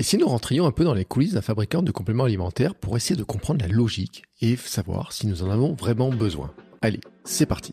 Et si nous rentrions un peu dans les coulisses d'un fabricant de compléments alimentaires pour essayer de comprendre la logique et savoir si nous en avons vraiment besoin. Allez, c'est parti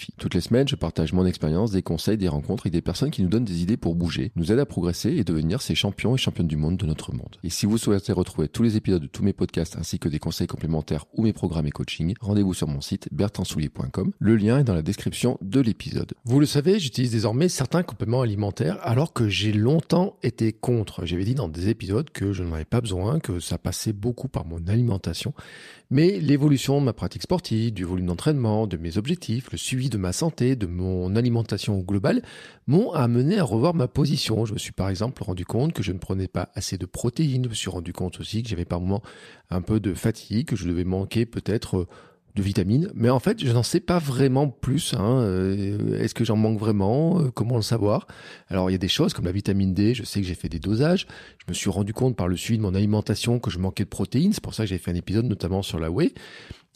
Toutes les semaines, je partage mon expérience, des conseils, des rencontres et des personnes qui nous donnent des idées pour bouger, nous aident à progresser et devenir ces champions et championnes du monde de notre monde. Et si vous souhaitez retrouver tous les épisodes de tous mes podcasts ainsi que des conseils complémentaires ou mes programmes et coaching, rendez-vous sur mon site bertrandsoulier.com. Le lien est dans la description de l'épisode. Vous le savez, j'utilise désormais certains compléments alimentaires alors que j'ai longtemps été contre. J'avais dit dans des épisodes que je n'en avais pas besoin, que ça passait beaucoup par mon alimentation. Mais l'évolution de ma pratique sportive, du volume d'entraînement, de mes objectifs, le suivi de ma santé, de mon alimentation globale, m'ont amené à revoir ma position. Je me suis par exemple rendu compte que je ne prenais pas assez de protéines. Je me suis rendu compte aussi que j'avais par moments un peu de fatigue, que je devais manquer peut-être de vitamines, mais en fait, je n'en sais pas vraiment plus. Hein. Euh, est-ce que j'en manque vraiment? Euh, Comment le savoir? Alors, il y a des choses comme la vitamine D. Je sais que j'ai fait des dosages. Je me suis rendu compte par le suivi de mon alimentation que je manquais de protéines. C'est pour ça que j'ai fait un épisode notamment sur la whey.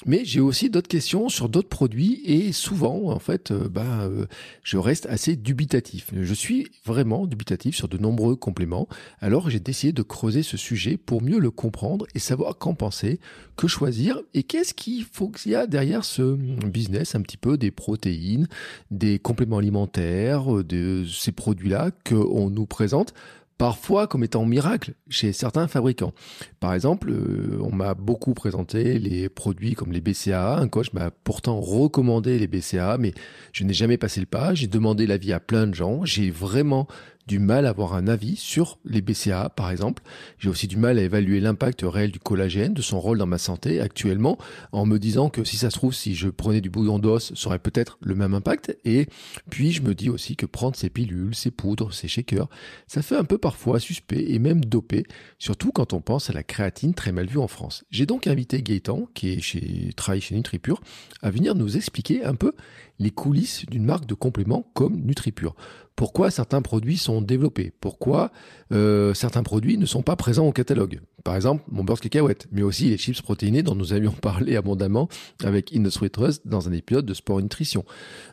Mais j'ai aussi d'autres questions sur d'autres produits et souvent, en fait, euh, bah, euh, je reste assez dubitatif. Je suis vraiment dubitatif sur de nombreux compléments. Alors j'ai décidé de creuser ce sujet pour mieux le comprendre et savoir qu'en penser, que choisir et qu'est-ce qu'il faut qu'il y a derrière ce business un petit peu des protéines, des compléments alimentaires, de ces produits-là qu'on nous présente parfois comme étant miracle chez certains fabricants. Par exemple, euh, on m'a beaucoup présenté les produits comme les BCAA. Un coach m'a pourtant recommandé les BCAA, mais je n'ai jamais passé le pas. J'ai demandé l'avis à plein de gens. J'ai vraiment du mal à avoir un avis sur les BCA, par exemple. J'ai aussi du mal à évaluer l'impact réel du collagène, de son rôle dans ma santé actuellement, en me disant que si ça se trouve, si je prenais du bouillon d'os, ça aurait peut-être le même impact. Et puis, je me dis aussi que prendre ces pilules, ces poudres, ces shakers, ça fait un peu parfois suspect et même dopé, surtout quand on pense à la créatine très mal vue en France. J'ai donc invité Gaëtan, qui est chez, travaille chez NutriPure, à venir nous expliquer un peu les coulisses d'une marque de compléments comme NutriPure pourquoi certains produits sont développés, pourquoi euh, certains produits ne sont pas présents au catalogue. Par exemple, mon beurre cacahuète, mais aussi les chips protéinés dont nous avions parlé abondamment avec Industry Trust dans un épisode de Sport Nutrition.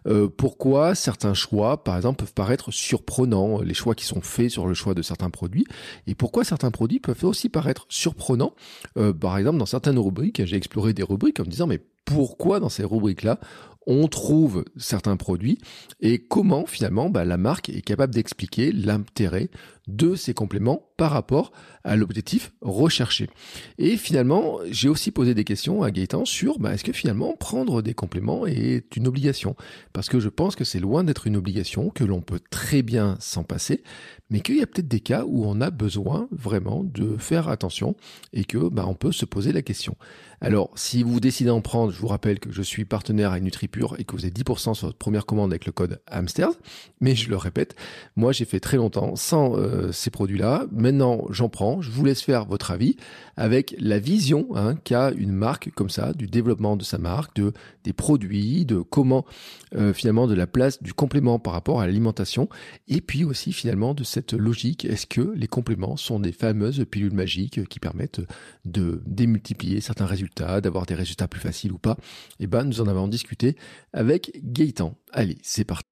Euh, pourquoi certains choix, par exemple, peuvent paraître surprenants, les choix qui sont faits sur le choix de certains produits, et pourquoi certains produits peuvent aussi paraître surprenants. Euh, par exemple, dans certaines rubriques, j'ai exploré des rubriques en me disant, mais pourquoi dans ces rubriques-là, on trouve certains produits et comment finalement bah, la marque est capable d'expliquer l'intérêt de ces compléments par rapport à l'objectif recherché. Et finalement, j'ai aussi posé des questions à Gaëtan sur bah, est-ce que finalement prendre des compléments est une obligation? Parce que je pense que c'est loin d'être une obligation, que l'on peut très bien s'en passer, mais qu'il y a peut-être des cas où on a besoin vraiment de faire attention et que bah, on peut se poser la question. Alors, si vous décidez d'en prendre, je vous rappelle que je suis partenaire avec NutriPure et que vous avez 10% sur votre première commande avec le code Hamsters. Mais je le répète, moi j'ai fait très longtemps sans euh, ces produits-là. Maintenant, j'en prends. Je vous laisse faire votre avis avec la vision hein, qu'a une marque comme ça, du développement de sa marque, de des produits, de comment euh, finalement de la place du complément par rapport à l'alimentation, et puis aussi finalement de cette logique. Est-ce que les compléments sont des fameuses pilules magiques qui permettent de démultiplier certains résultats d'avoir des résultats plus faciles ou pas, eh ben nous en avons discuté avec Gaëtan. Allez, c'est parti.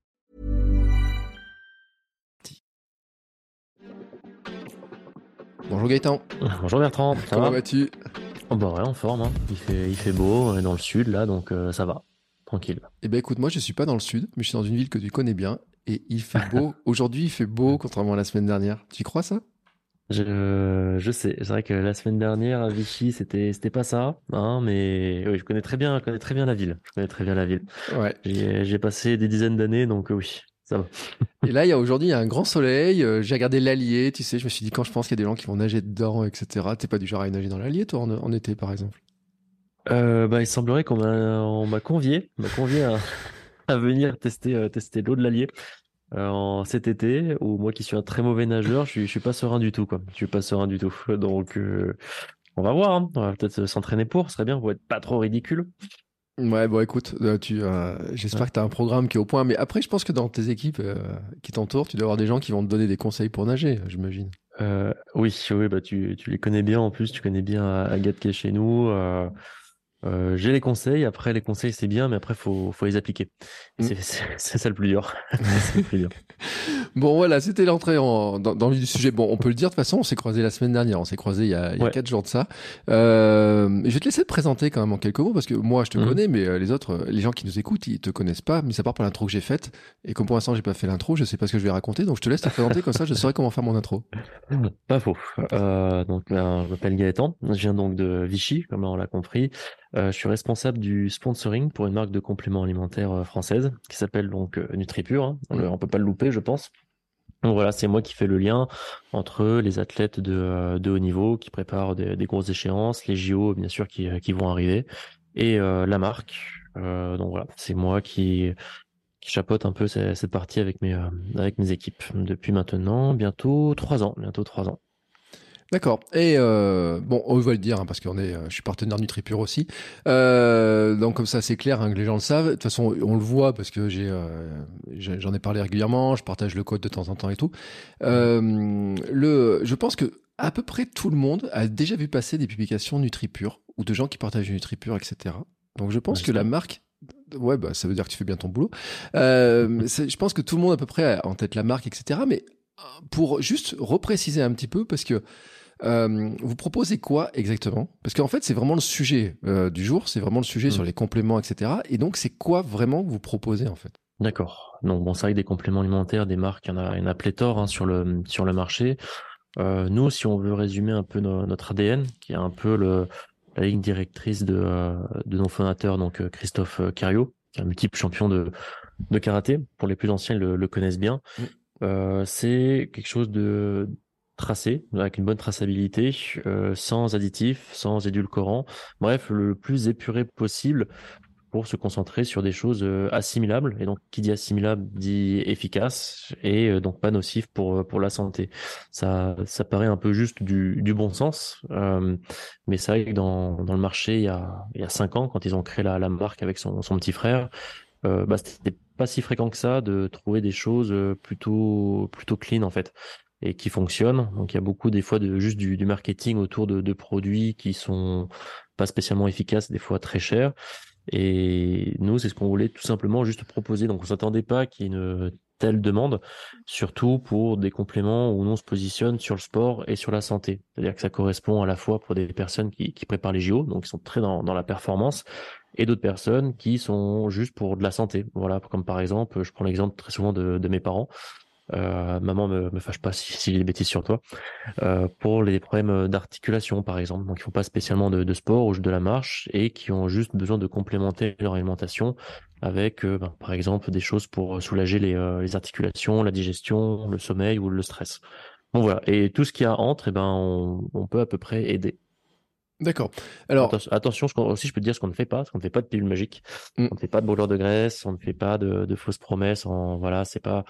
Bonjour Gaëtan. Bonjour Bertrand. Ça Comment vas-tu? Oh bah ouais, en forme. Hein. Il fait il fait beau, on est dans le sud là donc euh, ça va. Tranquille. Eh ben écoute, moi je suis pas dans le sud, mais je suis dans une ville que tu connais bien et il fait beau. Aujourd'hui, il fait beau, contrairement à la semaine dernière. Tu y crois ça? Je, je sais, c'est vrai que la semaine dernière à Vichy, c'était, c'était pas ça, hein, mais oui, je connais très bien, je connais très bien la ville. Je connais très bien la ville. Ouais. J'ai, passé des dizaines d'années, donc euh, oui. Et là, il y a aujourd'hui il y a un grand soleil. euh, J'ai regardé l'Allier, tu sais. Je me suis dit quand je pense qu'il y a des gens qui vont nager dedans, etc. T'es pas du genre à nager dans l'Allier, toi, en, en été, par exemple? Euh, bah, il semblerait qu'on m'a, on m'a convié, on m'a convié à, à venir tester, euh, tester l'eau de l'Allier. en cet été, où moi qui suis un très mauvais nageur, je suis, je suis pas serein du tout, quoi. Je suis pas serein du tout. Donc, on va voir, hein. On va peut-être s'entraîner pour, ce serait bien pour être pas trop ridicule. Ouais, bon, écoute, euh, tu, euh, j'espère que tu as un programme qui est au point. Mais après, je pense que dans tes équipes euh, qui t'entourent, tu dois avoir des gens qui vont te donner des conseils pour nager, j'imagine. Euh, oui, oui, bah tu, tu les connais bien en plus, tu connais bien Agathe qui est chez nous. Euh, j'ai les conseils, après les conseils c'est bien, mais après faut, faut les appliquer. Mm. C'est, ça le plus dur. le plus dur. Bon, voilà, c'était l'entrée en, dans, dans le sujet. Bon, on peut le dire, de toute façon, on s'est croisé la semaine dernière. On s'est croisé il y a, il y a Ouais. quatre jours de ça. Euh, je vais te laisser te présenter quand même en quelques mots, parce que moi, je te Mhm. connais, mais euh, les autres, euh, les gens qui nous écoutent, ils te connaissent pas, mis à part pour l'intro que j'ai faite. Et comme pour l'instant, j'ai pas fait l'intro, je sais pas ce que je vais raconter, donc je te laisse te présenter, comme ça, je saurai comment faire mon intro. Pas faux. Euh, donc, ben, je m'appelle Gaëtan. Je viens donc de Vichy, comme on l'a compris. Euh, je suis responsable du sponsoring pour une marque de compléments alimentaires euh, française qui s'appelle donc euh, NutriPure. hein. On, le- on peut pas le louper, je pense. Donc voilà, c'est moi qui fais le lien entre les athlètes de, de haut niveau qui préparent des, des grosses échéances, les JO bien sûr qui, qui vont arriver, et euh, la marque. Euh, donc voilà, c'est moi qui qui chapeaute un peu cette, cette partie avec mes euh, avec mes équipes depuis maintenant bientôt trois ans, bientôt trois ans. D'accord. Et euh, bon, on va le dire hein, parce qu'on est, euh, je suis partenaire NutriPure aussi. Euh, donc comme ça, c'est clair hein, que les gens le savent. De toute façon, on le voit parce que j'ai, euh, j'en ai parlé régulièrement. Je partage le code de temps en temps et tout. Euh, le, je pense que à peu près tout le monde a déjà vu passer des publications NutriPure ou de gens qui partagent NutriPure, etc. Donc je pense que la marque Ouais, bah, ça veut dire que tu fais bien ton boulot. Euh, je pense que tout le monde à peu près a en tête la marque, etc. Mais pour juste repréciser un petit peu, parce que euh, vous proposez quoi exactement? Parce qu'en fait, c'est vraiment le sujet euh, du jour, c'est vraiment le sujet Mm. sur les compléments, etc. Et donc, c'est quoi vraiment que vous proposez en fait? D'accord. Donc bon, c'est vrai que des compléments alimentaires, des marques, il y en a, il y en a pléthore hein, sur le sur le marché. Euh, nous, si on veut résumer un peu no- notre ADN, qui est un peu le la ligne directrice de de nos fondateurs, donc Christophe Cario, qui est un multiple champion de de karaté. Pour les plus anciens, ils le, le connaissent bien. Mm. Euh, c'est quelque chose de tracé, avec une bonne traçabilité, euh, sans additifs, sans édulcorants. Bref, le plus épuré possible pour se concentrer sur des choses euh, assimilables. Et donc, qui dit assimilable dit efficace et euh, donc pas nocif pour pour la santé. Ça ça paraît un peu juste du, du bon sens, mais c'est vrai que dans dans le marché il y a il y a cinq ans quand ils ont créé la, la marque avec son son petit frère, euh, bah c'était pas si fréquent que ça de trouver des choses plutôt plutôt clean en fait et qui fonctionnent. Donc il y a beaucoup des fois de juste du, marketing autour de, produits qui sont pas spécialement efficaces, des fois très chers. Et nous, c'est ce qu'on voulait tout simplement juste proposer. Donc, on s'attendait pas qu'il y ait une telle demande, surtout pour des compléments où on se positionne sur le sport et sur la santé. C'est-à-dire que ça correspond à la fois pour des personnes qui, préparent les JO, donc qui sont très dans, la performance, et d'autres personnes qui sont juste pour de la santé. Voilà, comme par exemple, je prends l'exemple très souvent de mes parents. Euh, maman me, me fâche pas si, si j'ai des bêtises sur toi. Euh, pour les problèmes d'articulation, par exemple, donc ils font pas spécialement de, de sport ou de la marche et qui ont juste besoin de complémenter leur alimentation avec, euh, ben, par exemple, des choses pour soulager les, les articulations, la digestion, le sommeil ou le stress. Bon voilà, et tout ce qui a entre, eh ben, on, on peut à peu près aider. D'accord. Alors, Atten- attention, je- aussi je peux te dire ce qu'on ne fait pas, parce qu'on ne fait pas de pilule magique, Mm. on ne fait pas de brûlure de graisse, on ne fait pas de, de fausses promesses. En, voilà, c'est pas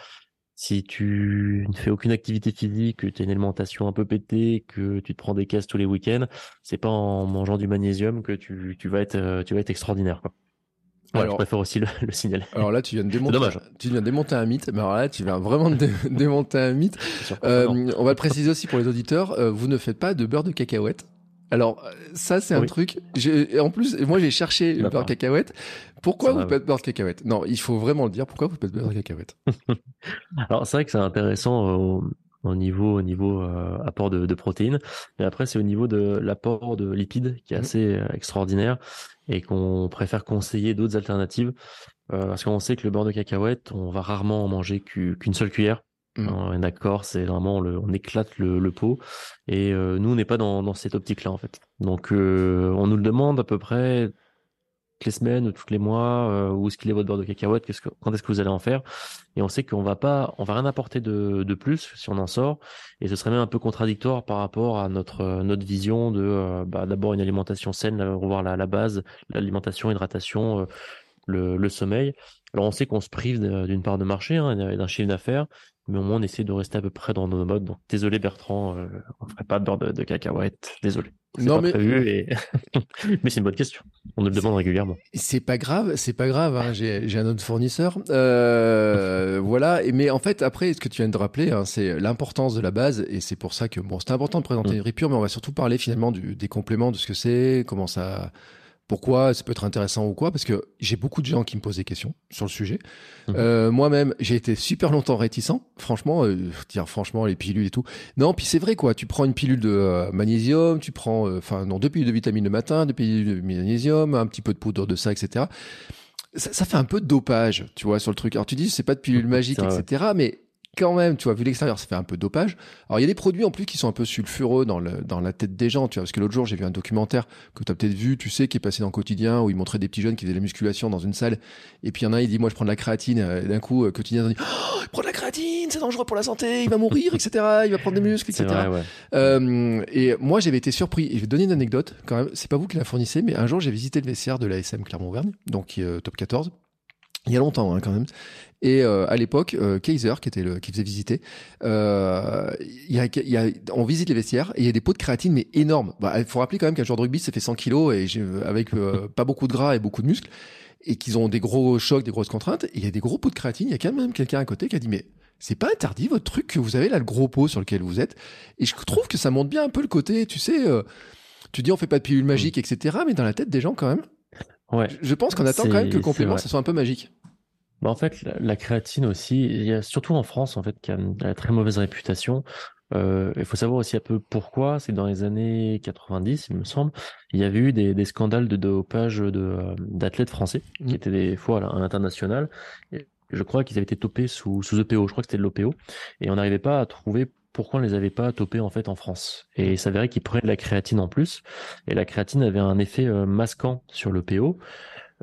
si tu ne fais aucune activité physique, que tu as une alimentation un peu pétée, que tu te prends des caisses tous les week-ends, c'est pas en mangeant du magnésium que tu, tu vas être euh, tu vas être extraordinaire. Quoi. Alors- je préfère aussi le, le signaler. alors là, tu viens de démonter, dommage. tu viens de démonter un mythe. Mais alors là, tu viens vraiment de dé- démonter un mythe. Euh, on va le préciser aussi pour les auditeurs. euh, vous ne faites pas de beurre de cacahuète. Alors euh, ça c'est un truc. En plus, moi j'ai cherché le beurre cacahuète. Pourquoi vous faites beurre de cacahuète? Non, il faut vraiment le dire. Pourquoi vous faites beurre de cacahuète? Alors c'est vrai que c'est intéressant euh, au, au niveau au niveau euh, apport de, de protéines, mais après c'est au niveau de l'apport de lipides qui est Mhm. assez extraordinaire et qu'on préfère conseiller d'autres alternatives. parce qu'on sait que le beurre de cacahuète, on va rarement en manger qu'une seule cuillère. Mmh. Hein, d'accord, c'est vraiment on éclate le, pot et nous on n'est pas dans, cette optique-là en fait. Donc on nous le demande à peu près toutes les semaines ou tous les mois euh, où est-ce qu'il est votre beurre de cacahuète quand est-ce que vous allez en faire? Et on sait qu'on va pas on va rien apporter de, plus si on en sort et ce serait même un peu contradictoire par rapport à notre vision de euh, bah, d'abord une alimentation saine revoir la, la base l'alimentation hydratation euh, le, le sommeil alors on sait qu'on se prive d'une part de marché hein, d'un chiffre d'affaires mais au moins on essaie de rester à peu près dans nos modes donc désolé Bertrand on ferait pas de beurre de, de cacahuète désolé non, mais... mais c'est une bonne question. On nous le demande régulièrement. C'est pas grave, c'est pas grave. Hein. J'ai un autre fournisseur. Euh, voilà. Mais en fait, après, ce que tu viens de rappeler, hein, c'est l'importance de la base. Et c'est pour ça que bon, c'est important de présenter mm. une ripure, mais on va surtout parler finalement du, des compléments, de ce que c'est, comment ça pourquoi ça peut être intéressant ou quoi Parce que j'ai beaucoup de gens qui me posent des questions sur le sujet. Mhm. Euh, moi-même, j'ai été super longtemps réticent. Franchement, euh, dire franchement les pilules et tout. Non, puis c'est vrai quoi. Tu prends une pilule de euh, magnésium, tu prends, enfin non, deux pilules de vitamine le matin, deux pilules de magnésium, un petit peu de poudre de ça, etc. Ça, ça fait un peu de dopage, tu vois, sur le truc. Alors tu dis c'est pas de pilule magique, etc. Mais quand même, tu vois, vu l'extérieur, ça fait un peu dopage. Alors, il y a des produits en plus qui sont un peu sulfureux dans, le, dans la tête des gens, tu vois, parce que l'autre jour, j'ai vu un documentaire que tu as peut-être vu, tu sais, qui est passé dans le quotidien, où il montrait des petits jeunes qui faisaient de la musculation dans une salle, et puis il y en a un, il dit, moi, je prends de la créatine, et d'un coup, euh, quotidien, dit, oh, il prend de la créatine, c'est dangereux pour la santé, il va mourir, etc., il va prendre des muscles, etc. euh, et moi, j'avais été surpris, et je vais donner une anecdote, quand même, c'est pas vous qui la fournissez, mais un jour, j'ai visité le vestiaire de la SM Clermont-Auvergne, donc euh, top 14, il y a longtemps hein, quand même. Et euh, à l'époque, euh, Kaiser, qui était le, qui faisait visiter, euh, il y a, y a, on visite les vestiaires et il y a des pots de créatine mais énormes. Bah, il faut rappeler quand même qu'un joueur de rugby, ça fait 100 kilos et avec euh, pas beaucoup de gras et beaucoup de muscles et qu'ils ont des gros chocs, des grosses contraintes. Et il y a des gros pots de créatine. Il y a quand même quelqu'un à côté qui a dit mais c'est pas interdit votre truc que vous avez là le gros pot sur lequel vous êtes. Et je trouve que ça montre bien un peu le côté, tu sais, tu dis on fait pas de pilule magique, etc. Mais dans la tête des gens quand même. Ouais. Je pense qu'on attend quand même que le complément ça soit un peu magique. Bah en fait, la, créatine aussi, il y a surtout en France en fait qui a une, très mauvaise réputation. Euh, il faut savoir aussi un peu pourquoi. C'est dans les années 90, il me semble, il y avait eu des, des scandales de dopage de euh, d'athlètes français qui mmh. étaient des fois à l'international. Je crois qu'ils avaient été topés sous sous EPO. Je crois que c'était de l'OPO et on n'arrivait pas à trouver pourquoi on les avait pas topés en fait en France. Et il s'avérait qu'ils prenaient de la créatine en plus. Et la créatine avait un effet euh, masquant sur l'OPO.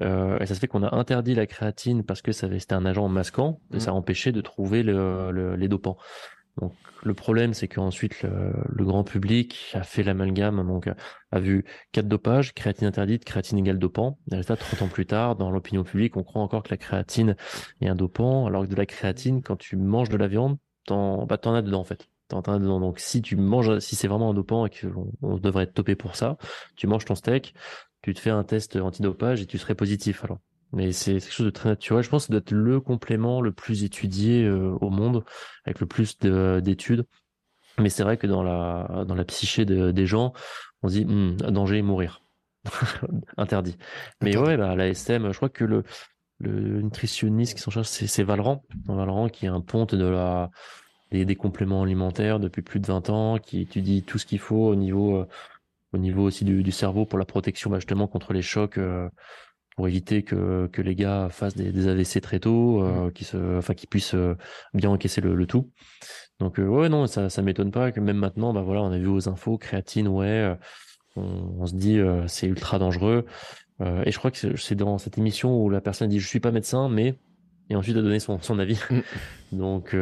Euh, et ça se fait qu'on a interdit la créatine parce que c'était un agent masquant et ça a mmh. empêché de trouver le, les dopants. Donc le problème, c'est qu'ensuite le, le, grand public a fait l'amalgame, donc a vu quatre dopages, créatine interdite, créatine égale dopant. Et résultat, 30 ans plus tard, dans l'opinion publique, on croit encore que la créatine est un dopant, alors que de la créatine, quand tu manges de la viande, t'en bah, en as dedans en fait. T'en as dedans. Donc si tu manges, si c'est vraiment un dopant et qu'on on devrait être topé pour ça, tu manges ton steak, tu te fais un test antidopage et tu serais positif alors. Mais c'est quelque chose de très naturel. Je pense que ça doit être le complément le plus étudié euh, au monde, avec le plus d'études. Mais c'est vrai que dans la, dans la psyché des gens, on se dit hm, danger, mourir. Interdit. Mais ouais, bah, la SM, je crois que le, le nutritionniste qui s'en charge, c'est Valran. Valran qui est un ponte de la, des, des, compléments alimentaires depuis plus de 20 ans, qui étudie tout ce qu'il faut au niveau euh, au niveau aussi du, du cerveau pour la protection bah, justement contre les chocs euh, pour éviter que, que les gars fassent des, des AVC très tôt, euh, qui se, enfin qui puissent euh, bien encaisser le, le tout. Donc ouais non ça ça m'étonne pas que même maintenant bah voilà on a vu aux infos créatine ouais on, on se dit c'est ultra dangereux et je crois que c'est dans cette émission où la personne dit je suis pas médecin mais et ensuite a donné son son avis. Mm. Donc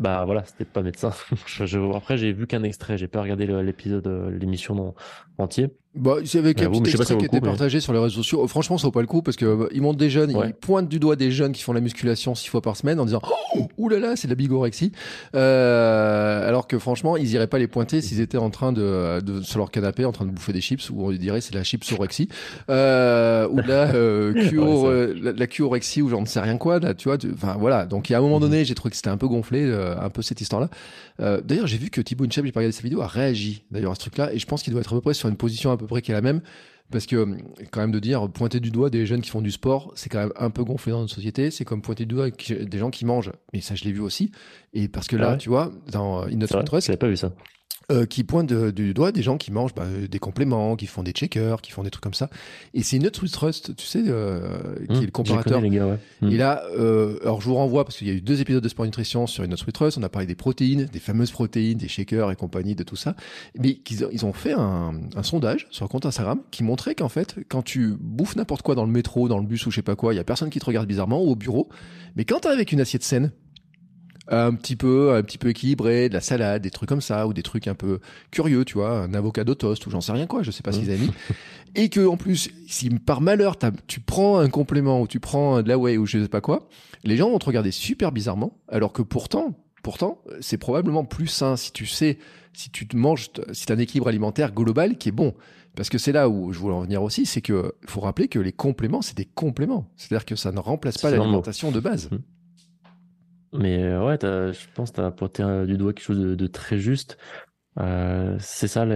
bah voilà, c'était pas médecin. après, j'ai vu qu'un extrait, j'ai pas regardé l'épisode, euh, l'émission entier. Bah, il y avait un petit extrait qui était partagé sur les réseaux sociaux. Oh, franchement, ça vaut pas le coup parce que euh, ils montrent des jeunes, ils pointent du doigt des jeunes qui font la musculation six fois par semaine en disant oh, oulala, c'est de la bigorexie. Euh, alors que franchement, ils iraient pas les pointer s'ils étaient en train de, de, sur leur canapé en train de bouffer des chips ou on dirait c'est la chipsorexie euh, ou la euh, euh, la, la curorexie ou j'en ne sais rien quoi là, tu vois. Enfin voilà. Donc il y a un moment mhm. donné, j'ai trouvé que c'était un peu gonflé, un peu cette histoire-là. D'ailleurs, j'ai vu que Thibaut Inchep, j'ai pas regardé sa vidéo, a réagi d'ailleurs à ce truc-là et je pense qu'il doit être à peu près sur une position un peu près qui est la même. Parce que, quand même, de dire pointer du doigt des jeunes qui font du sport, c'est quand même un peu gonflé dans notre société. C'est comme pointer du doigt des gens qui mangent. Mais ça, je l'ai vu aussi. Et parce que là, ah tu vois, dans In Not Trust. pas vu ça. Euh, qui pointent de- du doigt des gens qui mangent bah, des compléments, qui font des checkers, qui font des trucs comme ça. Et c'est Nutrus Trust, tu sais, euh, qui Hum, est le comparateur. connais, gars, ouais. Hum. Et là, euh, alors je vous renvoie parce qu'il y a eu deux épisodes de Sport Nutrition sur une Nutrus Trust. On a parlé des protéines, des fameuses protéines, des shakers et compagnie, de tout ça. Mais ils ont fait un, un sondage sur un compte Instagram qui montrait qu'en fait, quand tu bouffes n'importe quoi dans le métro, dans le bus ou je sais pas quoi, il y a personne qui te regarde bizarrement ou au bureau. Mais quand t'es avec une assiette saine, un petit peu, un petit peu équilibré, de la salade, des trucs comme ça, ou des trucs un peu curieux, tu vois, un avocado toast ou j'en sais rien quoi, je sais pas ce qu'ils avaient mis. Et que en plus, si par malheur tu prends un complément ou tu prends de la whey ou je sais pas quoi, les gens vont te regarder super bizarrement, alors que pourtant, pourtant, c'est probablement plus sain si tu sais, si tu te manges, si t'as un équilibre alimentaire global qui est bon. Parce que c'est là où je voulais en venir aussi, c'est que faut rappeler que les compléments, c'est des compléments. C'est-à-dire que ça ne remplace pas l'alimentation de base. Mais euh, ouais, je pense que tu as pointé euh, du doigt quelque chose de, de très juste. Euh, c'est ça,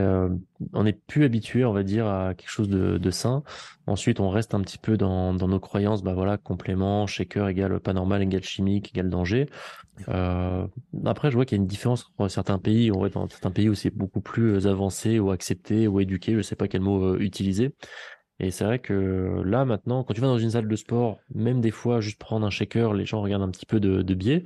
on n'est plus habitué, on va dire, à quelque chose de, de sain. Ensuite, on reste un petit peu dans, dans nos croyances, bah voilà, complément, shaker égale pas normal, égale chimique, égale danger. Euh, après, je vois qu'il y a une différence entre certains pays. On va dans certains pays où c'est beaucoup plus avancé ou accepté ou éduqué, je sais pas quel mot euh, utiliser. Et c'est vrai que là, maintenant, quand tu vas dans une salle de sport, même des fois, juste prendre un shaker, les gens regardent un petit peu de, de biais,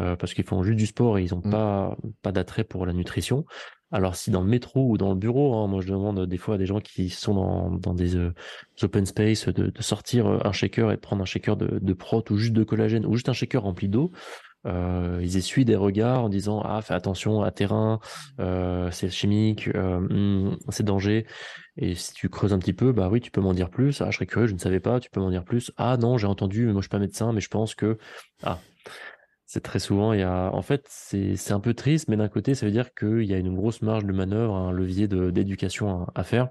euh, parce qu'ils font juste du sport et ils n'ont Mm. pas, pas d'attrait pour la nutrition. Alors, si dans le métro ou dans le bureau, hein, moi je demande des fois à des gens qui sont dans, dans des euh, open space de, de sortir euh, un shaker et de prendre un shaker de, de prot ou juste de collagène ou juste un shaker rempli d'eau. Euh, ils essuient des regards en disant ah fais attention à terrain, euh, c'est chimique, hmm, c'est danger. Et si tu creuses un petit peu, bah oui, tu peux m'en dire plus. Ah, je serais curieux, je ne savais pas, tu peux m'en dire plus. Ah non, j'ai entendu, moi je suis pas médecin, mais je pense que ah c'est très souvent il y a en fait c'est un peu triste, mais d'un côté ça veut dire qu'il y a une grosse marge de manœuvre, un levier d'éducation à, faire.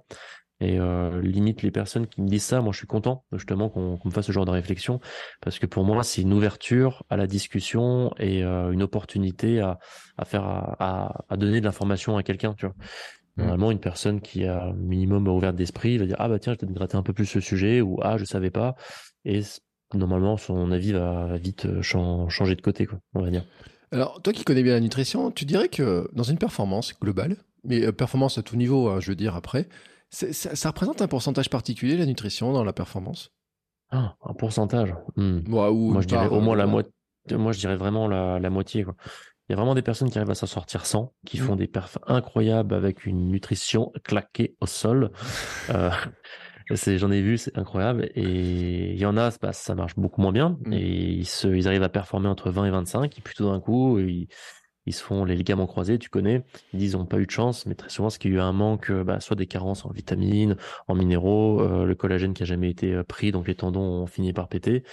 Et euh, limite les personnes qui me disent ça, moi je suis content justement qu'on me fasse ce genre de réflexion parce que pour moi c'est une ouverture à la discussion et euh, une opportunité à, à faire à, à donner de l'information à quelqu'un, tu vois. Mm. Normalement, une personne qui a un minimum ouvert d'esprit va dire ah bah tiens je vais peut-être gratter un peu plus ce sujet ou ah je savais pas et normalement son avis va, vite euh, chan- changer de côté quoi on va dire. Alors, toi qui connais bien la nutrition, tu dirais que dans une performance globale, mais euh, performance à tout niveau, hein, je veux dire après, ça, ça représente un pourcentage particulier la nutrition dans la performance? Ah, un pourcentage. Hmm. Moi, ou Moi je dirais part, au moins euh, la moitié. Moi je dirais vraiment la, la moitié quoi. Il y a vraiment des personnes qui arrivent à s'en sortir sans, qui Mm. font des perfs incroyables avec une nutrition claquée au sol. Euh, j'en ai vu, c'est incroyable. Et il y en a, bah, ça marche beaucoup moins bien. Mm. Et ils, se, ils arrivent à performer entre 20 et 25. Et puis tout d'un coup, ils, ils se font les ligaments croisés, tu connais. Ils disent ils n'ont pas eu de chance, mais très souvent, c'est qu'il y a eu un manque, euh, bah, soit des carences en vitamines, en minéraux, euh, le collagène qui a jamais été pris, donc les tendons ont fini par péter.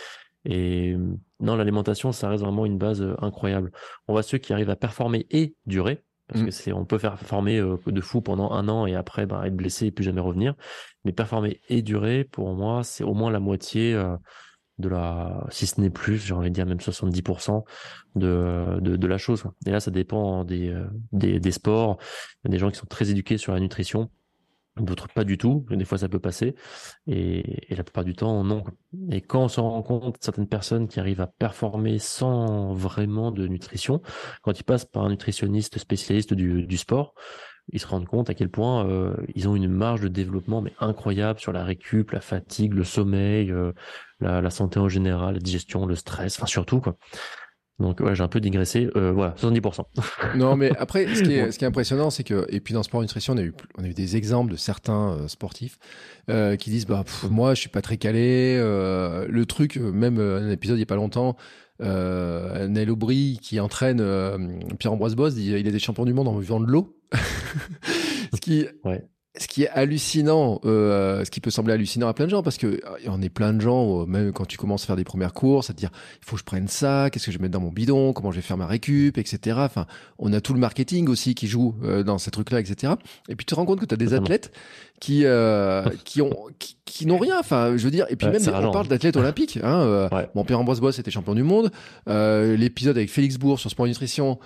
Et euh, non, l'alimentation, ça reste vraiment une base incroyable. On voit ceux qui arrivent à performer et durer, parce Mm. que c'est, on peut faire performer euh, de fou pendant un an et après bah, être blessé et plus jamais revenir. Mais performer et durer, pour moi, c'est au moins la moitié de la, si ce n'est plus, j'ai envie de dire même 70% de, de, de la chose. Et là, ça dépend des, des, des sports. Il y a des gens qui sont très éduqués sur la nutrition, d'autres pas du tout. Des fois, ça peut passer. Et, et la plupart du temps, non. Et quand on se rend compte, certaines personnes qui arrivent à performer sans vraiment de nutrition, quand ils passent par un nutritionniste spécialiste du, du sport, ils se rendent compte à quel point euh, ils ont une marge de développement mais incroyable sur la récup, la fatigue, le sommeil, euh, la, la santé en général, la digestion, le stress, enfin surtout quoi. Donc ouais, j'ai un peu digressé. Euh, voilà, 70%. Non, mais après, ce qui est, ce qui est impressionnant, c'est que, et puis dans Sport Nutrition, on a eu, on a eu des exemples de certains euh, sportifs euh, qui disent, bah, pff, moi, je suis pas très calé. euh, le truc, euh, même un épisode il y a pas longtemps, euh, Nel Aubry qui entraîne Pierre-Ambroise Boss, dit, il est des champions du monde en buvant de l'eau. ce qui, Ouais. Ce qui est hallucinant, euh, ce qui peut sembler hallucinant à plein de gens, parce que on est plein de gens, euh, même quand tu commences à faire des premières courses, à te dire, il faut que je prenne ça, qu'est-ce que je vais mettre dans mon bidon, comment je vais faire ma récup, etc. Enfin, on a tout le marketing aussi qui joue euh, dans ces trucs-là, etc. Et puis tu te rends compte que tu as des athlètes qui euh, qui ont qui, qui n'ont rien. Enfin, je veux dire, et puis Ouais, même on parle hein. d'athlètes olympiques. Hein, euh, Ouais. Bon, Pierre-Ambroise Boss était champion du monde. Euh, L'épisode avec Félix Bourg sur Sport Nutrition,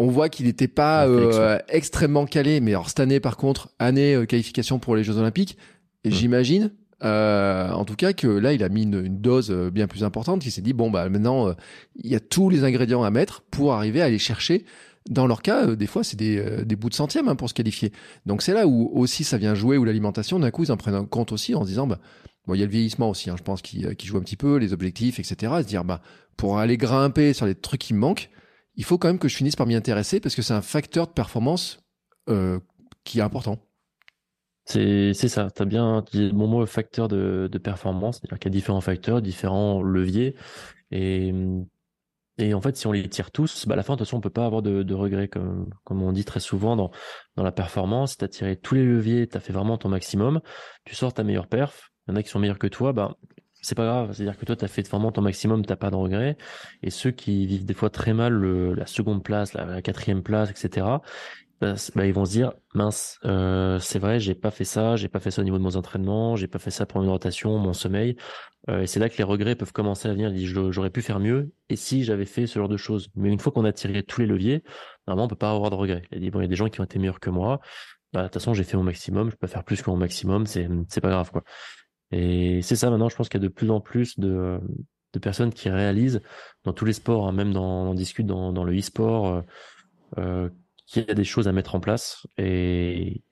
on voit qu'il n'était pas euh, extrêmement calé. Mais alors cette année, par contre, année euh, qualification pour les Jeux Olympiques. Et Mm. j'imagine, euh, en tout cas, que là, il a mis une, une dose bien plus importante. Il s'est dit bon bah maintenant, il y a tous les ingrédients à mettre pour arriver à aller chercher dans leur cas, des fois, c'est des, des, bouts de centième hein, pour se qualifier. Donc c'est là où aussi ça vient jouer, où l'alimentation, d'un coup, ils en prennent en compte aussi en se disant, bah, bon, il y a le vieillissement aussi, hein, je pense, qui, qui, joue un petit peu, les objectifs, etc. À se dire, bah, pour aller grimper sur les trucs qui me manquent, il faut quand même que je finisse par m'y intéresser parce que c'est un facteur de performance euh, qui est important. C'est ça, tu as bien dit mon mot facteur de, performance, c'est-à-dire qu'il y a différents facteurs, différents leviers. Et et en fait, si on les tire tous, bah à la fin, de toute façon, on peut pas avoir de, de regrets, comme, comme on dit très souvent dans, dans la performance. Tu as tiré tous les leviers, tu as fait vraiment ton maximum, tu sors ta meilleure perf. Il y en a qui sont meilleurs que toi, bah, c'est pas grave. C'est-à-dire que toi, tu as fait vraiment ton maximum, t'as pas de regrets. Et ceux qui vivent des fois très mal le, la seconde place, la, quatrième place, etc., bah, bah, ils vont se dire mince, euh, c'est vrai, j'ai pas fait ça, j'ai pas fait ça au niveau de mon entraînement, j'ai pas fait ça pour une rotation, mon sommeil. Euh, et c'est là que les regrets peuvent commencer à venir. J'aurais pu faire mieux. Et si j'avais fait ce genre de choses. Mais une fois qu'on a tiré tous les leviers, normalement on peut pas avoir de regrets. Il dit bon, il y a des gens qui ont été meilleurs que moi. Bah, de toute façon, j'ai fait mon maximum. Je peux faire plus que mon maximum. C'est c'est pas grave quoi. Et c'est ça maintenant. Je pense qu'il y a de plus en plus de de personnes qui réalisent dans tous les sports, hein, même dans on discute dans dans le e-sport. Euh, qu'il y a des choses à mettre en place et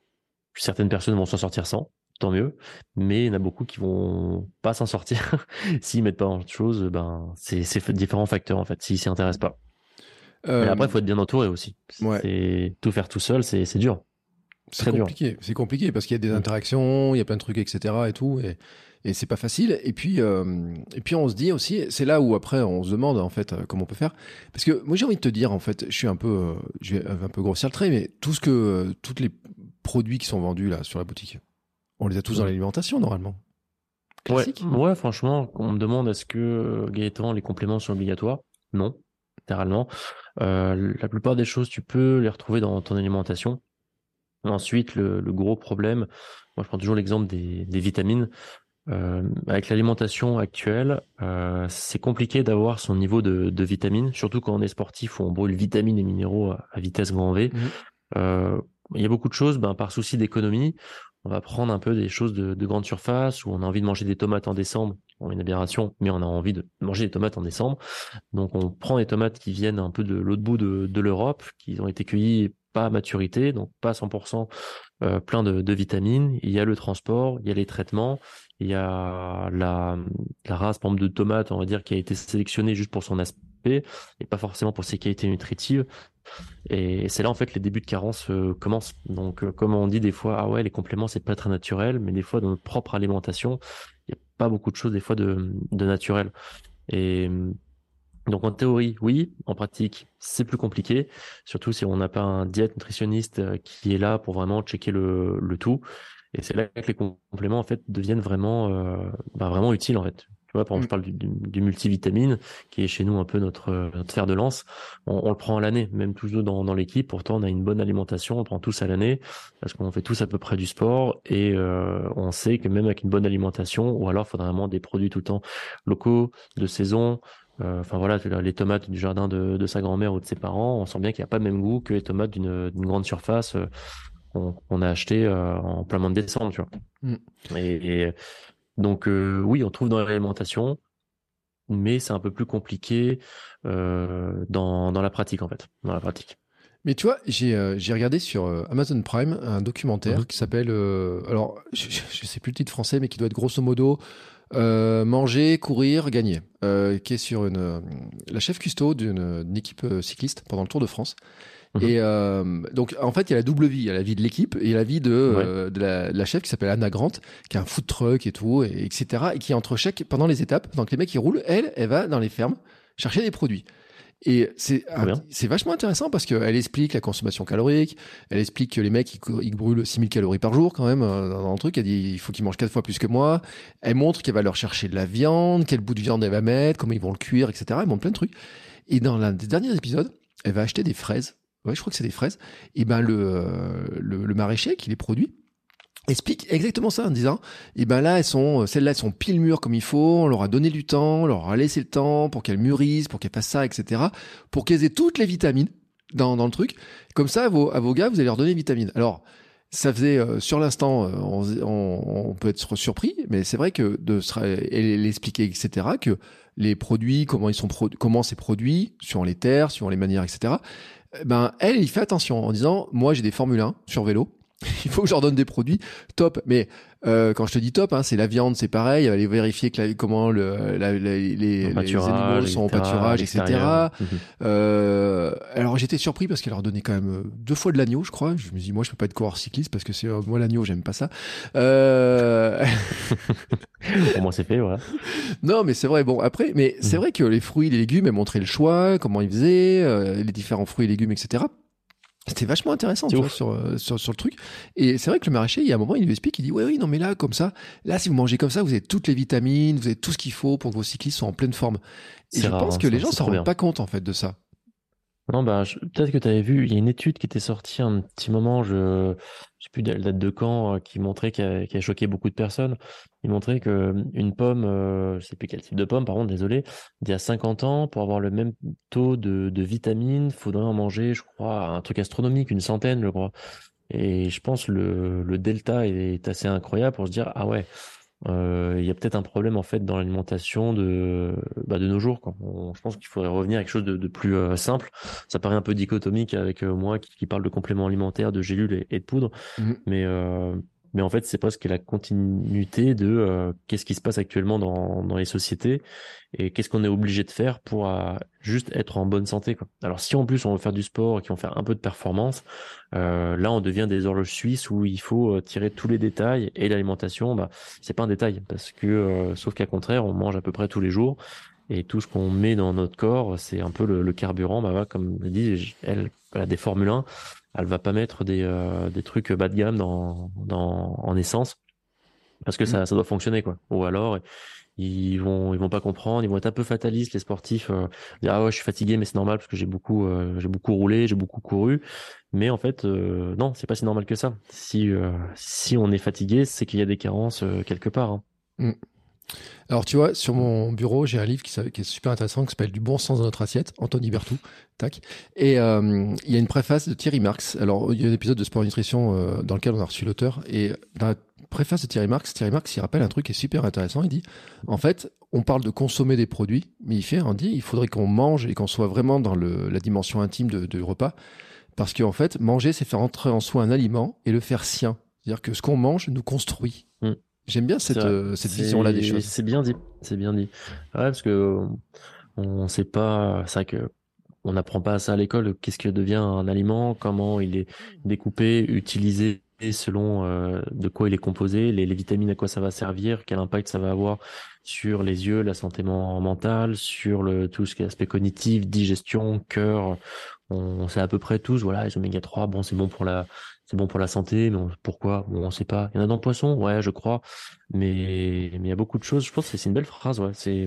certaines personnes vont s'en sortir sans, tant mieux. Mais il y en a beaucoup qui vont pas s'en sortir s'ils mettent pas en chose. Ben c'est c'est différents facteurs en fait s'ils s'y intéressent pas. Euh... après, il faut être bien entouré aussi. Ouais. Tout faire tout seul, c'est dur. C'est compliqué. C'est compliqué parce qu'il y a des interactions, il y a plein de trucs, etc. et tout. Et et c'est pas facile. Et puis, euh, et puis on se dit aussi, c'est là où après on se demande en fait euh, comment on peut faire. Parce que moi j'ai envie de te dire en fait, je suis un peu, euh, je vais un peu grossir le trait, mais tout ce que, toutes les produits qui sont vendus là sur la boutique, on les a tous dans l'alimentation normalement. Classique. Ouais, franchement, on me demande est-ce que Gaëtan les compléments sont obligatoires? Non, littéralement. la plupart des choses, tu peux les retrouver dans ton alimentation. Ensuite, le, gros problème, moi je prends toujours l'exemple des, des vitamines. Euh, avec l'alimentation actuelle, euh, c'est compliqué d'avoir son niveau de, de, vitamines, surtout quand on est sportif où on brûle vitamines et minéraux à, vitesse grand V. Mhm. Euh, il y a beaucoup de choses, ben, par souci d'économie, on va prendre un peu des choses de, de, grande surface où on a envie de manger des tomates en décembre, on une aberration, mais on a envie de manger des tomates en décembre. Donc on prend des tomates qui viennent un peu de l'autre bout de, de l'Europe, qui ont été cueillies maturité, donc pas 100% euh, plein de, vitamines. Il y a le transport, il y a les traitements, il y a la, race, par de tomate, on va dire, qui a été sélectionnée juste pour son aspect et pas forcément pour ses qualités nutritives. Et c'est là, en fait, les débuts de carence euh, commencent. Donc, euh, comme on dit des fois, ah ouais, les compléments, c'est pas très naturel, mais des fois, dans notre propre alimentation, il n'y a pas beaucoup de choses, des fois, de, de naturel. Et donc en théorie, oui. En pratique, c'est plus compliqué, surtout si on n'a pas un diète nutritionniste euh, qui est là pour vraiment checker le, le tout. Et c'est là que les compléments en fait deviennent vraiment, euh, bah, vraiment utiles en fait. Tu vois, par exemple, je mm. parle du, multivitamine qui est chez nous un peu notre, notre fer de lance. On, on le prend à l'année, même toujours dans, dans l'équipe. Pourtant, on a une bonne alimentation, on le prend tous à l'année parce qu'on fait tous à peu près du sport et euh, on sait que même avec une bonne alimentation, ou alors il faudra vraiment des produits tout le temps locaux, de saison, euh, enfin voilà, les tomates du jardin de, de sa grand-mère ou de ses parents, on sent bien qu'il n'y a pas le même goût que les tomates d'une grande surface euh, qu'on a acheté euh, en plein mois de décembre, tu vois. Mm. Et, donc oui, on trouve dans l'alimentation, mais c'est un peu plus compliqué dans, dans la pratique en fait, dans la pratique. Mais tu vois, j'ai regardé sur Amazon Prime un documentaire mm-hmm. qui s'appelle, alors je, je, sais plus le titre français, mais qui doit être grosso modo euh, manger, courir, gagner, euh, qui est sur une, euh, la chef custo d'une équipe cycliste pendant le Tour de France. Mhm. Et donc, en fait, il y a la double vie. Il y a la vie de l'équipe et la vie de, de, la, chef qui s'appelle Anna Grant, qui a un food truck et tout, et, etc. Et qui entre chaque, pendant les étapes, donc les mecs qui roulent, elle, elle va dans les fermes chercher des produits. Et c'est c'est vachement intéressant parce qu'elle explique la consommation calorique, elle explique que les mecs ils, ils brûlent 6000 calories par jour quand même euh, dans le truc, elle dit il faut qu'ils mangent quatre fois plus que moi. Elle montre qu'elle va leur chercher de la viande, quel bout de viande elle va mettre, comment ils vont le cuire, etc. Elle montre plein de trucs. Et dans l'un des derniers épisodes, elle va acheter des fraises. Ouais, je crois que c'est des fraises. Et ben le, euh, le, le maraîcher qui les produit, explique exactement ça en disant et eh ben là elles sont celles-là elles sont pile mûres comme il faut on leur a donné du temps on leur a laissé le temps pour qu'elles mûrissent pour qu'elles fassent ça etc pour qu'elles aient toutes les vitamines dans, dans le truc. Comme ça à vos, à vos gars vous allez leur donner des vitamines alors ça faisait euh, sur l'instant euh, on, on, peut être surpris mais c'est vrai que de l'expliquer etc que les produits comment ils sont comment c'est produit sur les terres sur les manières etc ben elle, il fait attention en disant, moi j'ai des Formule 1 sur vélo, il faut que je leur donne des produits top. Mais euh, quand je te dis top, hein, c'est la viande, c'est pareil. Aller vérifier que la, comment le, la, les, les, animaux sont au pâturage, etc. Mhm. Euh, alors j'étais surpris parce qu'elle leur donnait quand même euh, deux fois de l'agneau, je crois. Je me dis moi je peux pas être coureur cycliste parce que c'est euh, moi l'agneau j'aime pas ça. Euh... Au moins c'est fait, voilà. Non mais c'est vrai. Bon après, mais c'est mhm. vrai que les fruits, les légumes, elle montrait le choix, comment ils faisaient, euh, les différents fruits et légumes, etc. C'était vachement intéressant euh, sur, sur, le truc. Et c'est vrai que le maraîcher, il y a un moment, il nous explique, il dit, ouais, oui, non, mais là, comme ça, là, si vous mangez comme ça, vous avez toutes les vitamines, vous avez tout ce qu'il faut pour que vos cyclistes soient en pleine forme. Et je pense hein, que les gens s'en rendent pas compte, en fait, de ça. Non, bah, peut-être que tu avais vu, il y a une étude qui était sortie un petit moment, je ne sais plus la date de quand, euh, qui montrait, qui a, choqué beaucoup de personnes. Il montrait que une pomme, euh, je sais plus quel type de pomme, par contre, désolé, d'il y a 50 ans, pour avoir le même taux de, de vitamines, faudrait en manger, je crois, un truc astronomique, une centaine, je crois. Et je pense le, le delta est assez incroyable pour se dire, ah ouais, euh, il y a peut-être un problème en fait dans l'alimentation de bah, de nos jours. Quoi. je pense qu'il faudrait revenir à quelque chose de, de plus euh, simple. Ça paraît un peu dichotomique avec euh, moi qui, qui, parle de compléments alimentaires, de gélules et, de poudre, mmh. mais mais en fait, c'est presque la continuité de euh, qu'est-ce qui se passe actuellement dans, dans les sociétés et qu'est-ce qu'on est obligé de faire pour euh, juste être en bonne santé. Quoi. Alors, si en plus on veut faire du sport et qu'on veut faire un peu de performance, euh, là, on devient des horloges suisses où il faut tirer tous les détails et l'alimentation, bah, c'est pas un détail parce que, sauf qu'à contraire, on mange à peu près tous les jours et tout ce qu'on met dans notre corps, c'est un peu le, carburant. Bah, comme je dit, elle, des Formule 1 elle va pas mettre des, euh, des trucs bas de gamme dans, dans, en essence parce que ça, mm. ça doit fonctionner quoi. Ou alors ils vont ils vont pas comprendre, ils vont être un peu fatalistes les sportifs. Euh, dire ah ouais je suis fatigué mais c'est normal parce que j'ai beaucoup euh, j'ai beaucoup roulé, j'ai beaucoup couru. Mais en fait non c'est pas si normal que ça. Si si on est fatigué c'est qu'il y a des carences quelque part. Hein. Mm. Alors, tu vois, sur mon bureau, j'ai un livre qui, est super intéressant qui s'appelle Du bon sens dans notre assiette, Anthony Bertou. Tac. Et euh, il y a une préface de Thierry Marx. Alors, il y a un épisode de Sport Nutrition euh, dans lequel on a reçu l'auteur. Et dans la préface de Thierry Marx, Thierry Marx, il rappelle un truc qui est super intéressant. Il dit, en fait, on parle de consommer des produits, mais il fait, on dit, il faudrait qu'on mange et qu'on soit vraiment dans la dimension intime de, repas. Parce qu'en fait, manger, c'est faire entrer en soi un aliment et le faire sien. C'est-à-dire que ce qu'on mange nous construit. J'aime bien cette, euh, cette vision-là des choses. C'est bien dit, c'est bien dit. Ouais, parce que on ne sait pas, c'est vrai que on n'apprend pas ça à l'école. Qu'est-ce que devient un aliment, comment il est découpé, utilisé selon euh, de quoi il est composé, les, les, vitamines à quoi ça va servir, quel impact ça va avoir sur les yeux, la santé mentale, sur le tout ce qui est aspect cognitif, digestion, cœur. On, sait à peu près tous, voilà, les oméga 3, bon, c'est bon pour la c'est bon pour la santé, mais pourquoi? Bon, On sait pas. Il y en a dans le poisson, ouais, je crois. Mais, mais il y a beaucoup de choses. Je pense que c'est une belle phrase, ouais. C'est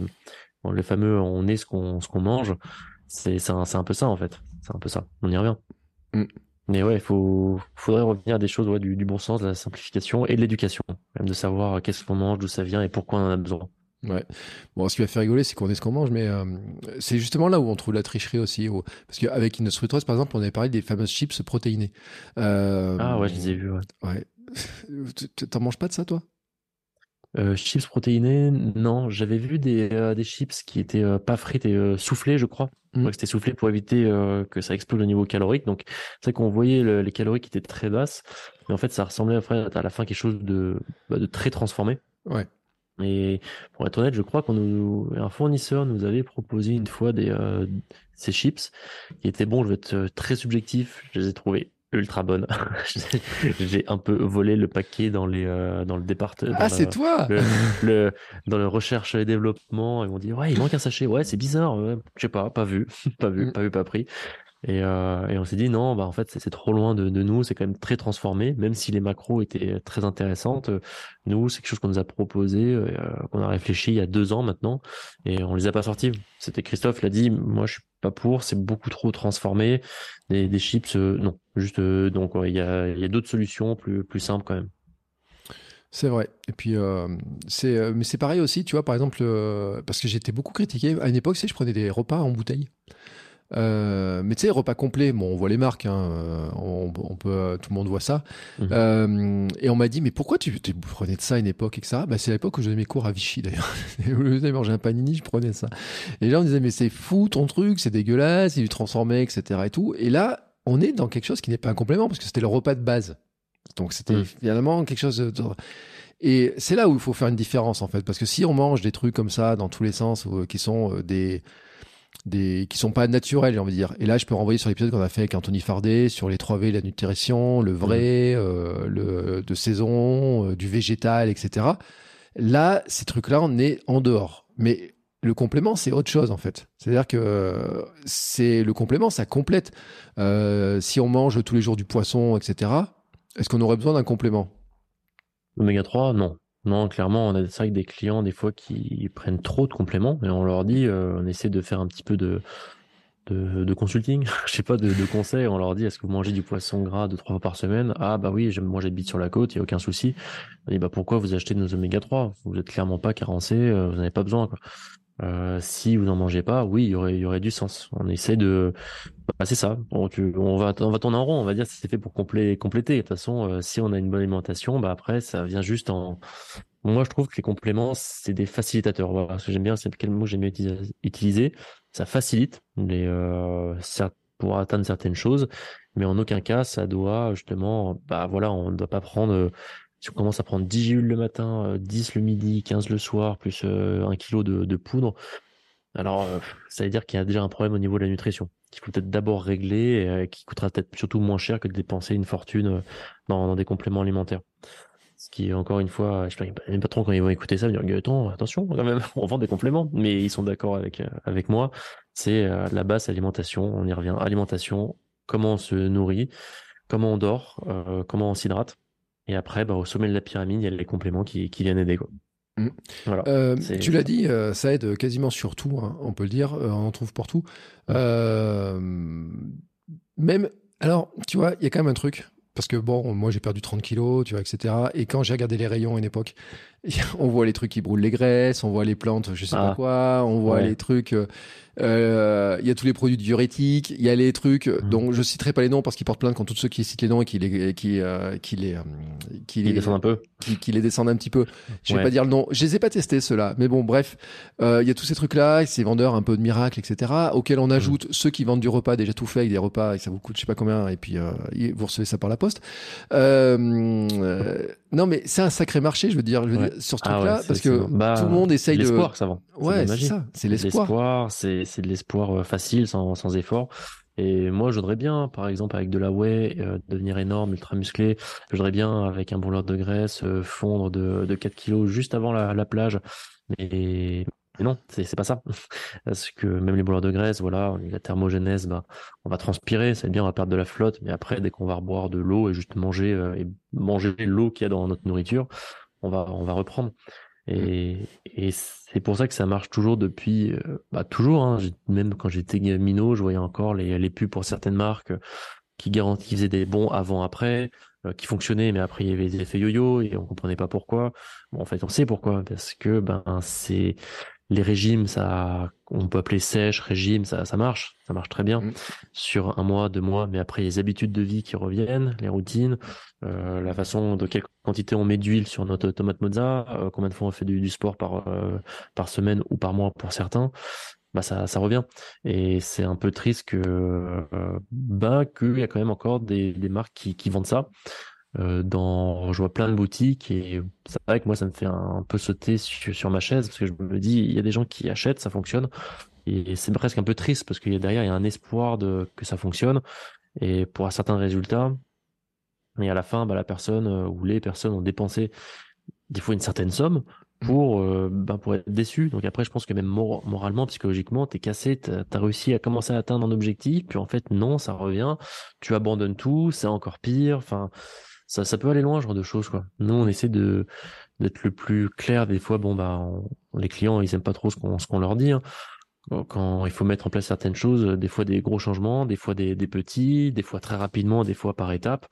le fameux on est ce qu'on ce qu'on mange. C'est c'est un, un, peu ça en fait. C'est un peu ça. On y revient. Mm. Mais ouais, il faut faudrait revenir à des choses ouais, du, du bon sens, de la simplification et de l'éducation, même de savoir qu'est-ce qu'on mange, d'où ça vient et pourquoi on en a besoin. Ouais. Bon, ce qui va faire rigoler, c'est qu'on est ce qu'on mange, mais euh, c'est justement là où on trouve la tricherie aussi. Parce qu'avec une Fruiteuse, par exemple, on avait parlé des fameuses chips protéinées. Euh, ah ouais, je les ai vues, ouais. ouais. T'en manges pas de ça, toi? Euh, chips protéinés, non. J'avais vu des, des chips qui étaient pas frites et soufflées, je crois. Mm. que c'était soufflé pour éviter que ça explose au niveau calorique. Donc, c'est qu'on voyait les calories qui étaient très basses. Mais en fait, ça ressemblait à la fin quelque chose de, bah, de très transformé. Ouais. Et pour être honnête, je crois qu'on nous, un fournisseur nous avait proposé une fois des euh, ces chips qui étaient bons. Je vais être très subjectif. Je les ai trouvés ultra bonne. J'ai un peu volé le paquet dans les euh, dans le département. Ah, c'est toi. Le, dans le recherche et développement, ils m'ont dit ouais, il manque un sachet. Ouais, c'est bizarre. je sais pas, pas vu, pas vu, mm. pas vu, pas pris. Et, euh, et on s'est dit non, bah en fait c'est trop loin de, nous, c'est quand même très transformé, même si les macros étaient très intéressantes. Nous, c'est quelque chose qu'on nous a proposé, euh, qu'on a réfléchi il y a deux ans maintenant, et on les a pas sortis. C'était Christophe l'a dit, moi je suis pas pour, c'est beaucoup trop transformé. Des, chips, euh, non, juste donc il y a, d'autres solutions plus simples quand même. C'est vrai. Et puis, c'est, mais c'est pareil aussi, tu vois, par exemple, parce que j'étais beaucoup critiqué. À une époque, sais, je prenais des repas en bouteille. Euh, mais tu sais, repas complet, bon, on voit les marques, hein, euh, on, on, peut, tout le monde voit ça. Mhm. Euh, et on m'a dit, mais pourquoi tu, tu prenais de ça à une époque et que ça? Bah, C'est l'époque où je donnais mes cours à Vichy d'ailleurs. Au lieu de manger un panini, je prenais ça. Et là, on disait, mais c'est fou ton truc, c'est dégueulasse, il est transformé, etc. Et tout. Et là, on est dans quelque chose qui n'est pas un complément parce que c'était le repas de base. Donc c'était Mhm. finalement quelque chose de... Et c'est là où il faut faire une différence en fait, parce que si on mange des trucs comme ça dans tous les sens, ou, euh, qui sont euh, des des qui sont pas naturels, j'ai envie de dire. Et là, je peux renvoyer sur l'épisode qu'on a fait avec Anthony Fardet sur les 3 V, la nutrition, le vrai, euh, le de saison, euh, du végétal, etc. Là, ces trucs-là, on est en dehors. Mais le complément, c'est autre chose en fait. C'est-à-dire que c'est le complément, ça complète. Euh, si on mange tous les jours du poisson, etc. Est-ce qu'on aurait besoin d'un complément? Oméga 3, non. Non, clairement, on a des clients des fois qui prennent trop de compléments et on leur dit, euh, on essaie de faire un petit peu de de, de consulting, je sais pas, de, de conseils. On leur dit, est-ce que vous mangez du poisson gras deux trois fois par semaine? Ah bah oui, j'aime moi j'habite sur la côte, il y a aucun souci. On dit bah pourquoi vous achetez nos oméga 3 Vous êtes clairement pas carencé, euh, vous n'en avez pas besoin. Quoi. Euh, si vous en mangez pas, oui, il y aurait, y aurait du sens. On essaie de, bah, c'est ça. On, va, on va tourner en rond. On va dire si c'est fait pour complé- compléter. De toute façon, euh, si on a une bonne alimentation, bah après ça vient juste en. Moi, je trouve que les compléments, c'est des facilitateurs. Voilà, ce que j'aime bien, c'est quel mot j'aime bien utiliser-. Ça facilite les, euh, pour atteindre certaines choses, mais en aucun cas ça doit justement, bah voilà, on ne doit pas prendre. Euh, si on commence à prendre 10 gélules le matin, euh, 10 le midi, 15 le soir, plus euh, un kilo de, poudre, alors euh, ça veut dire qu'il y a déjà un problème au niveau de la nutrition, qu'il faut peut-être d'abord régler, et euh, qui coûtera peut-être surtout moins cher que de dépenser une fortune euh, dans, des compléments alimentaires. Ce qui, encore une fois, les patrons, quand ils vont écouter ça, ils vont dire, Gaëtan, attention, quand même, on vend des compléments. Mais ils sont d'accord avec, euh, avec moi. C'est euh, la base alimentation. On y revient. Alimentation, comment on se nourrit, comment on dort, euh, comment on s'hydrate. Et après, bah, au sommet de la pyramide, il y a les compléments qui, qui viennent aider, quoi. Mm. Voilà. Euh, tu l'as dit, euh, ça aide quasiment sur tout, hein, on peut le dire, euh, on en trouve pour tout. Euh, même, alors, tu vois, il y a quand même un truc, parce que bon, moi j'ai perdu 30 kilos, tu vois, etc. Et quand j'ai regardé les rayons à une époque, on voit les trucs qui brûlent les graisses, on voit les plantes, je sais pas Ah. quoi, on voit Ouais. les trucs, euh, euh, il y a tous les produits diurétiques, il y a les trucs Mhm. dont je citerai pas les noms parce qu'ils portent plainte contre tous ceux qui citent les noms et qui les, qui, euh, qui les, euh, qui les, descendent un peu. qui, qui les descendent un petit peu. Je vais Ouais. pas dire le nom. Je les ai pas testés ceux-là, mais bon, bref, Euh, il y a tous ces trucs-là, ces vendeurs un peu de miracle, etc. Auxquels on ajoute ceux qui vendent du repas déjà tout fait avec des repas et ça vous coûte je sais pas combien et puis vous recevez ça par la poste. Non, mais c'est un sacré marché, je veux dire, je veux Ouais. dire sur ce Ah truc-là, ouais, parce que bah, tout le monde essaye de. L'espoir, ça vend. Ouais, c'est ça, c'est l'espoir, c'est c'est de l'espoir euh, facile, sans, effort. Et moi, je voudrais bien, par exemple, avec de la whey, euh, devenir énorme, ultra musclé. Je voudrais bien, avec un brûleur de graisse, euh, fondre de, de 4 kilos juste avant la, la plage. Mais, mais non, c'est pas ça. Parce que même les brûleurs de graisse, voilà, la thermogénèse, bah, on va transpirer, c'est bien, on va perdre de la flotte. Mais après, dès qu'on va reboire de l'eau et juste manger, manger l'eau qu'il y a dans notre nourriture, on va, on va reprendre. Et, et c'est pour ça que ça marche toujours depuis, euh, bah toujours, hein, même quand j'étais minot, je voyais encore les, les pubs pour certaines marques euh, qui garantissaient qui faisaient des bons avant-après, euh, qui fonctionnaient, mais après il y avait des effets yo-yo et on comprenait pas pourquoi. Bon, en fait, on sait pourquoi, parce que ben c'est les régimes, ça, on peut appeler sèche, régime, ça, ça marche, ça marche très bien Mm. sur un mois, deux mois, mais après les habitudes de vie qui reviennent, les routines, euh, la façon de quelle quantité on met d'huile sur notre tomate mozza, euh, combien de fois on fait du, du sport par euh, par semaine ou par mois pour certains, bah ça ça revient et c'est un peu triste que euh, bah qu'il y a quand même encore des, des marques qui, qui vendent ça. Euh, dans je vois plein de boutiques et c'est vrai que moi ça me fait un, peu sauter sur, sur ma chaise parce que je me dis il y a des gens qui achètent ça fonctionne. Et c'est presque un peu triste parce qu'il y a derrière il y a un espoir de que ça fonctionne. Et pour un certain résultat et à la fin bah, la personne euh, ou les personnes ont dépensé des fois une certaine somme pour euh, ben, pour être déçu donc après je pense que même mor- moralement psychologiquement t'es cassé t'as as réussi à commencer à atteindre un objectif puis en fait non ça revient. Tu abandonnes tout c'est encore pire. Enfin ça peut aller loin genre de choses quoi nous on essaie de d'être le plus clair des fois bon bah les clients ils aiment pas trop ce qu'on ce qu'on leur dit hein. quand il faut mettre en place certaines choses des fois des gros changements des fois des, des petits des fois très rapidement des fois par étapes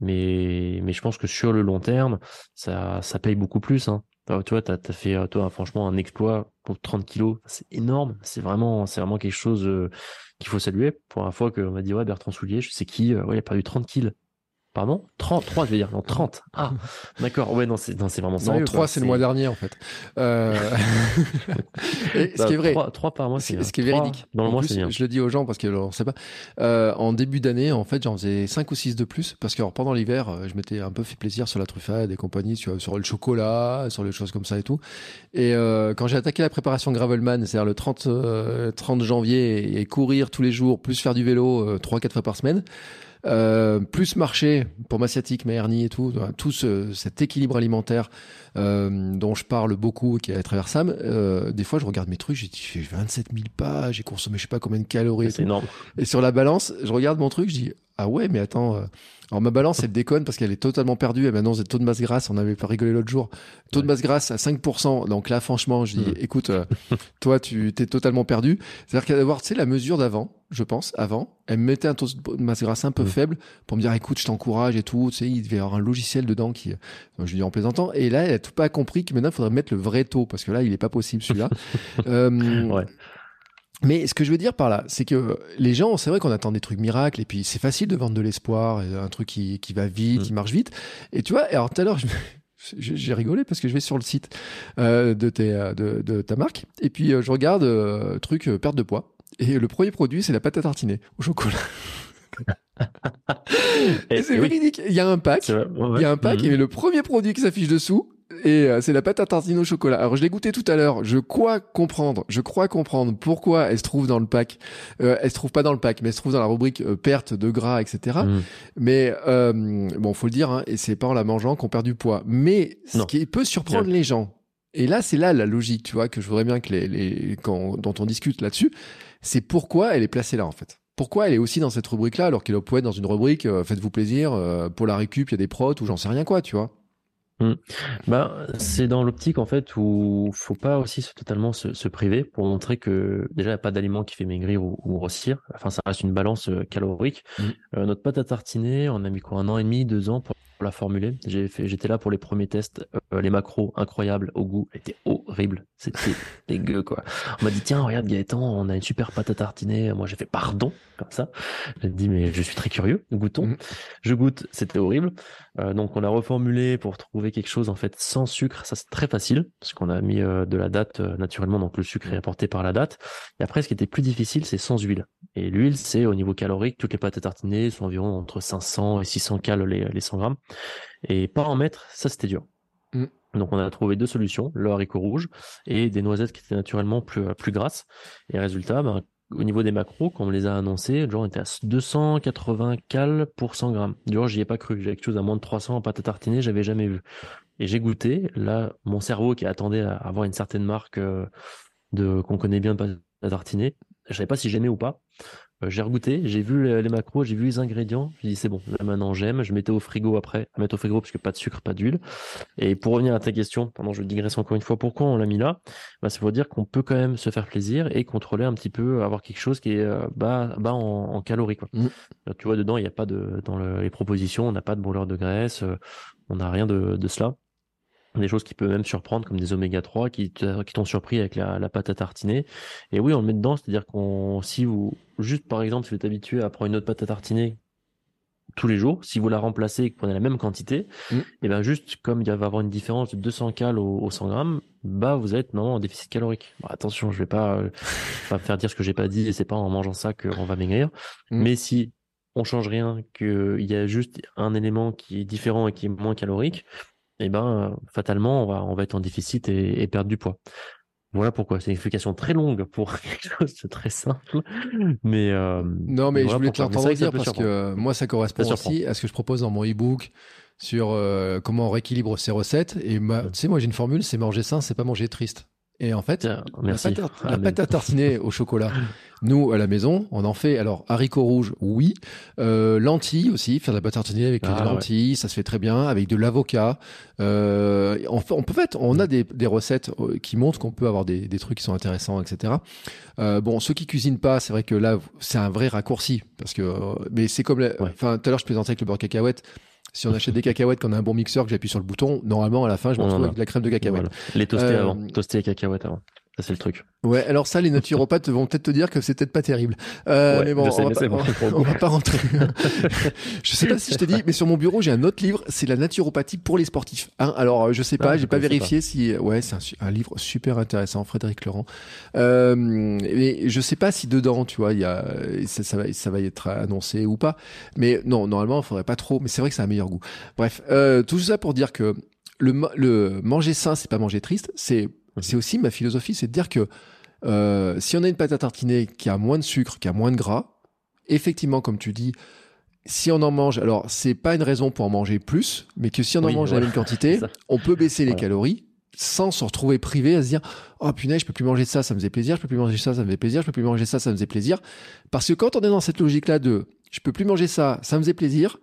mais mais je pense que sur le long terme ça ça paye beaucoup plus hein. Tu vois, tu as, fait, toi, franchement, un exploit pour 30 kilos. C'est énorme. C'est vraiment, c'est vraiment quelque chose qu'il faut saluer. Pour la fois qu'on m'a dit, ouais, Bertrand Soulier, je sais qui, ouais, il a perdu 30 kilos. Pardon 33, je vais dire. Non, 30. Ah, d'accord. Ouais, non, c'est, vraiment ça. Non, 3, c'est le mois dernier, en fait. Euh... ce qui est vrai. 3, par mois, c'est Ce qui est véridique. Dans le mois, c'est bien. Je le dis aux gens parce que, on sait pas. Euh, en début d'année, en fait, j'en faisais 5 ou 6 de plus parce que pendant l'hiver, euh, je m'étais un peu fait plaisir sur la truffade et compagnie, sur, sur le chocolat, sur les choses comme ça et tout. Et euh, quand j'ai attaqué la préparation Gravelman, c'est-à-dire le 30, 30 janvier et, et, courir tous les jours, plus faire du vélo 3-4 fois par semaine, euh, plus marché pour ma sciatique, ma hernie et tout, tout ce, cet équilibre alimentaire euh, dont je parle beaucoup, qui est à travers Sam, euh, des fois je regarde mes trucs, j'ai j'ai 27 000 pas, j'ai consommé je sais pas combien de calories. C'est énorme. Et sur la balance, je regarde mon truc, je dis, ah ouais, mais attends, alors ma balance, elle déconne parce qu'elle est totalement perdue. Et maintenant, c'est taux de masse grasse. On avait pas rigolé l'autre jour. Taux de masse grasse à 5%. Donc là, franchement, je dis, mm. écoute, euh, toi, tu t'es totalement perdu. C'est-à-dire qu'à d'avoir, tu sais, la mesure d'avant, je pense, avant, elle me mettait un taux de masse grasse un peu mm. faible pour me dire, écoute, je t'encourage et tout. Tu sais, il devait y avoir un logiciel dedans qui, je lui dis en plaisantant. Et là, elle a tout pas compris que maintenant, il faudrait mettre le vrai taux parce que là, il est pas possible celui-là. euh, ouais. Mais ce que je veux dire par là, c'est que les gens, c'est vrai qu'on attend des trucs miracles, et puis c'est facile de vendre de l'espoir, un truc qui, qui va vite, qui mm. marche vite. Et tu vois, alors tout à l'heure, j'ai rigolé parce que je vais sur le site euh, de, tes, euh, de, de, ta marque, et puis euh, je regarde euh, truc euh, perte de poids. Et le premier produit, c'est la pâte à tartiner au chocolat. c'est véridique. Il y a un pack. Il y a un pack. Mm. Et le premier produit qui s'affiche dessous, et euh, c'est la pâte à tartiner au chocolat. Alors je l'ai goûté tout à l'heure. Je crois comprendre, je crois comprendre pourquoi elle se trouve dans le pack. Euh, elle se trouve pas dans le pack, mais elle se trouve dans la rubrique euh, perte de gras, etc. Mm. Mais euh, bon, faut le dire, hein, et c'est pas en la mangeant qu'on perd du poids. Mais ce qui peut surprendre les gens. Et là, c'est là la logique, tu vois, que je voudrais bien que les, les quand, dont on discute là-dessus, c'est pourquoi elle est placée là en fait. Pourquoi elle est aussi dans cette rubrique-là alors qu'elle peut être dans une rubrique faites-vous plaisir pour la récup, il y a des protes ou j'en sais rien quoi, tu vois. Mmh. Bah, c'est dans l'optique en fait où faut pas aussi totalement se, se, priver pour montrer que déjà il n'y a pas d'aliment qui fait maigrir ou, grossir. Enfin, ça reste une balance euh, calorique. Mmh. Euh, notre pâte à tartiner, on a mis quoi un an et demi, deux ans pour la formuler. J'ai fait, j'étais là pour les premiers tests. Euh, les macros incroyables au goût étaient horribles. C'était dégueu quoi. On m'a dit tiens regarde Gaëtan, on a une super pâte à tartiner. Moi j'ai fait pardon comme ça. J'ai dit mais je suis très curieux. Goûtons. Mmh. Je goûte, c'était horrible. Euh, donc on a reformulé pour trouver quelque chose en fait sans sucre. Ça c'est très facile parce qu'on a mis euh, de la date euh, naturellement, donc le sucre est apporté par la date. Et après ce qui était plus difficile c'est sans huile. Et l'huile c'est au niveau calorique, toutes les pâtes à tartiner sont environ entre 500 et 600 cal les, les 100 grammes. Et pas en mettre, ça c'était dur. Mm. Donc on a trouvé deux solutions, le haricot rouge et des noisettes qui étaient naturellement plus, plus grasses. Et résultat, ben, au niveau des macros, quand on les a annoncés, genre on était à 280 cal pour 100 grammes. Du j'y ai pas cru. J'avais quelque chose à moins de 300 en pâte à tartiner, j'avais jamais vu. Et j'ai goûté. Là, mon cerveau qui attendait à avoir une certaine marque euh, de qu'on connaît bien de pâte à tartiner, je savais pas si j'aimais ou pas. Euh, j'ai regoûté, j'ai vu les, macros, j'ai vu les ingrédients. J'ai dit c'est bon, là maintenant j'aime. Je mettais au frigo après, à mettre au frigo parce que pas de sucre, pas d'huile. Et pour revenir à ta question, pendant je digresse encore une fois, pourquoi on l'a mis là? Bah, C'est pour dire qu'on peut quand même se faire plaisir et contrôler un petit peu, avoir quelque chose qui est euh, bas, bas en, calories. Quoi. Mmh. tu vois, dedans, il n'y a pas de dans les propositions, on n'a pas de brûleur de graisse, euh, on n'a rien de, de cela des choses qui peuvent même surprendre comme des oméga 3 qui t'ont surpris avec la, pâte à tartiner et oui on le met dedans c'est à dire qu'on si vous juste par exemple si vous êtes habitué à prendre une autre pâte à tartiner tous les jours si vous la remplacez et que vous prenez la même quantité mm. et ben juste comme il va y avoir une différence de 200 cal au, 100 grammes bah vous êtes normalement en déficit calorique attention je vais pas, pas faire dire ce que j'ai pas dit et c'est pas en mangeant ça qu'on va maigrir mm. mais si on change rien qu'il y a juste un élément qui est différent et qui est moins calorique eh ben, fatalement, on va, on va être en déficit et, perdre du poids. Voilà pourquoi. C'est une explication très longue pour quelque chose de très simple. Mais euh, non, mais je voulais te l'entendre dire parce que moi, ça correspond aussi à ce que je propose dans mon e-book sur euh, comment on rééquilibre ses recettes. Et tu sais, moi, j'ai une formule, c'est manger sain, c'est pas manger triste. Et en fait, la, pâte à, tartiner au chocolat, nous, à la maison, on en fait, alors, haricots rouges, oui, euh, lentilles aussi, faire de la pâte à tartiner avec des ah, lentilles, ça se fait très bien, avec de l'avocat. Euh, on, on, peut fait, on a des, des recettes euh, qui montrent qu'on peut avoir des, des, trucs qui sont intéressants, etc. Euh, bon, ceux qui cuisinent pas, c'est vrai que là, c'est un vrai raccourci, parce que, mais c'est comme, enfin, tout à l'heure, je plaisantais avec le beurre cacahuète, Si on achète des cacahuètes, qu'on a un bon mixeur, que j'appuie sur le bouton, normalement à la fin, je me retrouve avec de la crème de cacahuète. Voilà. Les toastés Euh, avant, toastés et cacahuètes avant. Ça, c'est le truc. Ouais, alors ça, les naturopathes vont peut-être te dire que c'est peut-être pas terrible. Euh, Ouais, mais bon, sais, on, va mais pas, bon, on- va pas rentrer. je sais pas si je t'ai dit, mais sur mon bureau, j'ai un autre livre, c'est la naturopathie pour les sportifs. Hein, alors, euh, je sais pas, j'ai pas vérifié si, ouais, c'est un, livre super intéressant, Frédéric Laurent. Euh, mais je sais pas si dedans, tu vois, il y a, ça, ça va, ça va y être annoncé ou pas. Mais non, normalement, il faudrait pas trop. Mais c'est vrai que c'est un meilleur goût. Bref, euh, tout ça pour dire que le, le manger sain, c'est pas manger triste. C'est, c'est aussi ma philosophie, c'est de dire que euh, si on a une pâte à tartiner qui a moins de sucre, qui a moins de gras, effectivement, comme tu dis, si on en mange, alors c'est pas une raison pour en manger plus, mais que si on en Oui, mange la même quantité, on peut baisser les Voilà. calories sans se retrouver privé à se dire oh punaise je peux plus manger ça ça me faisait plaisir je peux plus manger ça ça me faisait plaisir je peux plus manger ça ça me faisait plaisir parce que quand on est dans cette logique là de je peux plus manger ça ça me faisait plaisir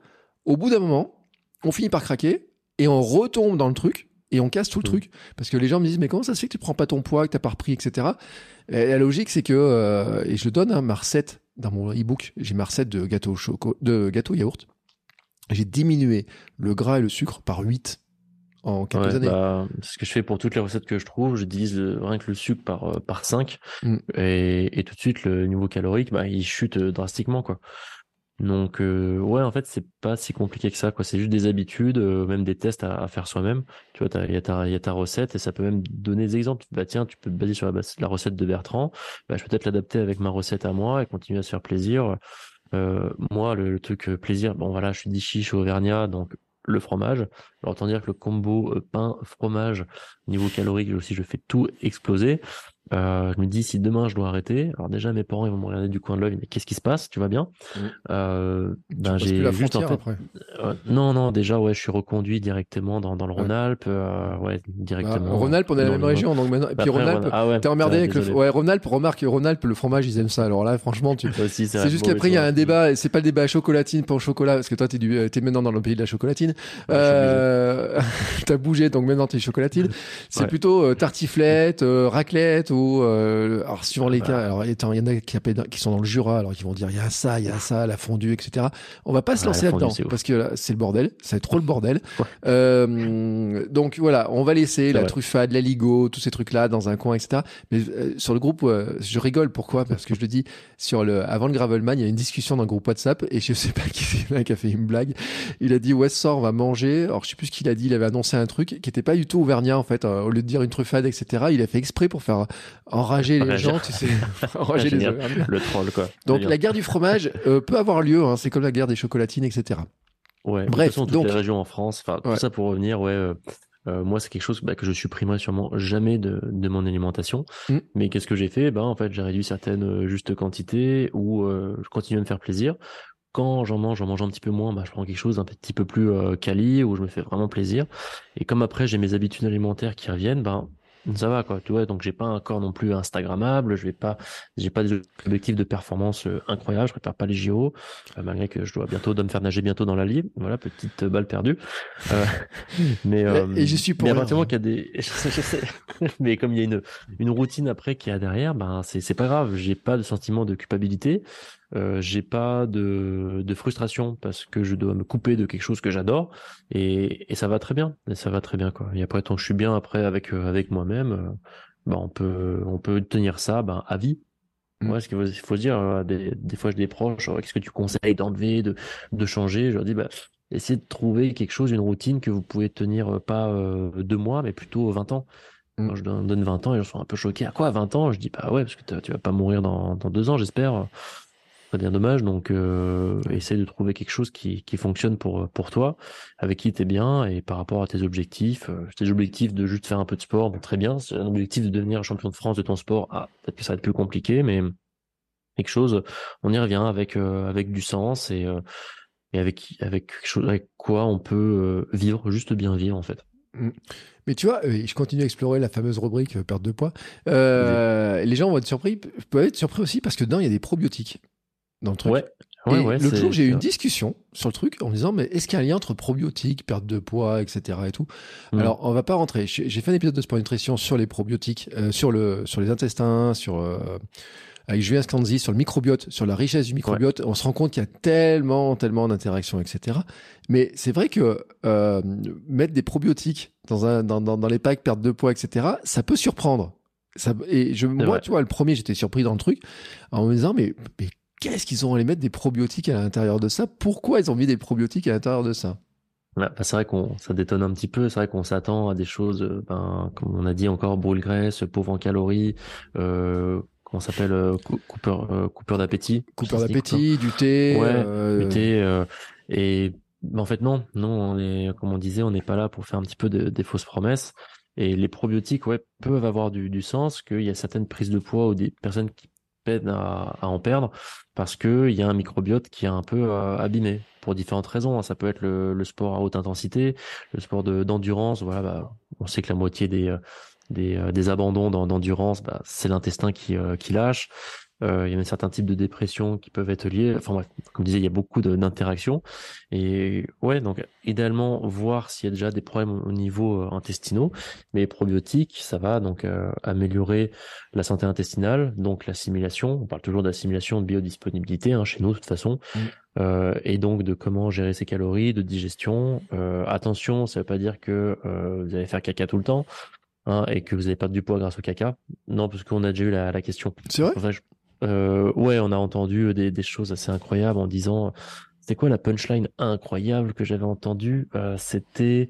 au bout d'un moment on finit par craquer et on retombe dans le truc et on casse tout le Mm. truc parce que les gens me disent mais comment ça se fait que tu prends pas ton poids que t'as pas repris etc et la logique c'est que euh, et je le donne hein, ma recette dans mon e-book j'ai ma recette de gâteau au choco de gâteau yaourt j'ai diminué le gras et le sucre par 8 en quelques Ouais, années bah, c'est ce que je fais pour toutes les recettes que je trouve. Je divise le- rien que le sucre par, euh, par 5 Mm. et, et tout de suite le niveau calorique, bah, il chute euh, drastiquement, quoi. Donc, euh, ouais, en fait, c'est pas si compliqué que ça, quoi. C'est juste des habitudes, euh, même des tests à, faire soi-même. Tu vois, il y, a ta- il y a ta recette et ça peut même donner des exemples. Bah, tiens, tu peux te baser sur la, recette de Bertrand. Bah, je peux peut-être l'adapter avec ma recette à moi et continuer à se faire plaisir. Euh, moi, le, le truc plaisir, bon, voilà, je suis d'ici, je suis auvergnat, donc le fromage. Alors, autant dire que le combo euh, pain-fromage, niveau calorique aussi, je fais tout exploser. Euh, je me dis, si demain je dois arrêter, alors déjà, mes parents, ils vont me regarder du coin de l'œil, mais qu'est-ce qui se passe? Tu vas bien? Mm. Euh, ben, j'ai la juste, en fait, après. euh, non, non, déjà, ouais, je suis reconduit directement dans, dans le. Rhône-Alpes, euh, ouais, Bah, directement. Rhône-Alpes, on est la dans même le- région, donc maintenant. Et puis Rhône-Alpes, Rhône- ah ouais, t'es emmerdé ouais, avec le. Ouais, Rhône-Alpes, remarque, Rhône-Alpes, le fromage, ils aiment ça. Alors là, franchement, tu. Aussi, C'est juste qu'après, il y a un débat, c'est pas le débat chocolatine pour chocolat, parce que toi, t'es du, t'es maintenant dans le pays de la chocolatine. T'as bougé, donc maintenant t'es chocolatine. C'est plutôt tartiflette, raclette, ou, euh, alors, suivant les cas, alors, il y en a qui, sont dans le Jura, alors, qui vont dire, il y a ça, il y a ça, la fondue, etc. On va pas se lancer là-dedans, parce que là, c'est le bordel, c'est trop le bordel. Ouais. Euh, donc voilà, on va laisser la truffade, la ligo, tous ces trucs-là dans un coin, etc. Mais euh, sur le groupe, euh, je rigole. Pourquoi? Parce que je le dis sur le avant le Gravelman, il y a une discussion dans le groupe WhatsApp et je sais pas qui c'est mec qui a fait une blague. Il a dit ouais, sort, on va manger. Alors je sais plus ce qu'il a dit. Il avait annoncé un truc qui était pas du tout auvergnat en fait. Euh, au lieu de dire une truffade, etc. Il a fait exprès pour faire enrager les gens, tu sais, enrager les. Le troll, quoi. Donc la guerre du fromage peut avoir lieu. Hein, c'est comme la guerre des chocolatines, etc. Ouais, Bref, de toute façon, toutes donc- les régions en France, enfin, Ouais. tout ça pour revenir, ouais, euh, euh, moi, c'est quelque chose bah, que je supprimerai sûrement jamais de, de mon alimentation. Mm. Mais qu'est-ce que j'ai fait? Ben, en fait, j'ai réduit certaines euh, justes quantités ou euh, je continue à me faire plaisir. Quand j'en mange, j'en mange un petit peu moins, bah, je prends quelque chose d'un petit peu plus quali où je me fais vraiment plaisir. Et comme après, j'ai mes habitudes alimentaires qui reviennent, ben, ça va, quoi, tu vois. Donc, j'ai pas un corps non plus Instagrammable, je vais pas, j'ai pas des objectifs de performance euh, incroyables, je prépare pas les JO, euh, malgré que je dois bientôt dois me faire nager bientôt dans la Libre. Voilà, petite euh, balle perdue. Euh, mais, euh, Et j'y suis pour mais à rien. partir du moment qu'il y a des, je sais, je sais. mais comme il y a une, une routine après qu'il y a derrière, ben, c'est, c'est pas grave. J'ai pas de sentiment de culpabilité. Euh, j'ai pas de, de frustration parce que je dois me couper de quelque chose que j'adore et, et ça va très bien et ça va très bien quoi et après tant que je suis bien après avec euh, avec moi-même euh, ben on peut on peut tenir ça ben à vie Mm. Ouais, ce qu'il faut, se dire, des, des fois, j'ai des proches, euh, qu'est-ce que tu conseilles d'enlever, de, de changer? Je leur dis, bah, essayez de trouver quelque chose, une routine que vous pouvez tenir pas euh, deux mois, mais plutôt 20 ans. Mm. Quand je donne donne 20 ans, ils sont un peu choqués. À quoi, 20 ans? Je dis, bah ouais, parce que tu vas pas mourir dans, dans deux ans, j'espère. C'est bien dommage. Donc, euh, essaye de trouver quelque chose qui, qui fonctionne pour, pour toi, avec qui t'es bien et par rapport à tes objectifs. Euh, tes objectifs de juste faire un peu de sport, bon, très bien. C'est un objectif de devenir champion de France de ton sport. Ah, peut-être que ça va être plus compliqué, mais quelque chose, on y revient avec, euh, avec du sens et, euh, et avec, avec quelque chose, avec quoi on peut euh, vivre, juste bien vivre, en fait. Mais tu vois, euh, je continue à explorer la fameuse rubrique euh, perte de poids. Euh, Les gens vont être surpris, peuvent être surpris aussi parce que dedans il y a des probiotiques dans le truc. Ouais. Et Ouais, ouais, l'autre c'est- jour, j'ai eu une discussion sur le truc en me disant, mais est-ce qu'il y a un lien entre probiotiques, perte de poids, etc. et tout? Mm. Alors, on va pas rentrer. J'ai j'ai fait un épisode de Sport Nutrition sur les probiotiques, euh, sur le, sur les intestins, sur, euh, avec Julien Scanzi sur le microbiote, sur la richesse du microbiote, on se rend compte qu'il y a tellement, tellement d'interactions, etc. Mais c'est vrai que euh, mettre des probiotiques dans, un, dans, dans, dans les packs, perte de poids, etc., ça peut surprendre. Ça, et je, moi, tu vois, le premier, j'étais surpris dans le truc en me disant, mais, mais qu'est-ce qu'ils ont à les mettre des probiotiques à l'intérieur de ça? Pourquoi ils ont mis des probiotiques à l'intérieur de ça? Bah, c'est vrai qu'on ça détonne un petit peu. C'est vrai qu'on s'attend à des choses, euh, ben, comme on a dit encore, brûle-graisse, pauvre en calories, euh, s'appelle, euh, coupeur, euh, coupeur d'appétit. Coupeur d'appétit, du thé. Ouais, du thé. et en fait non, non, on est, comme on disait, on n'est pas là pour faire un petit peu de, des fausses promesses. Et les probiotiques, ouais, peuvent avoir du, du sens, qu'il y a certaines prises de poids ou des personnes qui peine à, en perdre parce que il y a un microbiote qui est un peu euh, abîmé pour différentes raisons. Hein. Ça peut être le, sport à haute intensité, le sport d'endurance. voilà, bah, on sait que la moitié des euh, des, euh, des abandons d'endurance, bah, c'est l'intestin qui, qui lâche. Euh, il y a un certain type de dépression qui peuvent être liées. Enfin bref, comme je disais, il y a beaucoup d'interactions. Et ouais, donc idéalement voir s'il y a déjà des problèmes au niveau euh, intestinaux. Mais les probiotiques, ça va donc euh, améliorer la santé intestinale, donc l'assimilation. On parle toujours d'assimilation, de biodisponibilité hein, chez nous de toute façon. Mm. Euh, et donc de comment gérer ses calories, de digestion. Euh, attention, ça veut pas dire que vous allez faire caca tout le temps. Hein, et que vous allez perdre du poids grâce au caca. Non, parce qu'on a déjà eu la, la question. C'est vrai? Euh, ouais, on a entendu des, des, choses assez incroyables en disant, c'était quoi la punchline incroyable que j'avais entendue? Euh, C'était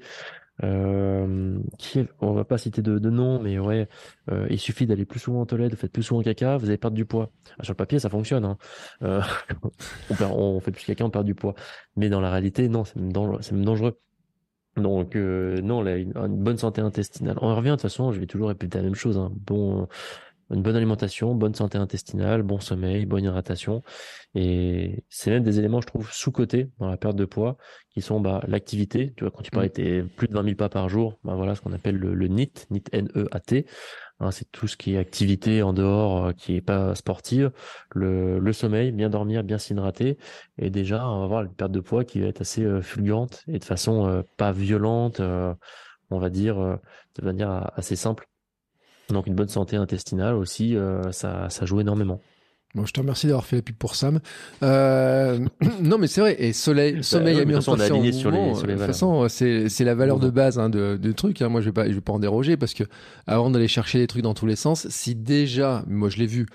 euh, qui on va pas citer de, de nom, mais ouais, euh, il suffit d'aller plus souvent en toilette, faites plus souvent caca, vous allez perdre du poids. Ah, sur le papier, ça fonctionne. Hein. Euh, on fait plus caca, on perd du poids. Mais dans la réalité, non, c'est même dangereux. Même dangereux. Donc euh, non, là, une, une, bonne santé intestinale. On revient de toute façon, je vais toujours répéter la même chose. Hein. Bon, une bonne alimentation, bonne santé intestinale, bon sommeil, bonne hydratation. Et c'est même des éléments, je trouve, sous-cotés dans la perte de poids, qui sont bah, l'activité. Tu vois, quand tu parlais de plus de 20 000 pas par jour, bah, voilà ce qu'on appelle le, le NIT, NIT N-E-A-T. Hein, c'est tout ce qui est activité en dehors, euh, qui est pas sportive. Le, le sommeil, bien dormir, bien s'hydrater. Et déjà, on va avoir une perte de poids qui va être assez euh, fulgurante et de façon euh, pas violente, on va dire, de manière assez simple donc une bonne santé intestinale aussi, euh, ça, ça joue énormément. Bon, je te remercie d'avoir fait la pub pour Sam. Euh, non, mais c'est vrai. Et soleil, bah, sommeil, alimentation, sur les, sur les De toute façon, c'est, la valeur de base hein, de, de trucs. Hein. Moi, je vais pas, je vais pas en déroger parce que avant d'aller chercher les trucs dans tous les sens, si déjà, moi, je l'ai vu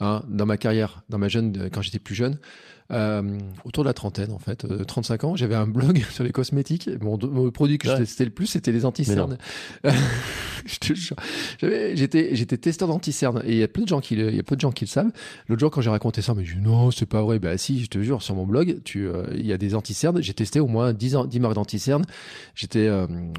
hein, dans ma carrière, dans ma jeune, quand j'étais plus jeune, euh, autour de la trentaine en fait, 35 euh, ans, j'avais un blog sur les cosmétiques. Mon, produit que je testais le plus, c'était les anti-cernes. j'étais, j'étais testeur d'anti-cernes et il y a peu de gens qui, il y a peu de gens qui le savent. L'autre jour, quand j'ai raconté ça, mais je dis non, c'est pas vrai. Bah si, je te jure, sur mon blog, tu, euh, il y a des anti-cernes. J'ai testé au moins 10, 10 marques d'anti-cernes. J'étais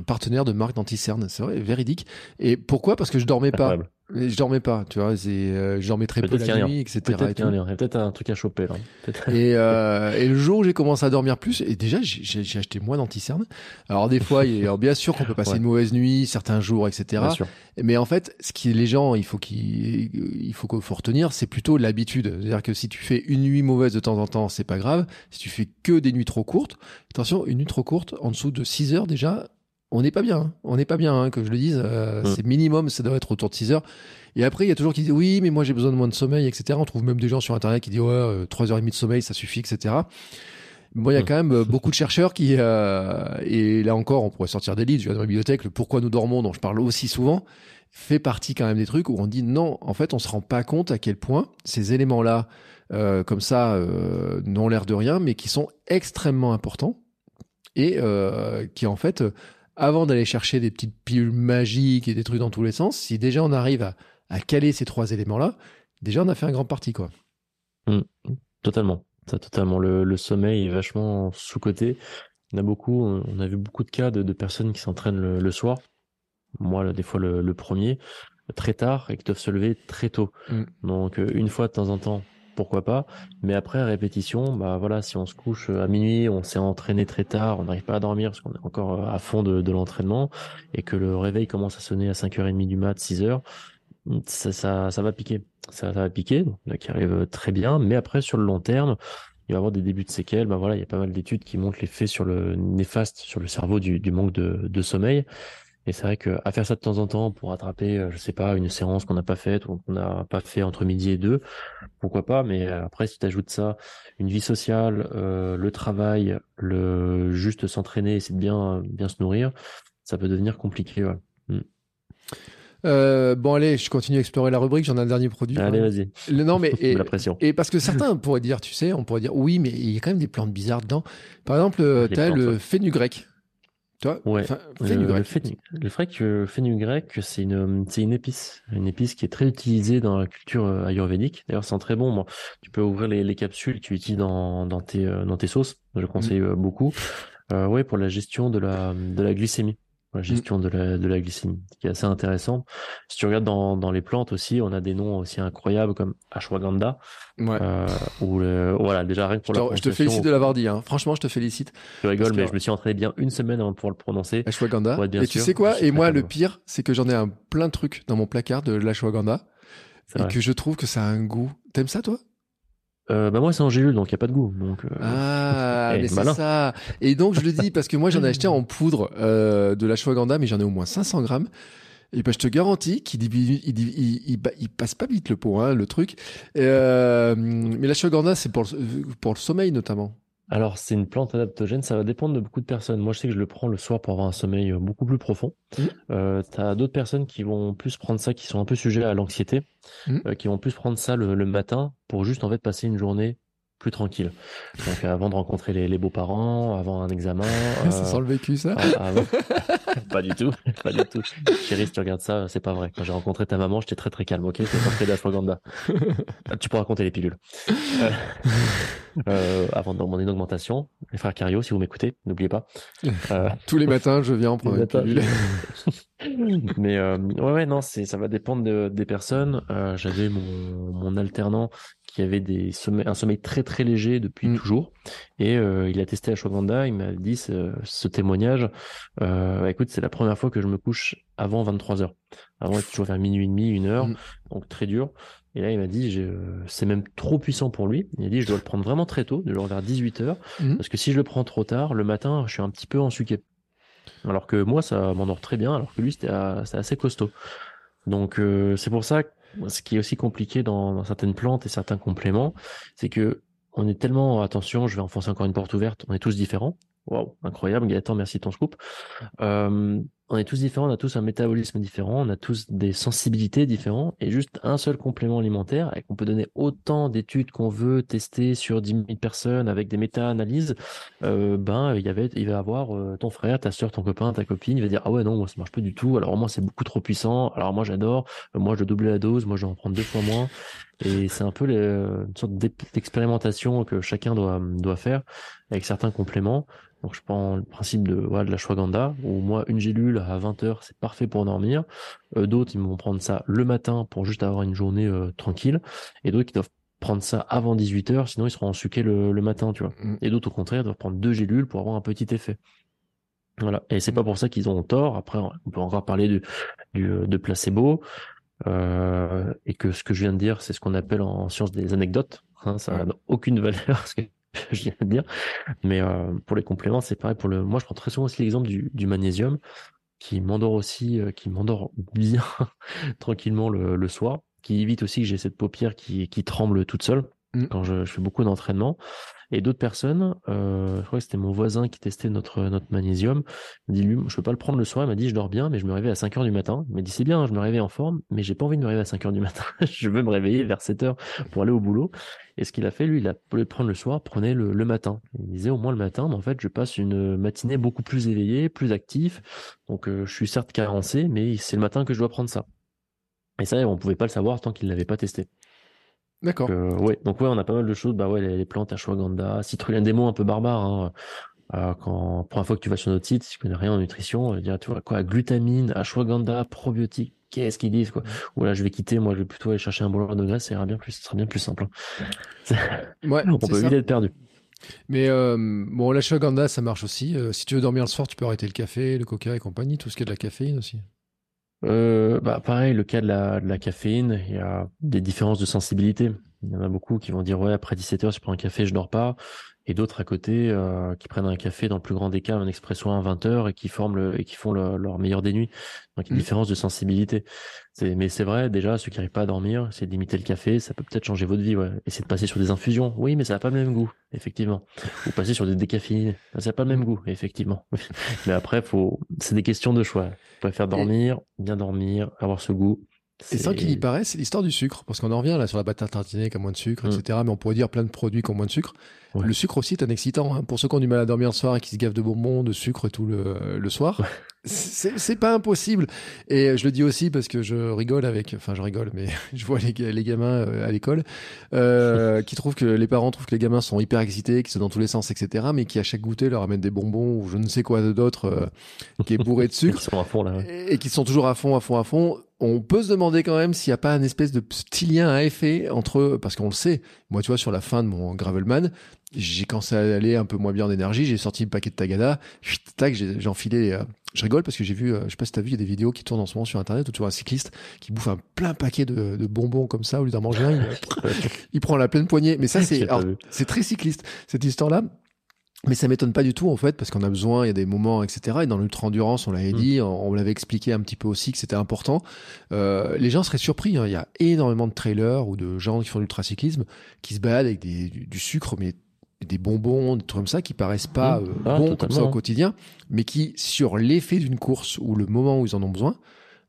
partenaire de marques d'anti-cernes. C'est vrai, véridique. Et pourquoi? Parce que je dormais pas. Je dormais pas, tu vois, euh, je dormais très peu la nuit, etc. Peut-être qu'il y a peut-être un truc à choper là. Et, euh, et le jour où j'ai commencé à dormir plus, et déjà j'ai acheté moins d'anticernes. Alors des fois, il, alors bien sûr qu'on peut passer une mauvaise nuit, certains jours, etc. Mais en fait, ce qui les gens, il faut qu'il, il faut qu'il faut retenir, c'est plutôt l'habitude. C'est-à-dire que si tu fais une nuit mauvaise de temps en temps, c'est pas grave. Si tu fais que des nuits trop courtes, attention, une nuit trop courte, en dessous de 6 heures déjà, on n'est pas bien. Hein. On n'est pas bien, hein, que je le dise. Euh, mm. C'est minimum, ça doit être autour de 6 heures. Et après, il y a toujours qui disent oui, mais moi j'ai besoin de moins de sommeil, etc. On trouve même des gens sur Internet qui disent ouais, 3h30 euh, de sommeil, ça suffit, etc. Bon, il y a mm. quand même euh, beaucoup de chercheurs qui, et là encore, on pourrait sortir des livres, je dans la bibliothèque, le pourquoi nous dormons, dont je parle aussi souvent, fait partie quand même des trucs où on dit non, en fait, on se rend pas compte à quel point ces éléments-là, comme ça, n'ont l'air de rien, mais qui sont extrêmement importants et qui en fait avant d'aller chercher des petites pilules magiques et des trucs dans tous les sens, si déjà on arrive à, à caler ces trois éléments-là, déjà on a fait un grand parti, quoi. Mmh. totalement. totalement. Le, le, sommeil est vachement sous-coté. On a beaucoup, on a vu beaucoup de cas de, de personnes qui s'entraînent le, le, soir. Moi, des fois, le, le, premier, très tard et qui doivent se lever très tôt. Mmh. Donc, euh, une fois de temps en temps, pourquoi pas. Mais après, répétition, bah voilà, si on se couche à minuit, on s'est entraîné très tard, on n'arrive pas à dormir parce qu'on est encore à fond de, l'entraînement et que le réveil commence à sonner à 5h30 du mat, 6h, ça, ça, ça va piquer. Ça, va piquer, donc, qui arrive très bien. Mais après, sur le long terme, il va y avoir des débuts de séquelles. Bah voilà, il y a pas mal d'études qui montrent l'effet sur le néfaste sur le cerveau du, manque de sommeil. Et c'est vrai qu'à faire ça de temps en temps pour rattraper, je sais pas, une séance qu'on n'a pas faite ou qu'on n'a pas fait entre midi et deux, pourquoi pas. Mais après, si tu ajoutes ça, une vie sociale, le travail, le juste s'entraîner, essayer de bien bien se nourrir, ça peut devenir compliqué. Ouais. Mm. Euh, bon, allez, je continue à explorer la rubrique. J'en ai un dernier produit. Allez, vas-y. Non, mais et, la pression. et parce que certains pourraient dire, tu sais, on pourrait dire, oui, mais il y a quand même des plantes bizarres dedans. Par exemple, euh, tu as le fenugrec. Tu vois Ouais. fenugrec. Le, le fenugrec, c'est une, c'est une épice, une épice qui est très utilisée dans la culture euh, ayurvédique. D'ailleurs, c'est très bon. tu peux ouvrir les, les capsules que tu utilises dans, dans tes, dans tes sauces. Je conseille mm. beaucoup. Euh, ouais, pour la gestion de la, de la glycémie la gestion de, la, de la glycémie, qui est assez intéressant. Si tu regardes dans, dans les plantes aussi, on a des noms aussi incroyables comme ashwagandha. Ouais. Euh, ou le, voilà, déjà rien que pour je la Je te félicite de l'avoir dit. Hein. Franchement, je te félicite. Je rigole, mais je me suis entraîné bien une semaine avant de pouvoir le prononcer. Ashwagandha. Et tu sais quoi? Et moi, le pire, c'est que j'en ai un plein de trucs dans mon placard de l'ashwagandha et que je trouve que ça a un goût. T'aimes ça, toi? Euh, bah moi c'est en gélule donc il y a pas de goût donc euh... ah mais c'est ça. Et donc je le dis parce que moi j'en ai acheté en poudre euh, de l'ashwagandha mais j'en ai au moins 500 grammes. Et ben je te garantis qu'il il, il, il, passe pas vite le pot hein, le truc. Euh, mais l'ashwagandha c'est pour pour le sommeil notamment alors, c'est une plante adaptogène, ça va dépendre de beaucoup de personnes. Moi, je sais que je le prends le soir pour avoir un sommeil euh, beaucoup plus profond. Mmh. Euh, tu as d'autres personnes qui vont plus prendre ça, qui sont un peu sujets à l'anxiété, mmh. euh, qui vont plus prendre ça le, le, matin pour juste en fait passer une journée plus tranquille. Donc avant de rencontrer les, beaux-parents, avant un examen. ça sent le vécu, ça Pas du tout, pas du tout. Chérie, si tu regardes ça, c'est pas vrai. Quand j'ai rencontré ta maman, j'étais très très calme, ok? J'étais pas d'ashwagandha. tu pourras raconter les pilules. Euh, euh, avant de demander une augmentation, les frères Cario, si vous m'écoutez, n'oubliez pas. Euh, Tous les matins, je viens en prendre une pilule. Mais ouais, ouais, non, ça va dépendre de, des personnes. J'avais mon, mon alternant qui avait des un sommeil très très léger depuis mm. toujours. Et euh, il a testé Ashwagandha, il m'a dit ce, ce témoignage, euh, écoute, c'est la première fois que je me couche avant 23 heures. Avant, il toujours vers minuit et demi, une heure, mm. donc très dur. Et là, il m'a dit, c'est même trop puissant pour lui. Il a dit, je dois le prendre vraiment très tôt, de genre vers 18 heures, mm. parce que si je le prends trop tard, le matin, je suis un petit peu en suquet. Alors que moi, ça m'endort très bien, alors que lui, c'était assez costaud. Donc, euh, c'est pour ça que ce qui est aussi compliqué dans, certaines plantes et certains compléments, c'est que on est tellement attention, je vais enfoncer encore une porte ouverte, on est tous différents. Waouh, incroyable, Gaëtan, merci de ton scoop. Euh, on est tous différents, on a tous un métabolisme différent, on a tous des sensibilités différentes et juste un seul complément alimentaire et qu'on peut donner autant d'études qu'on veut tester sur 10 000 personnes avec des méta-analyses, euh, ben il y avait, il va avoir euh, ton frère, ta soeur, ton copain, ta copine, il va dire ah ouais non moi ça marche pas du tout, alors moi c'est beaucoup trop puissant, alors moi j'adore, moi je doubler la dose, moi je vais en prendre deux fois moins et c'est un peu les, une sorte d'expérimentation que chacun doit doit faire avec certains compléments. Donc je prends le principe de, de la shwaganda, où moi une gélule à 20 heures c'est parfait pour dormir. Euh, d'autres ils vont prendre ça le matin pour juste avoir une journée euh, tranquille, et d'autres qui doivent prendre ça avant 18 heures, sinon ils seront en suqué le, le, matin, tu vois. Mm. Et d'autres au contraire doivent prendre deux gélules pour avoir un petit effet. Voilà. Et c'est pas pour ça qu'ils ont tort. Après, on peut encore parler du, du de placebo. Euh, et que ce que je viens de dire, c'est ce qu'on appelle en science des anecdotes. Hein, ça n'a aucune valeur parce que je viens de dire. Mais euh, pour les compléments, c'est pareil. Pour le, moi, je prends très souvent aussi l'exemple du, du magnésium qui m'endort aussi, euh, qui m'endort bien tranquillement le, le, soir, qui évite aussi que j'ai cette paupière qui, qui tremble toute seule mmh. quand je, je, fais beaucoup d'entraînement. Et d'autres personnes, euh, je crois que c'était mon voisin qui testait notre, notre magnésium, il dit, lui, je peux pas le prendre le soir, il m'a dit, je dors bien, mais je me réveille à 5 heures du matin. Il m'a dit, c'est bien, je me réveille en forme, mais j'ai pas envie de me réveiller à 5 heures du matin. je veux me réveiller vers 7 heures pour aller au boulot. Et ce qu'il a fait, lui, il a le prendre le soir, prenait le, le matin. Il disait, au moins le matin, mais en fait, je passe une matinée beaucoup plus éveillée, plus actif. Donc, euh, je suis certes carencé, mais c'est le matin que je dois prendre ça. Et ça, on pouvait pas le savoir tant qu'il l'avait pas testé. D'accord. Euh, ouais, donc ouais, on a pas mal de choses. Bah ouais, les, les plantes ashwagandha, citrullin, des mots un peu barbares. Hein. Euh, quand première fois que tu vas sur notre site, si tu connais rien en nutrition, on va dire tu vois quoi, glutamine, ashwagandha, probiotique. Qu'est-ce qu'ils disent quoi? Ou là, je vais quitter. Moi, je vais plutôt aller chercher un boulot de graisse. Ça ira bien plus. Ce sera bien plus simple. Hein. ouais, on peut vite être perdu. Mais euh, bon, l'ashwagandha, ça marche aussi. Euh, si tu veux dormir le soir, tu peux arrêter le café, le coca et compagnie, tout ce qui est de la caféine aussi. Euh, bah pareil, le cas de la, de la caféine, il y a des différences de sensibilité. Il y en a beaucoup qui vont dire ouais après 17 heures je prends un café je dors pas et d'autres à côté euh, qui prennent un café dans le plus grand des cas un expresso à 20 heures et qui forment le, et qui font leur meilleur des nuits. Donc il y a une mmh. différence de sensibilité. Mais c'est vrai déjà ceux qui n'arrivent pas à dormir, c'est d'imiter le café, ça peut peut-être changer votre vie. Ouais. Essayez de passer sur des infusions. Oui mais ça n'a pas le même goût effectivement. Ou passer sur des décaféinés, ça n'a pas le même goût effectivement. mais après faut c'est des questions de choix. Pouvez faire dormir, bien dormir, avoir ce goût. Et sans qu'il y paraît, c'est l'histoire du sucre. Parce qu'on en revient là sur la pâte à tartiner qui a moins de sucre, mm. etc. Mais on pourrait dire plein de produits qui ont moins de sucre. Le sucre aussi est un excitant. Hein. Pour ceux qui ont du mal à dormir le soir et qui se gavent de bonbons, de sucre et tout le, le soir, c'est pas impossible. Et je le dis aussi parce que je rigole avec, enfin je rigole, mais je vois les, les gamins euh, à l'école euh, qui trouvent que les parents trouvent que les gamins sont hyper excités, qui sont dans tous les sens, etc. Mais qui à chaque goûter leur amènent des bonbons ou je ne sais quoi d'autre euh, qui est bourré de sucre. sont à fond là. Et, et qui sont toujours à fond, à fond, à fond on peut se demander quand même s'il n'y a pas un espèce de petit lien à effet entre, parce qu'on le sait, moi tu vois sur la fin de mon Gravelman, j'ai commencé à aller un peu moins bien en énergie, j'ai sorti le paquet de Tagada, tac, j'ai enfilé, euh, je rigole parce que j'ai vu, euh, je sais pas si t'as vu, il y a des vidéos qui tournent en ce moment sur internet où tu vois un cycliste qui bouffe un plein paquet de, bonbons comme ça, au lieu d'en manger un, il, prend la pleine poignée, mais ça c'est, c'est très cycliste, cette histoire-là, mais ça m'étonne pas du tout en fait parce qu'on a besoin, il y a des moments, etc. Et dans l'ultra endurance, on l'avait mm. dit, on, l'avait expliqué un petit peu aussi que c'était important. Euh, les gens seraient surpris. Hein. Il y a énormément de trailers ou de gens qui font l'ultra cyclisme qui se baladent avec des, du, sucre, mais des bonbons, des trucs comme ça qui paraissent pas mm. euh, ah, bons comme ça au quotidien, mais qui sur l'effet d'une course ou le moment où ils en ont besoin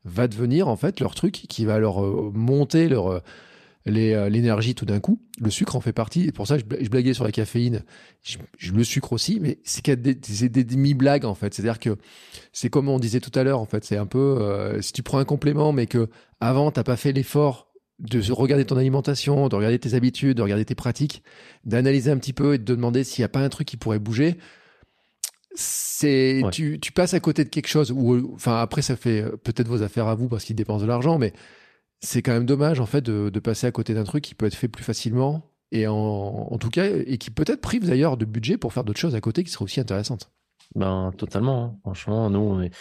va devenir en fait leur truc qui va leur euh, monter leur euh, l'énergie tout d'un coup. Le sucre en fait partie. Et pour ça, je, blaguais sur la caféine. Je, le sucre aussi, mais c'est des, des demi-blagues en fait. C'est-à-dire que c'est comme on disait tout à l'heure en fait. C'est un peu euh, si tu prends un complément, mais que avant t'as pas fait l'effort de regarder ton alimentation, de regarder tes habitudes, de regarder tes pratiques, d'analyser un petit peu et de te demander s'il n'y a pas un truc qui pourrait bouger. C'est tu, tu passes à côté de quelque chose ou enfin après ça fait peut-être vos affaires à vous parce qu'ils dépensent de l'argent, mais c'est quand même dommage en fait de, passer à côté d'un truc qui peut être fait plus facilement et en, tout cas et qui peut-être prive d'ailleurs de budget pour faire d'autres choses à côté qui seraient aussi intéressantes. Ben totalement. Hein. Franchement, nous on est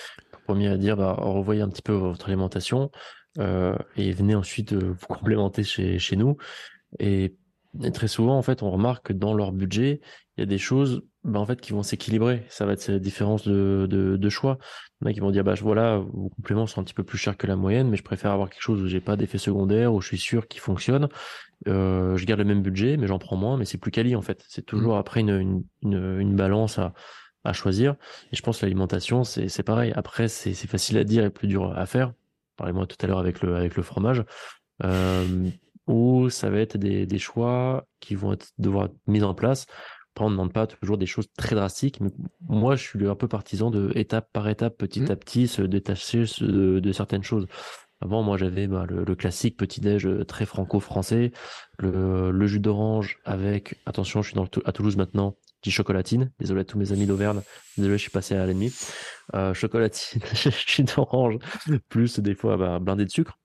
premier à dire bah, revoyez un petit peu votre alimentation et venez ensuite euh, vous complémenter chez, chez nous. Et, très souvent en fait on remarque que dans leur budget il y a des choses bah, en fait qui vont s'équilibrer. Ça va être cette différence de, de, de choix. Il y en a qui vont dire bah voilà, vos compléments sont un petit peu plus chers que la moyenne, mais je préfère avoir quelque chose où j'ai pas d'effet secondaire, où je suis sûr qu'il fonctionne. Euh, je garde le même budget, mais j'en prends moins, mais c'est plus quali en fait. C'est toujours mmh. après une, une, une, balance à, à choisir. Et je pense que l'alimentation, c'est, pareil. Après, c'est facile à dire et plus dur à faire. Parlez-moi tout à l'heure avec le, avec le fromage. Euh, ou ça va être des, des choix qui vont être, devoir être mis en place on ne demande pas toujours des choses très drastiques, mais moi, je suis un peu partisan de étape par étape, petit mmh. à petit, se détacher de, certaines choses. Avant, moi, j'avais bah, le, classique petit-déj euh, très franco-français, le, jus d'orange avec, attention, je suis dans à Toulouse maintenant, dis chocolatine. Désolé à tous mes amis d'Auvergne. Désolé, je suis passé à l'ennemi. Euh, chocolatine, jus d'orange, plus des fois bah, blindé de sucre.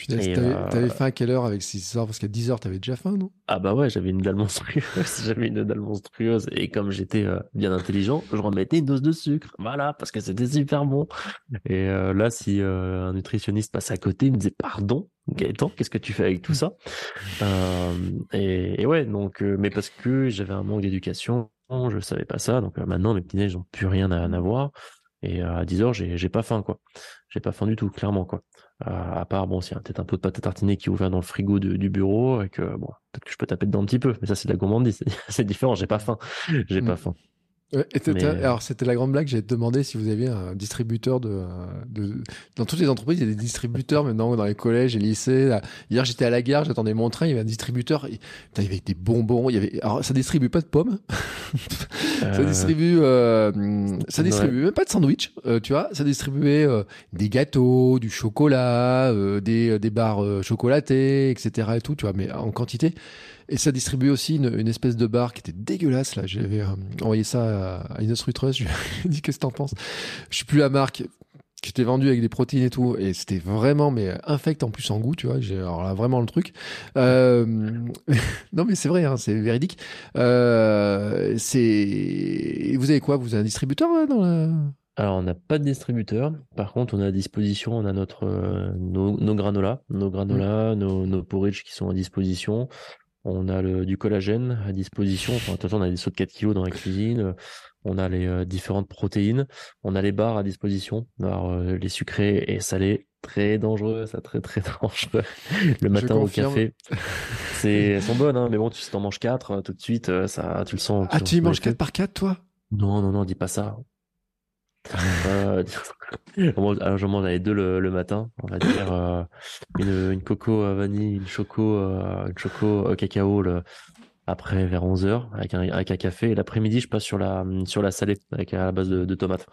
Putain, t'avais, euh, faim à quelle heure avec ces histoires? Parce qu'à 10 heures, t'avais déjà faim, non? Ah bah ouais, j'avais une dalle monstrueuse. j'avais une dalle monstrueuse. Et comme j'étais euh, bien intelligent, je remettais une dose de sucre. Voilà, parce que c'était super bon. Et euh, là, si un nutritionniste passe à côté, il me disait Pardon, Gaëtan, qu'est-ce que tu fais avec tout ça? Et, ouais, donc, mais parce que j'avais un manque d'éducation, je savais pas ça. Donc maintenant, mes petits ils n'ont plus rien à, à voir. Et à 10 heures, j'ai, j'ai pas faim, quoi. J'ai pas faim du tout, clairement, quoi. Euh, à part, bon, s'il y a peut-être un peu de pâte à tartiner qui est ouvert dans le frigo du bureau, et que, bon, peut-être que je peux taper dedans un petit peu, mais ça, c'est de la gourmandise. C'est différent, j'ai pas faim. J'ai pas faim. Alors, c'était la grande blague. J'ai demandé si vous aviez un distributeur de, de, Dans toutes les entreprises, il y a des distributeurs maintenant, dans les collèges et lycées. Hier, j'étais à la gare, j'attendais mon train, il y avait un distributeur. il y avait des bonbons. Il y avait... Alors, ça distribue pas de pommes. ça euh. distribue. Euh... Ça distribue même pas de sandwich, euh, tu vois. Ça distribuait euh, des gâteaux, du chocolat, des, des barres chocolatées, etc. et tout, tu vois, mais en quantité. Et ça distribuait aussi une, espèce de bar qui était dégueulasse. Là, j'avais euh, envoyé ça à, Ines Rutrus. Je lui ai dit qu'est-ce que t'en penses? Je suis plus la marque qui était vendue avec des protéines et tout, et c'était vraiment mais infect en plus en goût, tu vois. J'ai alors là vraiment le truc. Euh... non mais c'est vrai, hein, c'est véridique. Euh, c'est vous avez quoi? Vous avez un distributeur là, dans la alors, on n'a pas de distributeur. Par contre, on a à disposition, on a notre, euh, nos, granolas, nos granolas, nos, nos porridge qui sont à disposition. On a le, du collagène à disposition. Enfin, attention, on a des sauts de 4 kilos dans la cuisine. On a les euh, différentes protéines. On a les barres à disposition. Alors, euh, les sucrés et salés, très dangereux, ça très très dangereux. Le matin au café, c'est elles sont bonnes, hein, mais bon, tu t'en manges 4 euh, tout de suite, ça, tu le sens. Ah, tu y manges 4 par 4 toi? Non, non, non, dis pas ça. Euh, alors j'en mange les deux le, le, matin, on va dire euh, une, une coco à vanille, une choco, euh, une choco cacao le, après vers 11h avec un, avec un café. Et l'après-midi, je passe sur la, sur la salée avec à la base de, de tomates.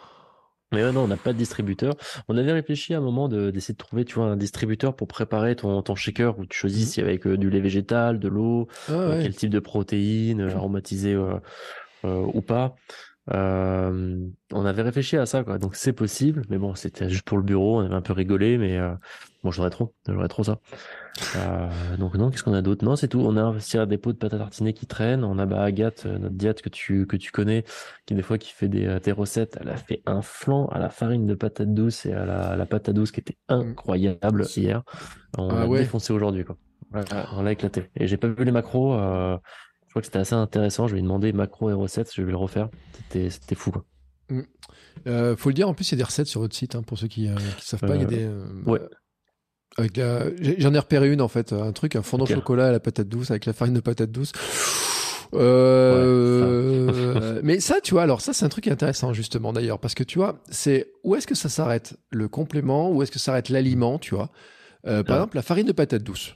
Mais ouais, non, on n'a pas de distributeur. On avait réfléchi à un moment d'essayer de, trouver, tu vois, un distributeur pour préparer ton, ton shaker où tu choisis si avec euh, du lait végétal, de l'eau, ah euh, quel type de protéines, euh, aromatisé euh, ou pas. Euh, on avait réfléchi à ça, quoi. Donc c'est possible, mais bon, c'était juste pour le bureau. On avait un peu rigolé, mais euh, bon, j'aurais trop, j'aurais trop ça. Euh, donc non, qu'est-ce qu'on a d'autre? Non, c'est tout. On a investi à des pots de pâte à tartiner qui traînent. On a bah, Agathe, euh, notre diète que tu que tu connais, qui des fois qui fait des, des recettes. Elle a fait un flan à la farine de patate douce et à la, la patate douce qui était incroyable hier. On ah, a défoncé aujourd'hui, quoi. on l'a éclaté. Et j'ai pas vu les macros. Euh, que c'était assez intéressant. Je lui ai demandé macro et recettes, je vais le refaire. C'était fou. Quoi. Mm. Euh, faut le dire, en plus, il y a des recettes sur votre site, hein, pour ceux qui ne euh, savent pas. Il y a euh, des. ouais. J'en ai repéré une, en fait, un truc, un fondant au chocolat à la patate douce, avec la farine de patate douce. Euh... mais ça, tu vois, alors ça, c'est un truc intéressant justement d'ailleurs, parce que tu vois, c'est où est-ce que ça s'arrête le complément, où est-ce que ça s'arrête l'aliment, tu vois? Euh, par exemple, la farine de patate douce.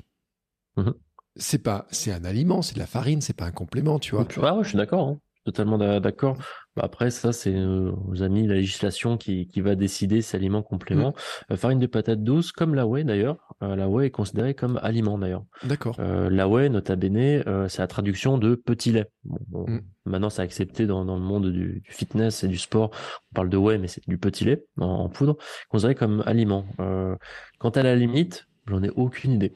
Mm c'est pas, c'est un aliment, c'est de la farine, c'est pas un complément, tu vois. Ah ouais, je suis d'accord, hein. totalement d'accord. Bah, après, ça, c'est euh, aux amis la législation qui, qui va décider si aliment complément. Mmh. Euh, farine de patate douce, comme la whey d'ailleurs, euh, la whey est considérée comme aliment d'ailleurs. D'accord. la whey, nota bene, c'est la traduction de petit lait. Mmh. Maintenant, c'est accepté dans, dans le monde du, fitness et du sport. On parle de whey, mais c'est du petit lait en, en poudre, considéré comme aliment. quant à la limite, j'en ai aucune idée.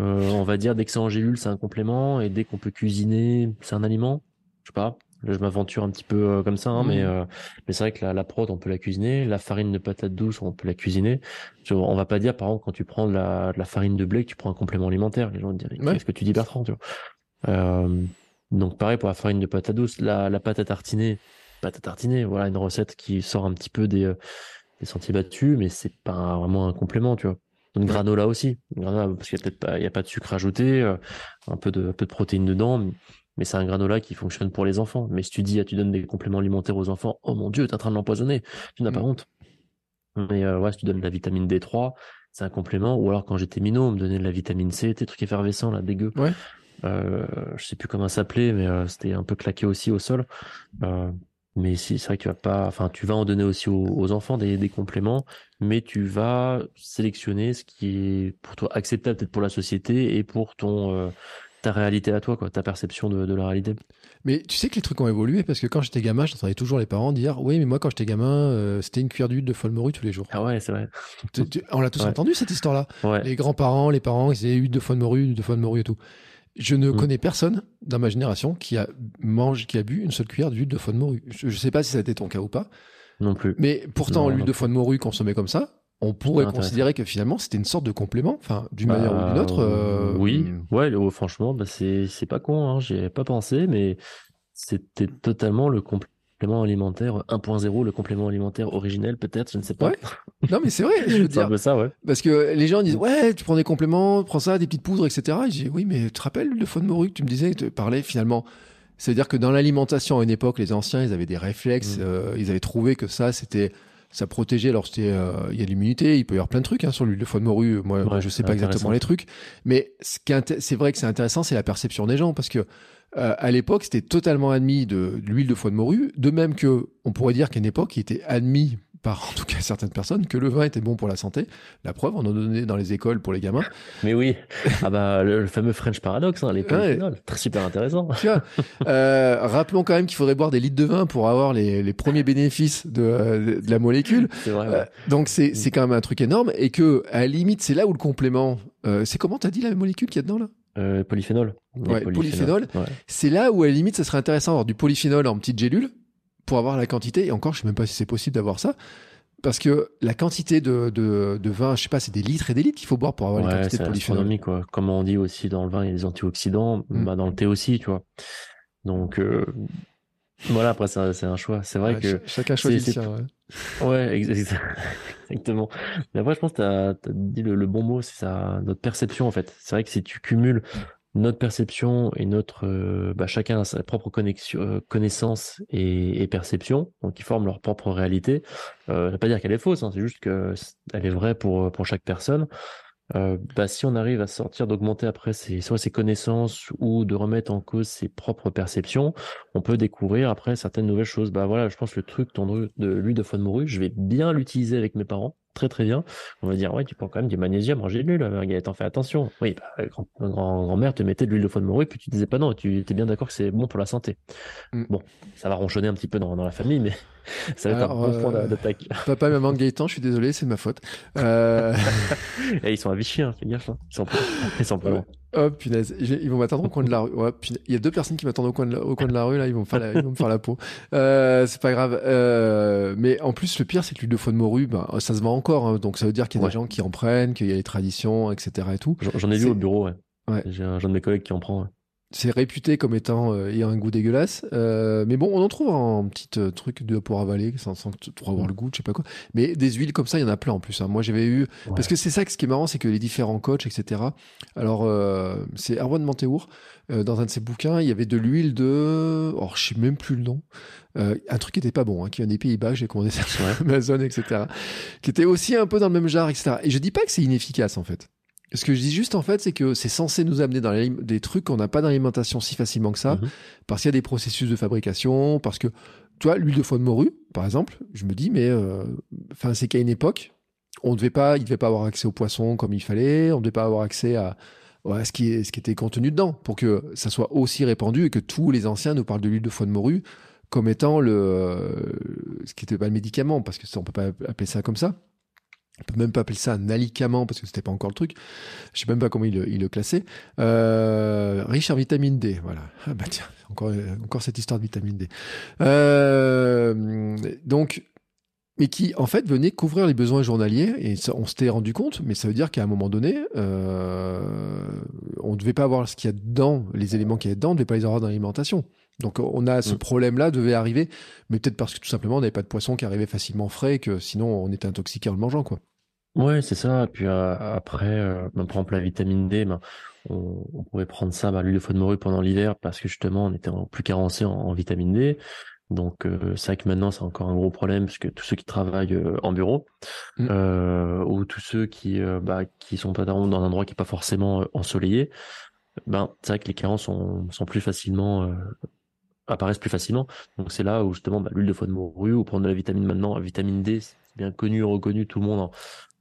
Euh, on va dire dès que c'est en gélule, c'est un complément, et dès qu'on peut cuisiner, c'est un aliment. Je sais pas. je m'aventure un petit peu euh, comme ça, hein, mais, mmh. euh, mais c'est vrai que la, la prod, on peut la cuisiner. La farine de patate douce, on peut la cuisiner. On va pas dire, par exemple, quand tu prends de la, la farine de blé, que tu prends un complément alimentaire. Les gens diraient, qu'est-ce que tu dis, Bertrand tu vois Donc, pareil pour la farine de patate douce. La, la pâte à tartiner, pâte à tartiner, voilà, une recette qui sort un petit peu des, des sentiers battus, mais c'est pas vraiment un complément, tu vois. Une granola aussi, granola, parce qu'il n'y a peut-être pas, il y a pas de sucre ajouté, euh, un peu de, un peu de protéines dedans, mais c'est un granola qui fonctionne pour les enfants. Mais si tu dis, ah, tu donnes des compléments alimentaires aux enfants, oh mon dieu, t'es en train de l'empoisonner, tu n'as pas mm. honte. Mais euh, ouais, si tu donnes de la vitamine D3, c'est un complément. Ou alors quand j'étais minot, on me donnait de la vitamine C, des trucs effervescents là, dégueu. Ouais. Euh, je sais plus comment ça s'appelait, mais euh, c'était un peu claqué aussi au sol. Euh, mais c'est vrai que tu vas pas, enfin, tu vas en donner aussi aux, enfants des, des, compléments, mais tu vas sélectionner ce qui est pour toi acceptable peut-être pour la société et pour ton euh, ta réalité à toi, quoi, ta perception de, de, la réalité. Mais tu sais que les trucs ont évolué parce que quand j'étais gamin, j'entendais toujours les parents dire oui, mais moi quand j'étais gamin, euh, c'était une cuillère d'huile de folle morue tous les jours. Ah ouais, c'est vrai. on l'a tous entendu cette histoire-là. Ouais. Les grands-parents, les parents, ils disaient huile de folle morue, huile de folle morue et tout. Je ne mm. connais personne dans ma génération qui a mangé, qui a bu une seule cuillère d'huile de foie de morue. Je ne sais pas si ça a été ton cas ou pas. Non plus. Mais pourtant, l'huile de foie de morue consommée comme ça, on pourrait considérer que finalement c'était une sorte de complément, enfin d'une manière ou d'une autre. Euh, oui, ouais, oh, franchement, bah, c'est c'est pas con, hein, j'y avais pas pensé, mais c'était totalement le complément complément alimentaire 1.0, le complément alimentaire originel, peut-être, je ne sais pas. Non, mais c'est vrai, je veux dire. ça, ouais. Parce que les gens disent, ouais, tu prends des compléments, prends ça, des petites poudres, etc. Et je dis, oui, mais tu te rappelles le faux de morue que tu me disais, tu parlais finalement? C'est-à-dire que dans l'alimentation à une époque, les anciens, ils avaient des réflexes, mm. euh, ils avaient trouvé que ça, c'était, ça protégeait. Alors, c'était, euh, il y a l'immunité, il peut y avoir plein de trucs hein, sur l'huile de foie de morue. Moi, je je sais pas exactement les trucs. Mais ce qui c'est vrai que c'est intéressant, c'est la perception des gens. Parce que euh, à l'époque, c'était totalement admis de, l'huile de foie de morue, de même que on pourrait dire qu'à une époque, il était admis par en tout cas certaines personnes que le vin était bon pour la santé. La preuve, on en donnait dans les écoles pour les gamins. Mais oui, ah bah le, fameux French paradox, hein, les très super intéressant. euh, rappelons quand même qu'il faudrait boire des litres de vin pour avoir les, les premiers bénéfices de, de la molécule. C'est vrai. Euh, donc c'est c'est quand même un truc énorme et que à la limite c'est là où le complément. Euh, c'est comment t'as dit la molécule qu'il y a dedans là? Euh, polyphénol. Ouais, polyphénol. C'est là où à la limite, ça serait intéressant d'avoir du polyphénol en petite gélule pour avoir la quantité. Et encore, je sais même pas si c'est possible d'avoir ça. parce que la quantité de, de, de vin, je sais pas, c'est des litres et des litres qu'il faut boire pour avoir ouais, les quantités de polyphénols. quoi. Comme on dit aussi dans le vin, il y a des antioxydants, Mm. bah, dans le thé aussi, tu vois. Donc euh, voilà, après c'est c'est un choix. C'est vrai Ouais, que ch- chacun choisit le sien. ouais. Ouais, ex- ex- exactement. Mais après, je pense que tu as, dit le, le bon mot, c'est ça, notre perception en fait. C'est vrai que si tu cumules notre perception et notre, euh, bah, chacun a sa propre connexion, euh, connaissance et, et perception, donc ils forment leur propre réalité. Euh, veut pas dire qu'elle est fausse, hein, c'est juste que c- elle est vraie pour pour chaque personne. Euh, bah, si on arrive à sortir, d'augmenter après ses, soit ses connaissances ou de remettre en cause ses propres perceptions, on peut découvrir après certaines nouvelles choses. Bah voilà, je pense que le truc ton de l'huile de foie de morue, je vais bien l'utiliser avec mes parents, très très bien. On va dire ouais, tu prends quand même du magnésium, manger de l'huile, euh, Gaëtan, fais attention. Oui, bah, grand, grand, grand-mère te mettait de l'huile de foie de morue, puis tu disais pas non, tu étais bien d'accord que c'est bon pour la santé. Mm. Bon, ça va ronchonner un petit peu dans, dans la famille, mais ça va être Alors, un bon point euh, d'attaque. Papa et maman de Gaëtan, je suis désolé, c'est de ma faute. Euh... Et ils sont à Vichy, hein, fais gaffe, hein. ils sont pas, ils sont pas Ouais. loin. Oh punaise, ils vont m'attendre au coin de la rue. Ouais. Il y a deux personnes qui m'attendent au coin de la, au coin de la rue là, ils vont me faire la, ils vont me faire la peau. Euh, c'est pas grave. Euh, mais en plus, le pire, c'est que l'huile de foie de morue, ben, ça se vend encore. hein. donc ça veut dire qu'il y a Ouais. des gens qui en prennent, qu'il y a les traditions, etc. Et tout. J'en- ai vu au bureau, ouais. Ouais. J'ai un, un de mes collègues qui en prend. C'est réputé comme étant euh, ayant un goût dégueulasse. Euh, mais bon, on en trouve en petit euh, truc de pour avaler, sans, sans pour avoir le goût, je sais pas quoi. Mais des huiles comme ça, il y en a plein en plus. hein. Moi, j'avais eu Parce que c'est ça que ce qui est marrant, c'est que les différents coachs, etc. Alors, euh, c'est Erwan Manteour, euh, dans un de ses bouquins, il y avait de l'huile de. Oh, je sais même plus le nom. Euh, un truc qui était pas bon, hein, qui vient des Pays-Bas, j'ai commandé ça sur Amazon, etc. Qui était aussi un peu dans le même genre, etc. Et je dis pas que c'est inefficace, en fait. Ce que je dis juste, en fait, c'est que c'est censé nous amener dans des trucs qu'on n'a pas dans l'alimentation si facilement que ça, Mhm. parce qu'il y a des processus de fabrication, parce que, tu vois, l'huile de foie de morue, par exemple, je me dis, mais, euh, enfin, c'est qu'à une époque, on devait pas, il devait pas avoir accès aux poissons comme il fallait, on devait pas avoir accès à, ce, qui est, ce qui était contenu dedans pour que ça soit aussi répandu et que tous les anciens nous parlent de l'huile de foie de morue comme étant le, euh, ce qui n'était pas le médicament, parce que ça, on peut pas appeler ça comme ça. On peut même pas appeler ça un alicament parce que c'était pas encore le truc. Je sais même pas comment il, le- il le classait. Euh, riche en vitamine D, voilà. Ah bah tiens, encore, encore cette histoire de vitamine D. Euh, donc, mais qui en fait venait couvrir les besoins journaliers et ça, on s'était rendu compte, mais ça veut dire qu'à un moment donné, euh, on ne devait pas avoir ce qu'il y a dedans, les éléments qu'il y a dedans, on ne devait pas les avoir dans l'alimentation. Donc on a ce Mm. problème-là devait arriver, mais peut-être parce que tout simplement on n'avait pas de poisson qui arrivait facilement frais, et que sinon on était intoxiqué en le mangeant quoi. Ouais, c'est ça. Puis euh, après, euh, ben, par exemple, la vitamine D, ben, on, on pourrait prendre ça, ben, l'huile de foie de morue pendant l'hiver parce que justement, on était en- plus carencé en, en vitamine D. Donc, euh, c'est vrai que maintenant, c'est encore un gros problème parce que tous ceux qui travaillent euh, en bureau Mm. euh, ou tous ceux qui, bah, qui sont pas dans dans un endroit qui est pas forcément ensoleillé, ben, c'est vrai que les carences sont, sont plus facilement euh, apparaissent plus facilement. Donc c'est là où justement bah, l'huile de foie de morue ou prendre de la vitamine maintenant, la vitamine D, c'est bien connu, reconnu, tout le monde en-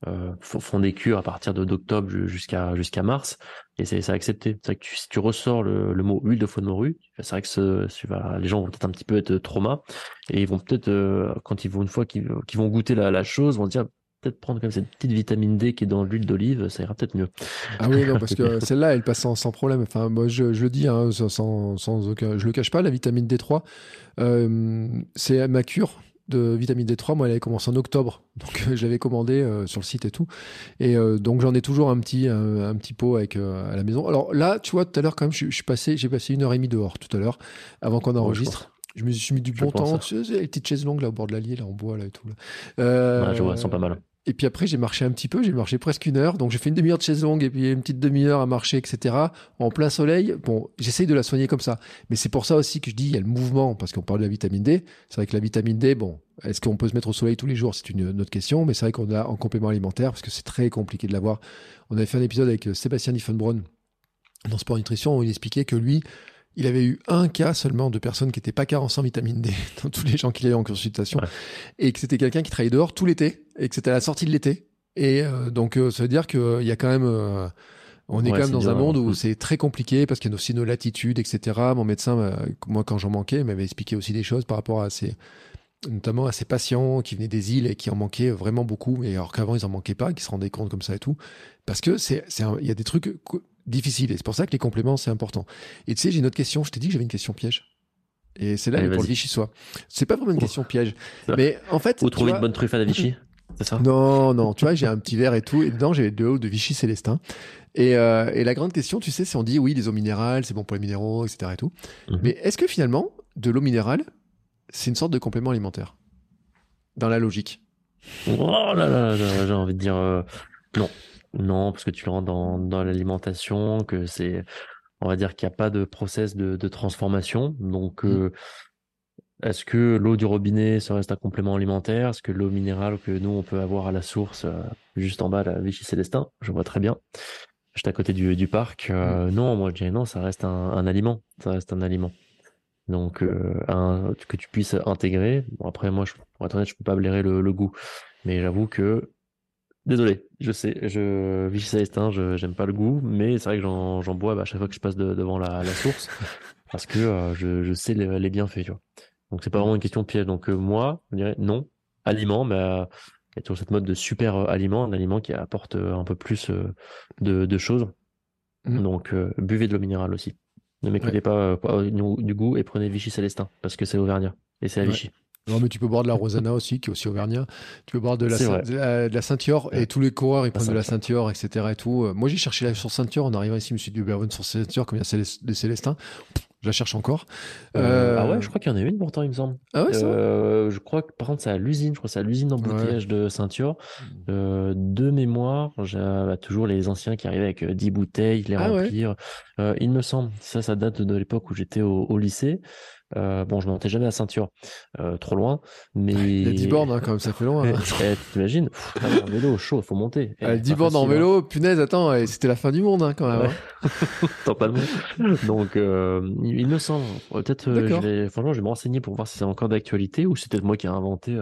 euh, font des cures à partir d'octobre ju- jusqu'à jusqu'à mars et c'est accepté. C'est vrai que tu, si tu ressors le, le mot huile de foie de morue, c'est vrai que ce, tu vas, les gens vont peut-être un petit peu être trauma et ils vont peut-être euh, quand ils vont une fois qu'ils vont goûter la, la chose, vont se dire peut-être prendre même cette petite vitamine D qui est dans l'huile d'olive, ça ira peut-être mieux. Ah oui, non, parce que celle-là, elle passe sans, sans problème. Enfin, moi, je, je le dis, hein, sans, sans, sans aucun, je le cache pas, la vitamine D3, euh, c'est ma cure de vitamine D3. Moi, elle avait commencé en octobre, donc euh, je l'avais commandé euh, sur le site et tout. Et euh, donc, j'en ai toujours un petit, un, un petit pot avec euh, à la maison. Alors là, tu vois, tout à l'heure, quand même, je, je suis passé, j'ai passé une heure et demie dehors tout à l'heure, avant qu'on enregistre. Je me suis mis du Je bon temps, tu sais, les petites chaises longues là au bord de l'allier, là en bois là et tout. Là. Euh, Ouais, je vois, elles sont pas mal. Et puis après, j'ai marché un petit peu, j'ai marché presque une heure. Donc j'ai fait une demi-heure de chaise longue et puis une petite demi-heure à marcher, etc. En plein soleil. Bon, j'essaye de la soigner comme ça. Mais c'est pour ça aussi que je dis, il y a le mouvement, parce qu'on parle de la vitamine D. C'est vrai que la vitamine D, bon, est-ce qu'on peut se mettre au soleil tous les jours? C'est une, autre question. Mais c'est vrai qu'on a en complément alimentaire, parce que c'est très compliqué de l'avoir. On avait fait un épisode avec euh, Sébastien Diffenbronn dans Sport Nutrition où il expliquait que lui, il avait eu un cas seulement de personnes qui n'étaient pas carencées en vitamine D dans tous les gens qu'il avait en consultation Ouais. et que c'était quelqu'un qui travaillait dehors tout l'été et que c'était à la sortie de l'été. Et euh, donc, euh, ça veut dire qu'il y a quand même. euh, on est Ouais, quand même dans dur, un monde hein. où Mm. c'est très compliqué parce qu'il y a aussi nos latitudes, etc. Mon médecin, moi, quand j'en manquais, m'avait expliqué aussi des choses par rapport à ces, notamment à ces patients qui venaient des îles et qui en manquaient vraiment beaucoup, mais alors qu'avant ils en manquaient pas, qui se rendaient compte comme ça et tout, parce que c'est, il y a des trucs difficiles et c'est pour ça que les compléments c'est important. Et tu sais, j'ai une autre question. Je t'ai dit que j'avais une question piège. Et c'est là Allez, pour le. Vichy soir. C'est pas vraiment une question piège, mais en fait, Ou tu trouver vois, une bonne truffe à la Vichy c'est ça? Non, non, tu vois, j'ai un petit verre et tout, et dedans j'ai de l'eau de Vichy Célestin. Et, euh, et, la grande question, tu sais, c'est on dit oui, les eaux minérales, c'est bon pour les minéraux, etc. et tout. Mhm. Mais est-ce que finalement, de l'eau minérale, c'est une sorte de complément alimentaire? Dans la logique Oh là là, j'ai envie de dire euh, non. Non, parce que tu le rends dans, dans l'alimentation, que c'est, on va dire qu'il n'y a pas de process de, de transformation. Donc, mm. euh, est-ce que l'eau du robinet, ça reste un complément alimentaire? Est-ce que l'eau minérale que nous, on peut avoir à la source, euh, juste en bas, la Vichy Célestin, je vois très bien, juste à côté du, du parc, mm. non, moi je dirais non, ça reste un, un aliment. Ça reste un aliment. Donc, un, que tu puisses intégrer. Bon, après, moi, je, pour être honnête, je peux pas blairer le, le goût. Mais j'avoue que Désolé, je sais, je Vichy Célestin, je j'aime pas le goût, mais c'est vrai que j'en bois bah, à chaque fois que je passe devant la, la, source, parce que euh, je, je, sais les, bienfaits, tu vois. Donc c'est pas vraiment une question de piège. Donc euh, moi, je dirais non, aliment, mais euh, il y a toujours cette mode de super aliment, un aliment qui apporte un peu plus de, de choses. Mmh. Donc buvez de l'eau minérale aussi. Ne m'écoutez pas du goût et prenez Vichy Célestin, parce que c'est Auvergnat et c'est à Vichy. Non, mais tu peux boire de la Rosana aussi, qui est aussi auvergnat. Tu peux boire de la, de la, Ceinture, et tous les coureurs, ils prennent de la Ceinture, etc. Et tout. Euh, moi, j'ai cherché la sur Ceinture. En arrivant ici, je me suis dit, ben, sur Ceinture, comme il y a des Célestins. Je la cherche encore. Euh, ah ouais, euh, je crois qu'il y en a une pourtant, il me semble. Ah ouais, ça Je crois que par contre, c'est à l'usine. Je crois que c'est à l'usine d'embouteillage de ceinture. de mémoire, j'ai bah, toujours les anciens qui arrivaient avec 10 bouteilles, les ah remplir. il me semble, ça, ça date de l'époque où j'étais au, au lycée. Euh, bon, je montais jamais à ceinture, euh, trop loin, mais. Il y a 10 bornes, hein, quand même, ça fait loin. Hein. Eh, t'imagines En vélo, chaud, faut monter. Eh, 10 bornes en vélo, hein. punaise, attends, c'était la fin du monde, hein, quand même. Hein. Tant pas de Donc, euh, il me semble. Peut-être, je vais, franchement, je vais me renseigner pour voir si c'est encore d'actualité ou c'est peut-être moi qui ai inventé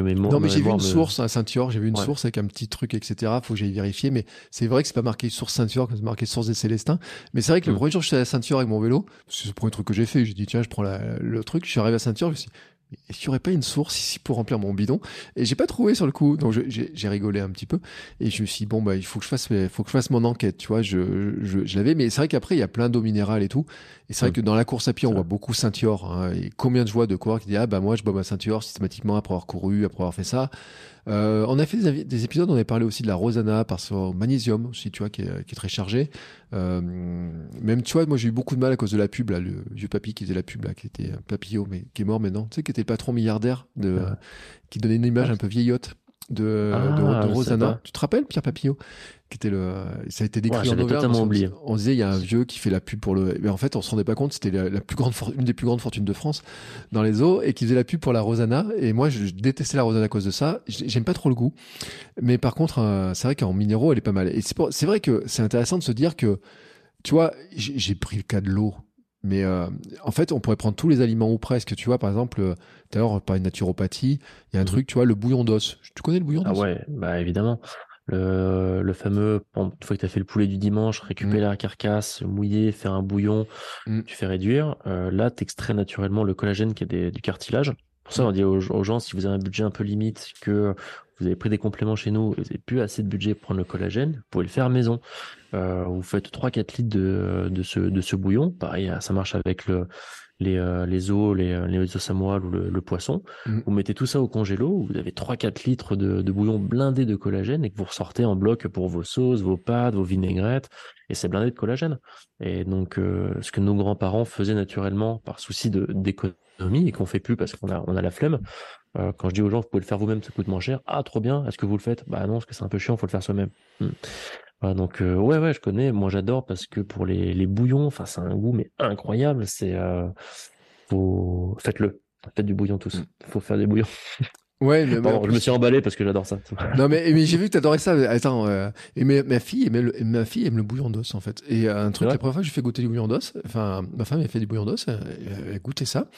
euh, non, mais j'ai vu une source à Ceinture, j'ai vu une source avec un petit truc, etc. Faut que j'aille vérifier, mais c'est vrai que c'est pas marqué source Ceinture, c'est marqué source des Célestins. Mais c'est vrai que le mm. premier jour, je suis à la Ceinture avec mon vélo, c'est le premier truc que j'ai fait. J'ai dit, tiens, je prends le truc, je suis arrivé à Ceinture, je me suis dit, est-ce qu'il n'y aurait pas une source ici pour remplir mon bidon? Et j'ai pas trouvé sur le coup, donc j'ai rigolé un petit peu et je me suis dit bon bah il faut que je fasse, faut que je fasse mon enquête, tu vois. Je, je, je l'avais, mais c'est vrai qu'après il y a plein d'eau minérale et tout. Et c'est vrai que dans la course à pied on voit beaucoup ceinture. Hein, et combien de vois de coureurs qui disent ah bah moi je bois ma ceinture systématiquement après avoir couru, après avoir fait ça. Euh, on a fait des, épisodes, on a parlé aussi de la Rosana par son magnésium aussi, tu vois, qui est, qui est très chargé. Euh, même, tu vois, moi j'ai eu beaucoup de mal à cause de la pub, là, le vieux papy qui faisait la pub, là, qui était un papillot, mais qui est mort maintenant, tu sais, qui était le patron milliardaire, de, qui donnait une image un peu vieillotte de, ah, de, Rosanna. Tu te rappelles, Pierre Papillot qui était le, ça a été décrit en Auvergne. On, on, disait, il y a un vieux qui fait la pub pour le, mais en fait, on se rendait pas compte, c'était la, plus grande, une des plus grandes fortunes de France dans les eaux et qui faisait la pub pour la Rosanna. Et moi, je détestais la Rosanna à cause de ça. J'aime pas trop le goût. Mais par contre, euh, c'est vrai qu'en minéraux, elle est pas mal. Et c'est vrai que c'est intéressant de se dire que, tu vois, j'ai pris le cas de l'eau. Mais euh, en fait, on pourrait prendre tous les aliments ou presque. Tu vois, par exemple, d'ailleurs, par une naturopathie, il y a un truc, tu vois, le bouillon d'os. Tu connais le bouillon ah d'os? Ah ouais, bah évidemment. Le, le fameux, une fois que tu as fait le poulet du dimanche, récupérer mhm. la carcasse, mouiller, faire un bouillon, mhm. tu fais réduire. Euh, là, tu extrais naturellement le collagène qui est des, du cartilage. Pour ça, on dit aux, gens, si vous avez un budget un peu limite, que vous avez pris des compléments chez nous, vous n'avez plus assez de budget pour prendre le collagène, vous pouvez le faire à maison. Euh, vous faites 3-4 litres de, de, ce, de ce bouillon. Pareil, ça marche avec le, les, euh, les os, les, les os à moelle ou le, poisson. Mm. Vous mettez tout ça au congélo, vous avez 3-4 litres de, de, bouillon blindé de collagène et que vous ressortez en bloc pour vos sauces, vos pâtes, vos vinaigrettes, et c'est blindé de collagène. Et donc, euh, ce que nos grands-parents faisaient naturellement par souci d'économie et qu'on fait plus parce qu'on a, on a la flemme, euh, quand je dis aux gens, vous pouvez le faire vous-même, ça coûte moins cher. Ah, trop bien. Est-ce que vous le faites? Bah non, parce que c'est un peu chiant, faut le faire soi-même. Hmm. Voilà, donc euh, ouais, ouais, je connais. Moi, j'adore parce que pour les, les bouillons, enfin, c'est un goût mais incroyable. C'est euh, faut faites-le, faites du bouillon tous. Hmm. Faut faire des bouillons. Ouais, mais je me suis emballé parce que j'adore ça. non, mais, mais j'ai vu que t'adorais ça. Attends, euh, et ma, fille aime le, ma fille aime le bouillon d'os en fait. Et un truc, la première fois que je fais goûter du bouillon d'os, enfin, ma femme a fait du bouillon d'os, elle, a goûté ça.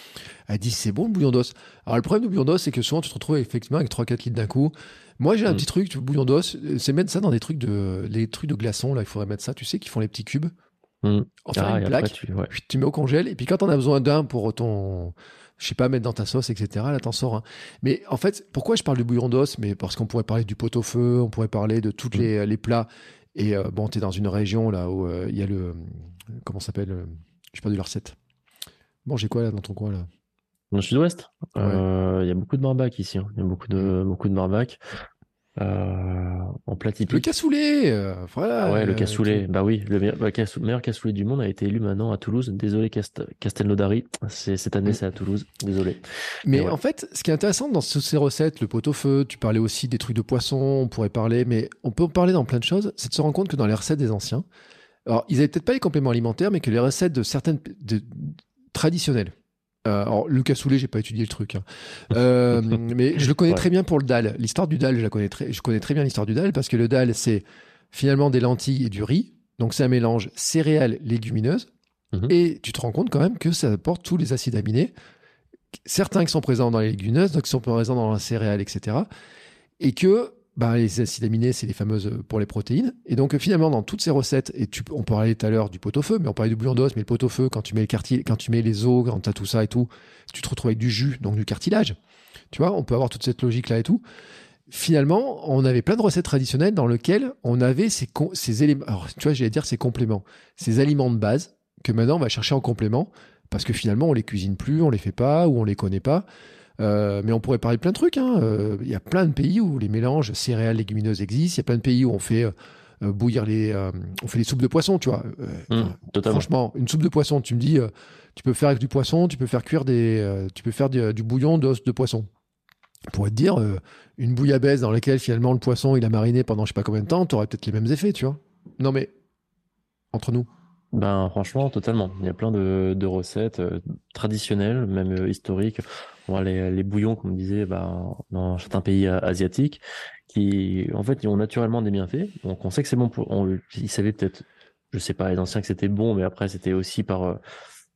Elle dit c'est bon le bouillon d'os. Alors le problème du bouillon d'os, c'est que souvent tu te retrouves effectivement avec 3-4 litres d'un coup. Moi, j'ai un mm. petit truc, du bouillon d'os, c'est mettre ça dans des trucs de, les trucs de glaçons là. Il faudrait mettre ça, tu sais, qui font les petits cubes. Mmh. Enfin, ah, une plaque. Tu, tu mets au congèle et puis quand on a besoin d'un pour ton je sais pas, mettre dans ta sauce, etc. Là, t'en sors. Hein. Mais en fait, pourquoi je parle du bouillon d'os? Mais parce qu'on pourrait parler du pot-au-feu, on pourrait parler de tous mm. les, les, plats. Et euh, bon, t'es dans une région là où euh, il y a le. Comment s'appelle pas de la recette. Bon, j'ai quoi là dans ton coin là? Dans le sud-ouest, euh, il y a beaucoup de barbac ici. Hein. Il y a beaucoup de, beaucoup de barbac. Euh, en plat typique. Le cassoulet, euh, voilà. Ah ouais, le euh, cassoulet. Bah oui, le meilleur, bah, cassou- meilleur cassoulet du monde a été élu maintenant à Toulouse. Désolé Cast Castelnaudary, c'est cette année c'est à Toulouse. Désolé. Mais Ouais. en fait, ce qui est intéressant dans toutes ces recettes, le pot-au-feu, tu parlais aussi des trucs de poisson, on pourrait parler, mais on peut en parler dans plein de choses, c'est de se rendre compte que dans les recettes des anciens, alors ils avaient peut-être pas les compléments alimentaires, mais que les recettes de certaines de- traditionnelles. Euh, alors le cassoulet, j'ai pas étudié le truc, hein. Euh, mais je le connais Ouais. très bien pour le dalle. L'histoire du dalle, je la connais très, je connais très bien l'histoire du dalle parce que le dalle, c'est finalement des lentilles et du riz, donc c'est un mélange céréales légumineuses, Mhm. et tu te rends compte quand même que ça apporte tous les acides aminés certains qui sont présents dans les légumineuses, d'autres qui sont présents dans la céréale, etc. Et que bah, les acides aminés, c'est les fameuses euh, pour les protéines. Et donc euh, finalement, dans toutes ces recettes, et tu, on parlait tout à l'heure du pot-au-feu, mais on parlait du bouillon d'os, mais le pot-au-feu, quand tu mets les quartiers, quand tu mets les os, quand tu as tout ça et tout, tu te retrouves avec du jus, donc du cartilage. Tu vois, on peut avoir toute cette logique-là et tout. Finalement, on avait plein de recettes traditionnelles dans lesquelles on avait ces, éléments, tu vois, j'allais dire ces compléments, ces aliments de base que maintenant on va chercher en complément parce que finalement on les cuisine plus, on les fait pas ou on les connaît pas. Euh, mais on pourrait parler de plein de trucs. hein. Euh, Il y a plein de pays où les mélanges céréales légumineuses existent. Il y a plein de pays où on fait euh, bouillir les, on fait des soupes de poisson, tu vois. Totalement. franchement, une soupe de poisson, tu me dis, tu peux faire avec du poisson, tu peux faire cuire des, tu peux faire du, du bouillon d'os de poisson. On pourrait te dire une bouillabaisse dans laquelle finalement le poisson il a mariné pendant je sais pas combien de temps, tu aurais peut-être les mêmes effets, tu vois. Non mais entre nous. Ben franchement, totalement. Il y a plein de, de recettes euh, traditionnelles, même euh, historiques. Bon, les, les bouillons, comme on disait, ben, dans certains pays euh, asiatiques, qui en fait ont naturellement des bienfaits. Donc on sait que c'est bon pour. On, ils savaient peut-être, je sais pas, les anciens que c'était bon, mais après c'était aussi par euh,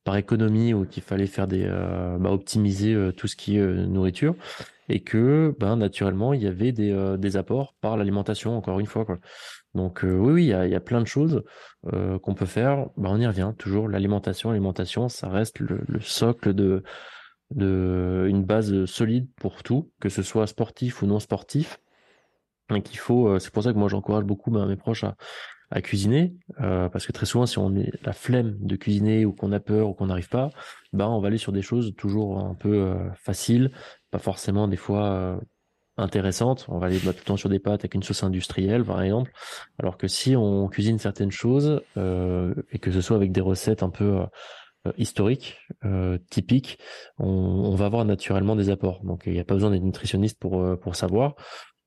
par économie ou qu'il fallait faire des euh, bah, optimiser tout ce qui est nourriture et que ben naturellement il y avait des, des apports par l'alimentation encore une fois quoi. Donc oui oui il y a, a plein de choses qu'on peut faire. Ben, on y revient toujours l'alimentation l'alimentation ça reste le, le socle de une base solide pour tout que ce soit sportif ou non sportif et qu'il faut c'est pour ça que moi j'encourage beaucoup ben, mes proches à cuisiner parce que très souvent si on est la flemme de cuisiner ou qu'on a peur ou qu'on n'arrive pas ben on va aller sur des choses toujours un peu faciles pas forcément des fois euh, intéressantes on va aller bah, tout le temps sur des pâtes avec une sauce industrielle par exemple alors que si on cuisine certaines choses euh, et que ce soit avec des recettes un peu euh, historiques euh, typiques on, on va avoir naturellement des apports donc il n'y a pas besoin d'être nutritionniste pour euh, pour savoir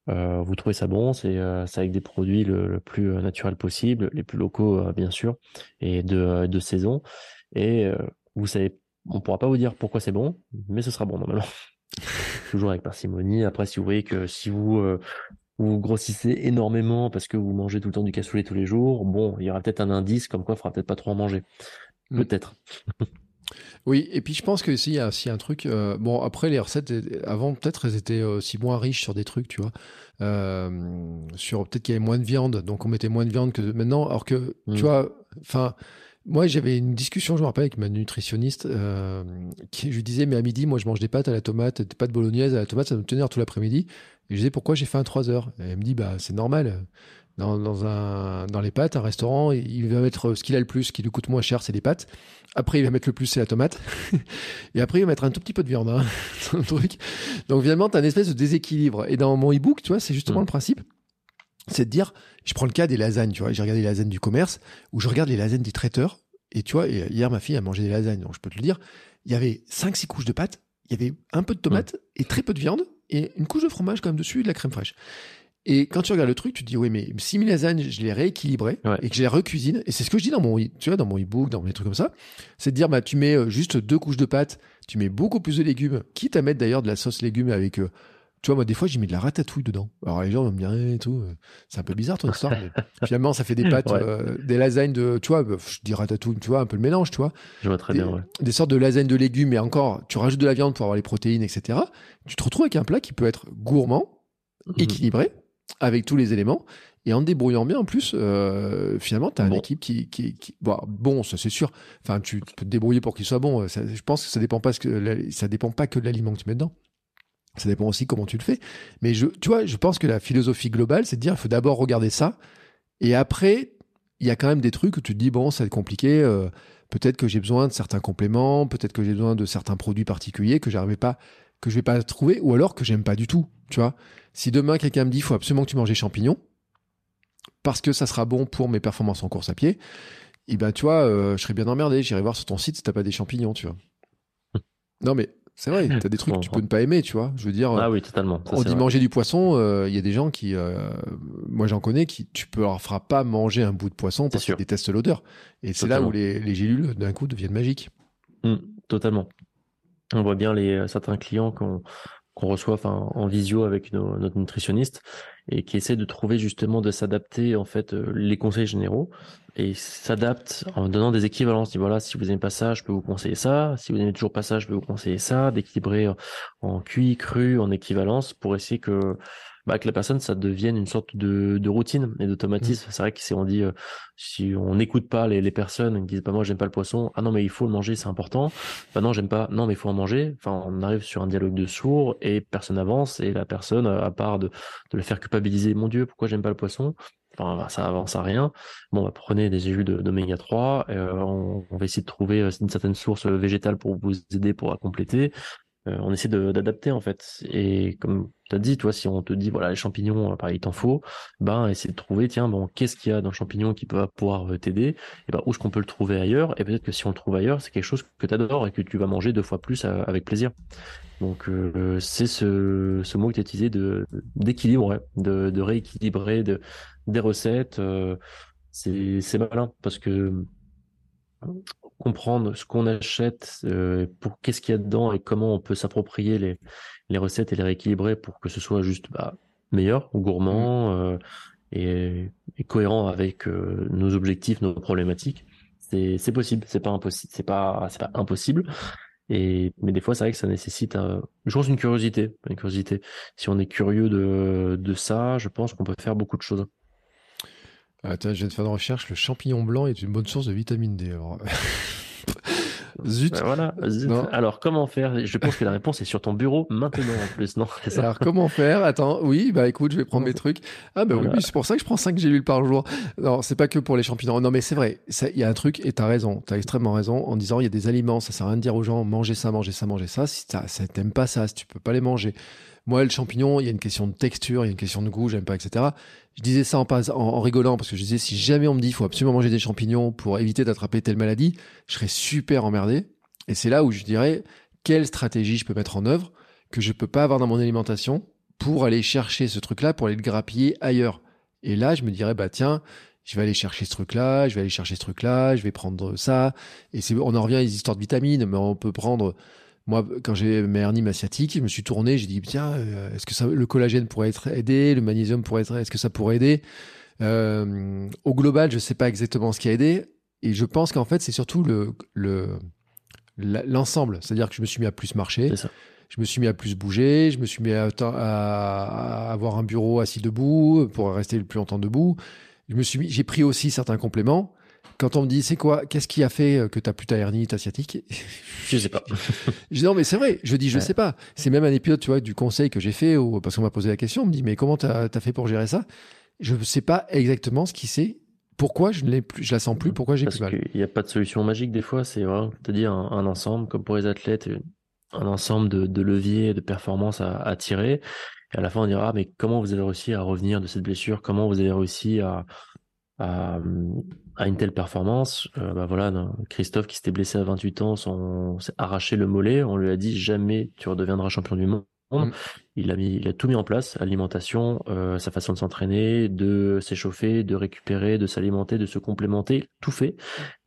euh, vous trouvez ça bon, c'est euh, avec des produits le, plus euh, naturel possible, les plus locaux euh, bien sûr, et de, euh, de saison. Et euh, vous savez, on pourra pas vous dire pourquoi c'est bon, mais ce sera bon normalement. Toujours avec parcimonie. Après, si vous voyez que si vous euh, vous grossissez énormément parce que vous mangez tout le temps du cassoulet tous les jours, bon, il y aura peut-être un indice comme quoi il faudra peut-être pas trop en manger. Mm. Peut-être. Oui, et puis je pense que il y a aussi un truc. euh, bon, après les recettes avant peut-être elles étaient aussi moins riches sur des trucs, tu vois. Euh, sur peut-être qu'il y avait moins de viande, donc on mettait moins de viande que maintenant. Alors que Mm. tu vois, enfin. Moi, j'avais une discussion, je me rappelle, avec ma nutritionniste, euh, qui je lui disais, mais à midi, moi, je mange des pâtes à la tomate, des pâtes bolognaises à la tomate, ça va me tenir tout l'après-midi. Et je lui disais, pourquoi j'ai faim à 3 heures? Et elle me dit, bah, c'est normal. Dans, dans, un, dans les pâtes, un restaurant, il va mettre ce qu'il a le plus, ce qui lui coûte moins cher, c'est les pâtes. Après, il va mettre le plus, c'est la tomate. Et après, il va mettre un tout petit peu de viande, hein, dans le truc. Donc, finalement, tu as une espèce de déséquilibre. Et dans mon e-book, tu vois, c'est justement Mm. le principe. C'est de dire, je prends le cas des lasagnes, tu vois. J'ai regardé les lasagnes du commerce, ou je regarde les lasagnes des traiteurs. Et tu vois, hier, ma fille a mangé des lasagnes, donc je peux te le dire. Il y avait 5-6 couches de pâtes, il y avait un peu de tomate et très peu de viande, et une couche de fromage quand même dessus et de la crème fraîche. Et quand tu regardes le truc, tu te dis, oui, mais si mes lasagnes, je les rééquilibrais Ouais. et que je les recuisine, et c'est ce que je dis dans mon, tu vois, dans mon e-book, dans mes trucs comme ça, c'est de dire, bah, tu mets euh, juste deux couches de pâtes, tu mets beaucoup plus de légumes, quitte à mettre d'ailleurs de la sauce légumes avec, euh, tu vois, moi, des fois, j'y mets de la ratatouille dedans. Alors, les gens vont me dire, eh, et tout, euh, c'est un peu bizarre ton histoire, mais finalement, ça fait des pâtes, Ouais. euh, des lasagnes de, tu vois, bah, je dis ratatouille, tu vois, un peu le mélange, tu vois Je vois très des, bien. Ouais. des sortes de lasagnes de légumes, mais encore, tu rajoutes de la viande pour avoir les protéines, etc. Tu te retrouves avec un plat qui peut être gourmand, Mhm. équilibré, avec tous les éléments, et en te débrouillant bien en plus, euh, finalement, tu as une équipe qui, qui, qui- bon, bon, ça c'est sûr. Enfin, tu peux te débrouiller pour qu'il soit bon. Ça- je pense que ça dépend pas ce que ça dépend pas que de l'aliment que tu mets dedans. Ça dépend aussi comment tu le fais. Mais je, tu vois, je pense que la philosophie globale, c'est de dire, il faut d'abord regarder ça, et après il y a quand même des trucs où tu te dis, bon, ça va être compliqué. euh, peut-être que j'ai besoin de certains compléments, peut-être que j'ai besoin de certains produits particuliers que j'arrivais pas, que je vais pas trouver, ou alors que j'aime pas du tout. Tu vois, si demain quelqu'un me dit, il faut absolument que tu manges des champignons, parce que ça sera bon pour mes performances en course à pied, et ben tu vois, euh, je serais bien emmerdé. J'irai voir sur ton site si t'as pas des champignons, tu vois. Non mais c'est vrai, t'as des trucs que tu peux ne pas aimer, tu vois. Je veux dire, Ah oui, totalement. Ça, on dit vrai. manger du poisson, euh, il y a des gens qui, euh, moi j'en connais, qui tu peux leur feras pas manger un bout de poisson parce qu'ils détestent l'odeur. Et c'est là où les, les gélules d'un coup deviennent magiques. Mm, totalement. On voit bien les euh, certains clients qu'on qu'on reçoit en visio avec nos- notre nutritionniste et qui essaient de trouver justement de s'adapter en fait euh, les conseils généraux et s'adaptent en donnant des équivalences. Dit voilà, si vous n'aimez pas ça, je peux vous conseiller ça. Si vous n'aimez toujours pas ça, je peux vous conseiller ça. D'équilibrer en- cuit, cru, en équivalence pour essayer que bah, que la personne ça devienne une sorte de, de routine et d'automatisme. C'est vrai que si on dit euh, si on n'écoute pas les, les personnes qui disent bah moi j'aime pas le poisson, ah non mais il faut le manger, c'est important. Bah non, j'aime pas. Non, mais il faut en manger. Enfin, on arrive sur un dialogue de sourds et personne avance et la personne, à part de, de le faire culpabiliser, mon Dieu, pourquoi j'aime pas le poisson? Enfin, bah, ça avance à rien. Bon, bah, prenez des de- d'oméga 3. euh, on, on va essayer de trouver euh, une certaine source végétale pour vous aider pour la compléter. Euh, on essaie d'adapter en fait. Et comme tu as dit, toi, si on te dit voilà les champignons, euh, pareil, il t'en faut, ben essayer de trouver tiens bon qu'est-ce qu'il y a dans le champignon qui peut pouvoir euh, t'aider? Et ben où est-ce qu'on peut le trouver ailleurs? Et peut-être que si on le trouve ailleurs, c'est quelque chose que tu adores et que tu vas manger deux fois plus avec plaisir. Donc euh, c'est ce, ce mot que tu as utilisé de d'équilibre, ouais, de, de rééquilibrer de, des recettes. euh, c'est c'est malin parce que comprendre ce qu'on achète, euh, pour qu'est-ce qu'il y a dedans et comment on peut s'approprier les, les recettes et les rééquilibrer pour que ce soit juste bah, meilleur ou gourmand euh, et, et cohérent avec euh, nos objectifs, nos problématiques. C'est c'est possible, c'est pas impossible, c'est pas c'est pas impossible. Et mais des fois c'est vrai que ça nécessite, je pense une curiosité, une curiosité. Si on est curieux de de ça, je pense qu'on peut faire beaucoup de choses. Attends, je viens de faire une recherche. Le champignon blanc est une bonne source de vitamine D. Alors... Zut. Ben voilà. Zut. Alors comment faire? Je pense que la réponse est sur ton bureau maintenant en plus, non ça? Alors comment faire? Attends, oui, bah écoute, je vais prendre mes trucs. Ah bah oui, Voilà. c'est pour ça que je prends 5 gélules par jour. Non, c'est pas que pour les champignons. Non mais c'est vrai, il y a un truc, et t'as raison, t'as extrêmement raison, en disant il y a des aliments, ça sert à rien de dire aux gens mangez ça, mangez ça, mangez ça, si ça, ça t'aimes pas ça, si tu peux pas les manger. Moi, le champignon, il y a une question de texture, il y a une question de goût, j'aime pas, etc. Je disais ça en, en, rigolant parce que je disais si jamais on me dit il faut absolument manger des champignons pour éviter d'attraper telle maladie, je serais super emmerdé. Et c'est là où je dirais quelle stratégie je peux mettre en œuvre que je peux pas avoir dans mon alimentation pour aller chercher ce truc-là, pour aller le grappiller ailleurs. Et là, je me dirais, bah tiens, je vais aller chercher ce truc-là, je vais aller chercher ce truc-là, je vais prendre ça. Et on en revient à les histoires de vitamines, mais on peut prendre. Moi, quand j'ai mes hernies sciatiques, je me suis tourné, j'ai dit, tiens, euh, est-ce que ça, le collagène pourrait être aidé, le magnésium pourrait être, est-ce que ça pourrait aider? Euh, Au global, je sais pas exactement ce qui a aidé. Et je pense qu'en fait, c'est surtout le, le, la- l'ensemble. C'est-à-dire que je me suis mis à plus marcher. Je me suis mis à plus bouger, je me suis mis à, à- à avoir un bureau assis debout pour rester le plus longtemps debout. Je me suis mis, j'ai pris aussi certains compléments. Quand on me dit c'est quoi, qu'est-ce qui a fait que tu plus ta hernie, ta sciatique? Je sais pas. Je dis non mais c'est vrai. Je dis je Ouais. sais pas. C'est même un épisode tu vois du conseil que j'ai fait ou parce qu'on m'a posé la question. On me dit mais comment t'as as fait pour gérer ça? Je ne sais pas exactement ce qui c'est. Pourquoi je ne l'ai plus, je la sens plus. Pourquoi j'ai plus mal qu'il n'y a pas de solution magique des fois, c'est vraiment, te dire un, un ensemble, comme pour les athlètes, un ensemble de, de leviers, de performances à, à tirer. Et à la fin, on dira, ah, mais comment vous avez réussi à revenir de cette blessure? Comment vous avez réussi à, à, à une telle performance Euh, bah voilà, non, Christophe qui s'était blessé à 28 ans, son, s'est arraché le mollet, on lui a dit jamais tu redeviendras champion du monde. Mm. Il a mis, il a tout mis en place, alimentation, euh, sa façon de s'entraîner, de s'échauffer, de récupérer, de s'alimenter, de se complémenter, tout fait.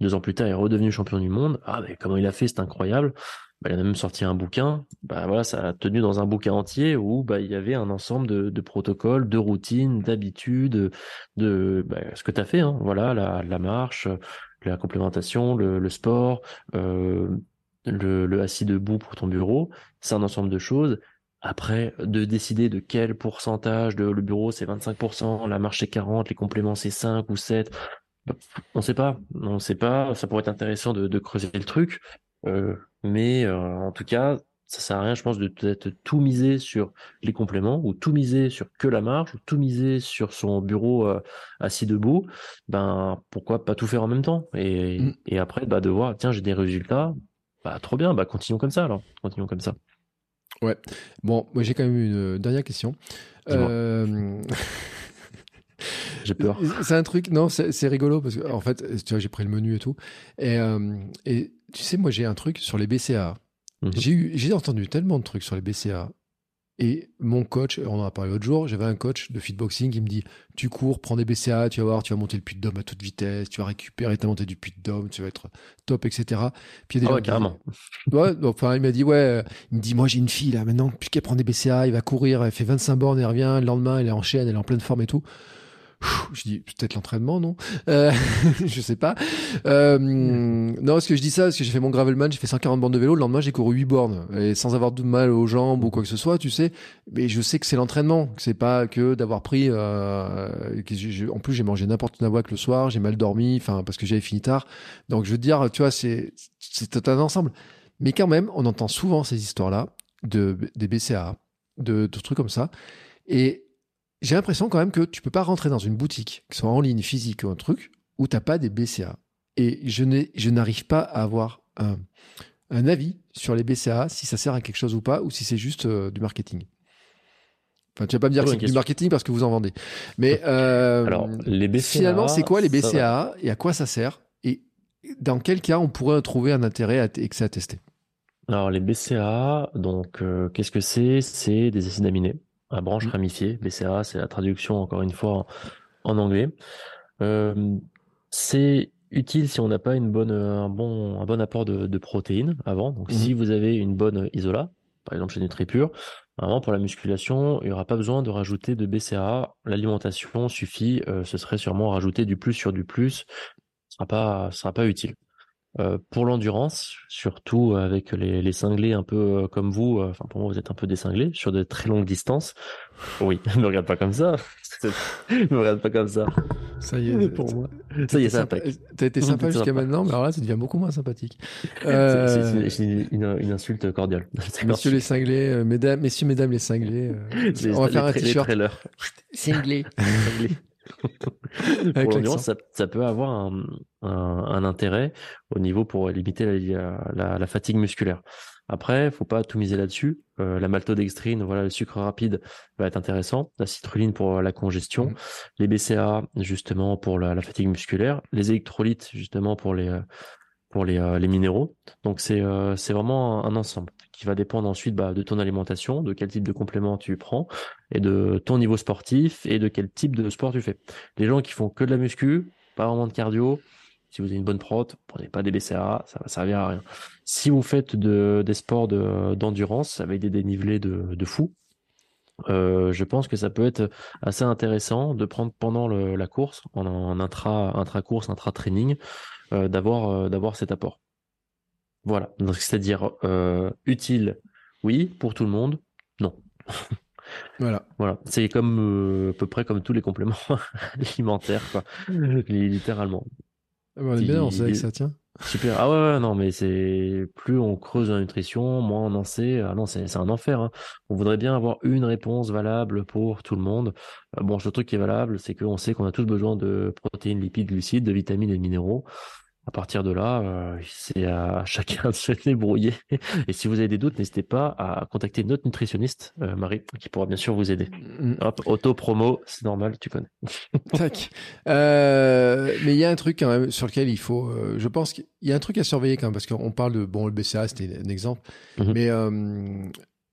Deux ans plus tard, il est redevenu champion du monde. Ah, mais comment il a fait, c'est incroyable. Bah, il a même sorti un bouquin. Bah voilà, ça a tenu dans un bouquin entier où bah il y avait un ensemble de, protocoles, de routines, d'habitudes, de bah, ce que tu as fait. Hein. Voilà, la, marche, la complémentation, le, sport, euh, le, assis debout pour ton bureau. C'est un ensemble de choses. Après, de décider de quel pourcentage le bureau c'est 25%, la marche c'est 40%, les compléments c'est 5 ou 7. Bah, On sait pas, on sait pas. Ça pourrait être intéressant de, creuser le truc, mais euh, en tout cas, Ça sert à rien, je pense, de peut-être tout miser sur les compléments ou tout miser sur que la marge ou tout miser sur son bureau euh, assis debout. Ben pourquoi pas tout faire en même temps et, mm. et après bah de voir tiens j'ai des résultats, bah trop bien, bah continuons comme ça alors, continuons comme ça. Ouais. Bon, moi j'ai quand même une dernière question. Euh... J'ai peur. C'est un truc, non, c'est rigolo parce que en fait, tu vois, j'ai pris le menu et tout. Et, euh, et tu sais, moi j'ai un truc sur les BCA. Mhm. J'ai entendu tellement de trucs sur les BCA. Et mon coach, on en a parlé l'autre jour, j'avais un coach de fitboxing qui me dit Tu cours, prends des BCA, tu vas voir, tu vas monter le puits de dôme à toute vitesse, tu vas récupérer ta montée du puits de dôme, tu vas être top, etc. Puis il y a des ah ouais, carrément. ouais, enfin, il m'a dit Ouais, il me dit Moi j'ai une fille là, maintenant, plus qu'elle prend des BCA, il va courir, elle fait 25 bornes, elle revient, le lendemain, elle est en chaîne, elle est en pleine forme et tout je dis peut-être l'entraînement, non? Euh, Je sais pas. Euh, non, est-ce que je dis ça parce que j'ai fait mon gravelman, j'ai fait 140 bornes de vélo. Le lendemain, j'ai couru 8 bornes et sans avoir de mal aux jambes ou quoi que ce soit, tu sais. Mais je sais que c'est l'entraînement, que c'est pas que d'avoir pris. Euh, en plus, j'ai mangé n'importe quoi le soir, j'ai mal dormi, enfin parce que j'avais fini tard. Donc, je veux dire, tu vois, c'est c'est un ensemble. Mais quand même, on entend souvent ces histoires-là de des BCA, de, de trucs comme ça. Et j'ai l'impression quand même que tu peux pas rentrer dans une boutique, que ce soit en ligne, physique ou un truc, où t'as pas des BCA. Et je n'arrive pas à avoir un, avis sur les BCA, si ça sert à quelque chose ou pas, ou si c'est juste euh, du marketing. Enfin, tu vas pas me dire que c'est du marketing parce que vous en vendez. Mais euh, Alors, les BCA, finalement, c'est quoi les BCA et à quoi ça sert Et dans quel cas on pourrait trouver un intérêt à et que ça à tester? Alors, les BCA, donc, euh, qu'est-ce que c'est? C'est des acides aminés à branche mmh. ramifiée. BCA, c'est la traduction encore une fois en, anglais. Euh, c'est utile si on n'a pas une bonne, un, bon, un bon apport de, protéines avant. Donc, si mmh. vous avez une bonne isola, par exemple chez NutriPure, vraiment pour la musculation, il n'y aura pas besoin de rajouter de BCA. L'alimentation suffit. Euh, ce serait sûrement rajouter du plus sur du plus. Ce sera pas, sera pas utile. Euh, pour l'endurance, surtout avec les, les, cinglés un peu euh, comme vous, euh, enfin pour moi vous êtes un peu des cinglés sur de très longues distances. Oui, ne regarde pas comme ça. ne regarde pas comme ça. Ça y est, pour moi. Ça y est, ça T'as été sympa jusqu'à maintenant, mais alors là, ça devient beaucoup moins sympathique. C'est une, une, insulte cordiale. Messieurs les cinglés, mesdames, messieurs, mesdames les cinglés. on va faire un t-shirt. Cinglés. pour l'endurance, ça, ça, peut avoir un, un, un, intérêt au niveau pour limiter la, la, la fatigue musculaire. Après, faut pas tout miser là-dessus. Euh, la maltodextrine, voilà, le sucre rapide va être intéressant. La citrulline pour la congestion, mmh. les BCA justement pour la, la, fatigue musculaire, les électrolytes justement pour les pour les, euh, les minéraux. Donc c'est euh, c'est vraiment un, ensemble qui va dépendre ensuite bah, de ton alimentation, de quel type de complément tu prends et de ton niveau sportif et de quel type de sport tu fais. Les gens qui font que de la muscu, pas vraiment de cardio, si vous avez une bonne prot, prenez pas des BCA, ça va servir à rien. Si vous faites de, des sports d'endurance avec des dénivelés de, de fou, euh, je pense que ça peut être assez intéressant de prendre pendant le, la course, en, en intra, intra course, intra training, euh, d'avoir euh, d'avoir cet apport. Voilà, donc c'est-à-dire euh, utile, oui, pour tout le monde, non. Voilà. Voilà. C'est comme à peu près comme tous les compléments alimentaires, quoi. Littéralement. Ah bah, on est bien, on sait que ça tient. Super. Ah ouais, non, mais c'est plus on creuse la nutrition, moins on en sait. Ah non, c'est un enfer. Hein. On voudrait bien avoir une réponse valable pour tout le monde. Bon, le truc qui est valable, c'est qu'on sait qu'on a tous besoin de protéines, lipides, glucides, de vitamines et de minéraux à partir de là, euh, c'est à chacun de se débrouiller. Et si vous avez des doutes, n'hésitez pas à contacter notre nutritionniste, euh, Marie, qui pourra bien sûr vous aider. Mm. Hop, auto-promo, c'est normal, tu connais. Tac. Euh, mais il y a un truc quand même sur lequel il faut, je pense qu'il y a un truc à surveiller quand même, parce qu'on parle de, bon, le BCA, c'était un exemple, mm-hmm. mais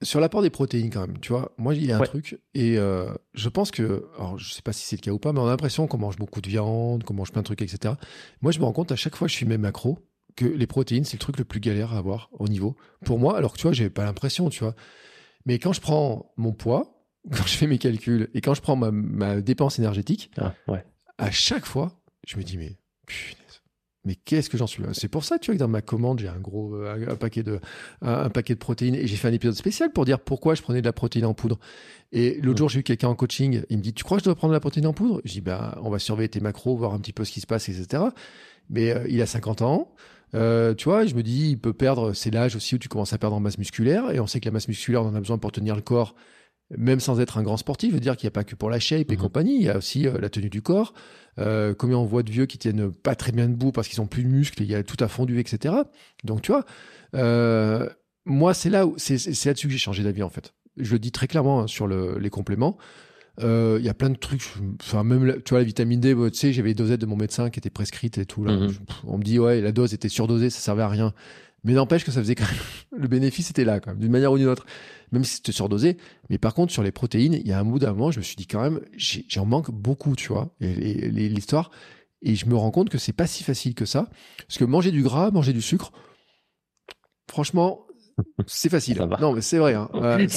sur l'apport des protéines quand même, tu vois, moi il y a un truc et euh, je pense que, alors je sais pas si c'est le cas ou pas, mais on a l'impression qu'on mange beaucoup de viande, qu'on mange plein de trucs, etc. Moi je me rends compte à chaque fois que je suis mes macros que les protéines c'est le truc le plus galère à avoir au niveau. Pour moi, alors que tu vois, j'ai pas l'impression, tu vois. Mais quand je prends mon poids, quand je fais mes calculs et quand je prends ma, dépense énergétique, ah, à chaque fois, je me dis mais mais qu'est-ce que j'en suis là? C'est pour ça, tu vois, que dans ma commande, j'ai un gros euh, un, paquet de un, paquet de protéines et j'ai fait un épisode spécial pour dire pourquoi je prenais de la protéine en poudre. Et l'autre jour, j'ai eu quelqu'un en coaching, il me dit "Tu crois que je dois prendre de la protéine en poudre? Je dis "Ben, on va surveiller tes macros, voir un petit peu ce qui se passe, etc." Mais euh, il a 50 ans, Euh, tu vois, je me dis, il peut perdre, c'est l'âge aussi où tu commences à perdre en masse musculaire, et on sait que la masse musculaire, on en a besoin pour tenir le corps, même sans être un grand sportif. Je veux dire qu'il n'y a pas que pour la shape et Mhm. compagnie, il y a aussi euh, la tenue du corps. Euh, combien on voit de vieux qui tiennent pas très bien debout parce qu'ils ont plus de muscles, il y a tout à fondu, etc. Donc, tu vois, euh, moi, c'est là où, c'est, c'est là-dessus que j'ai changé d'avis, en fait. Je le dis très clairement hein, sur le- les compléments. Il y a plein de trucs, enfin même la- tu vois la vitamine D, tu sais j'avais les dosettes de mon médecin qui étaient prescrites et tout là. Mhm. On me dit ouais la dose était surdosée, ça servait à rien. Mais n'empêche que ça faisait quand même le bénéfice était là quand même d'une manière ou d'une autre, même si c'était surdosé. Mais par contre sur les protéines, il y a un bout d'un moment, je me suis dit quand même j'en manque beaucoup, tu vois, et, et- et l'histoire. Et je me rends compte que c'est pas si facile que ça, parce que manger du gras, manger du sucre, franchement c'est facile. Non mais c'est vrai, hein, euh,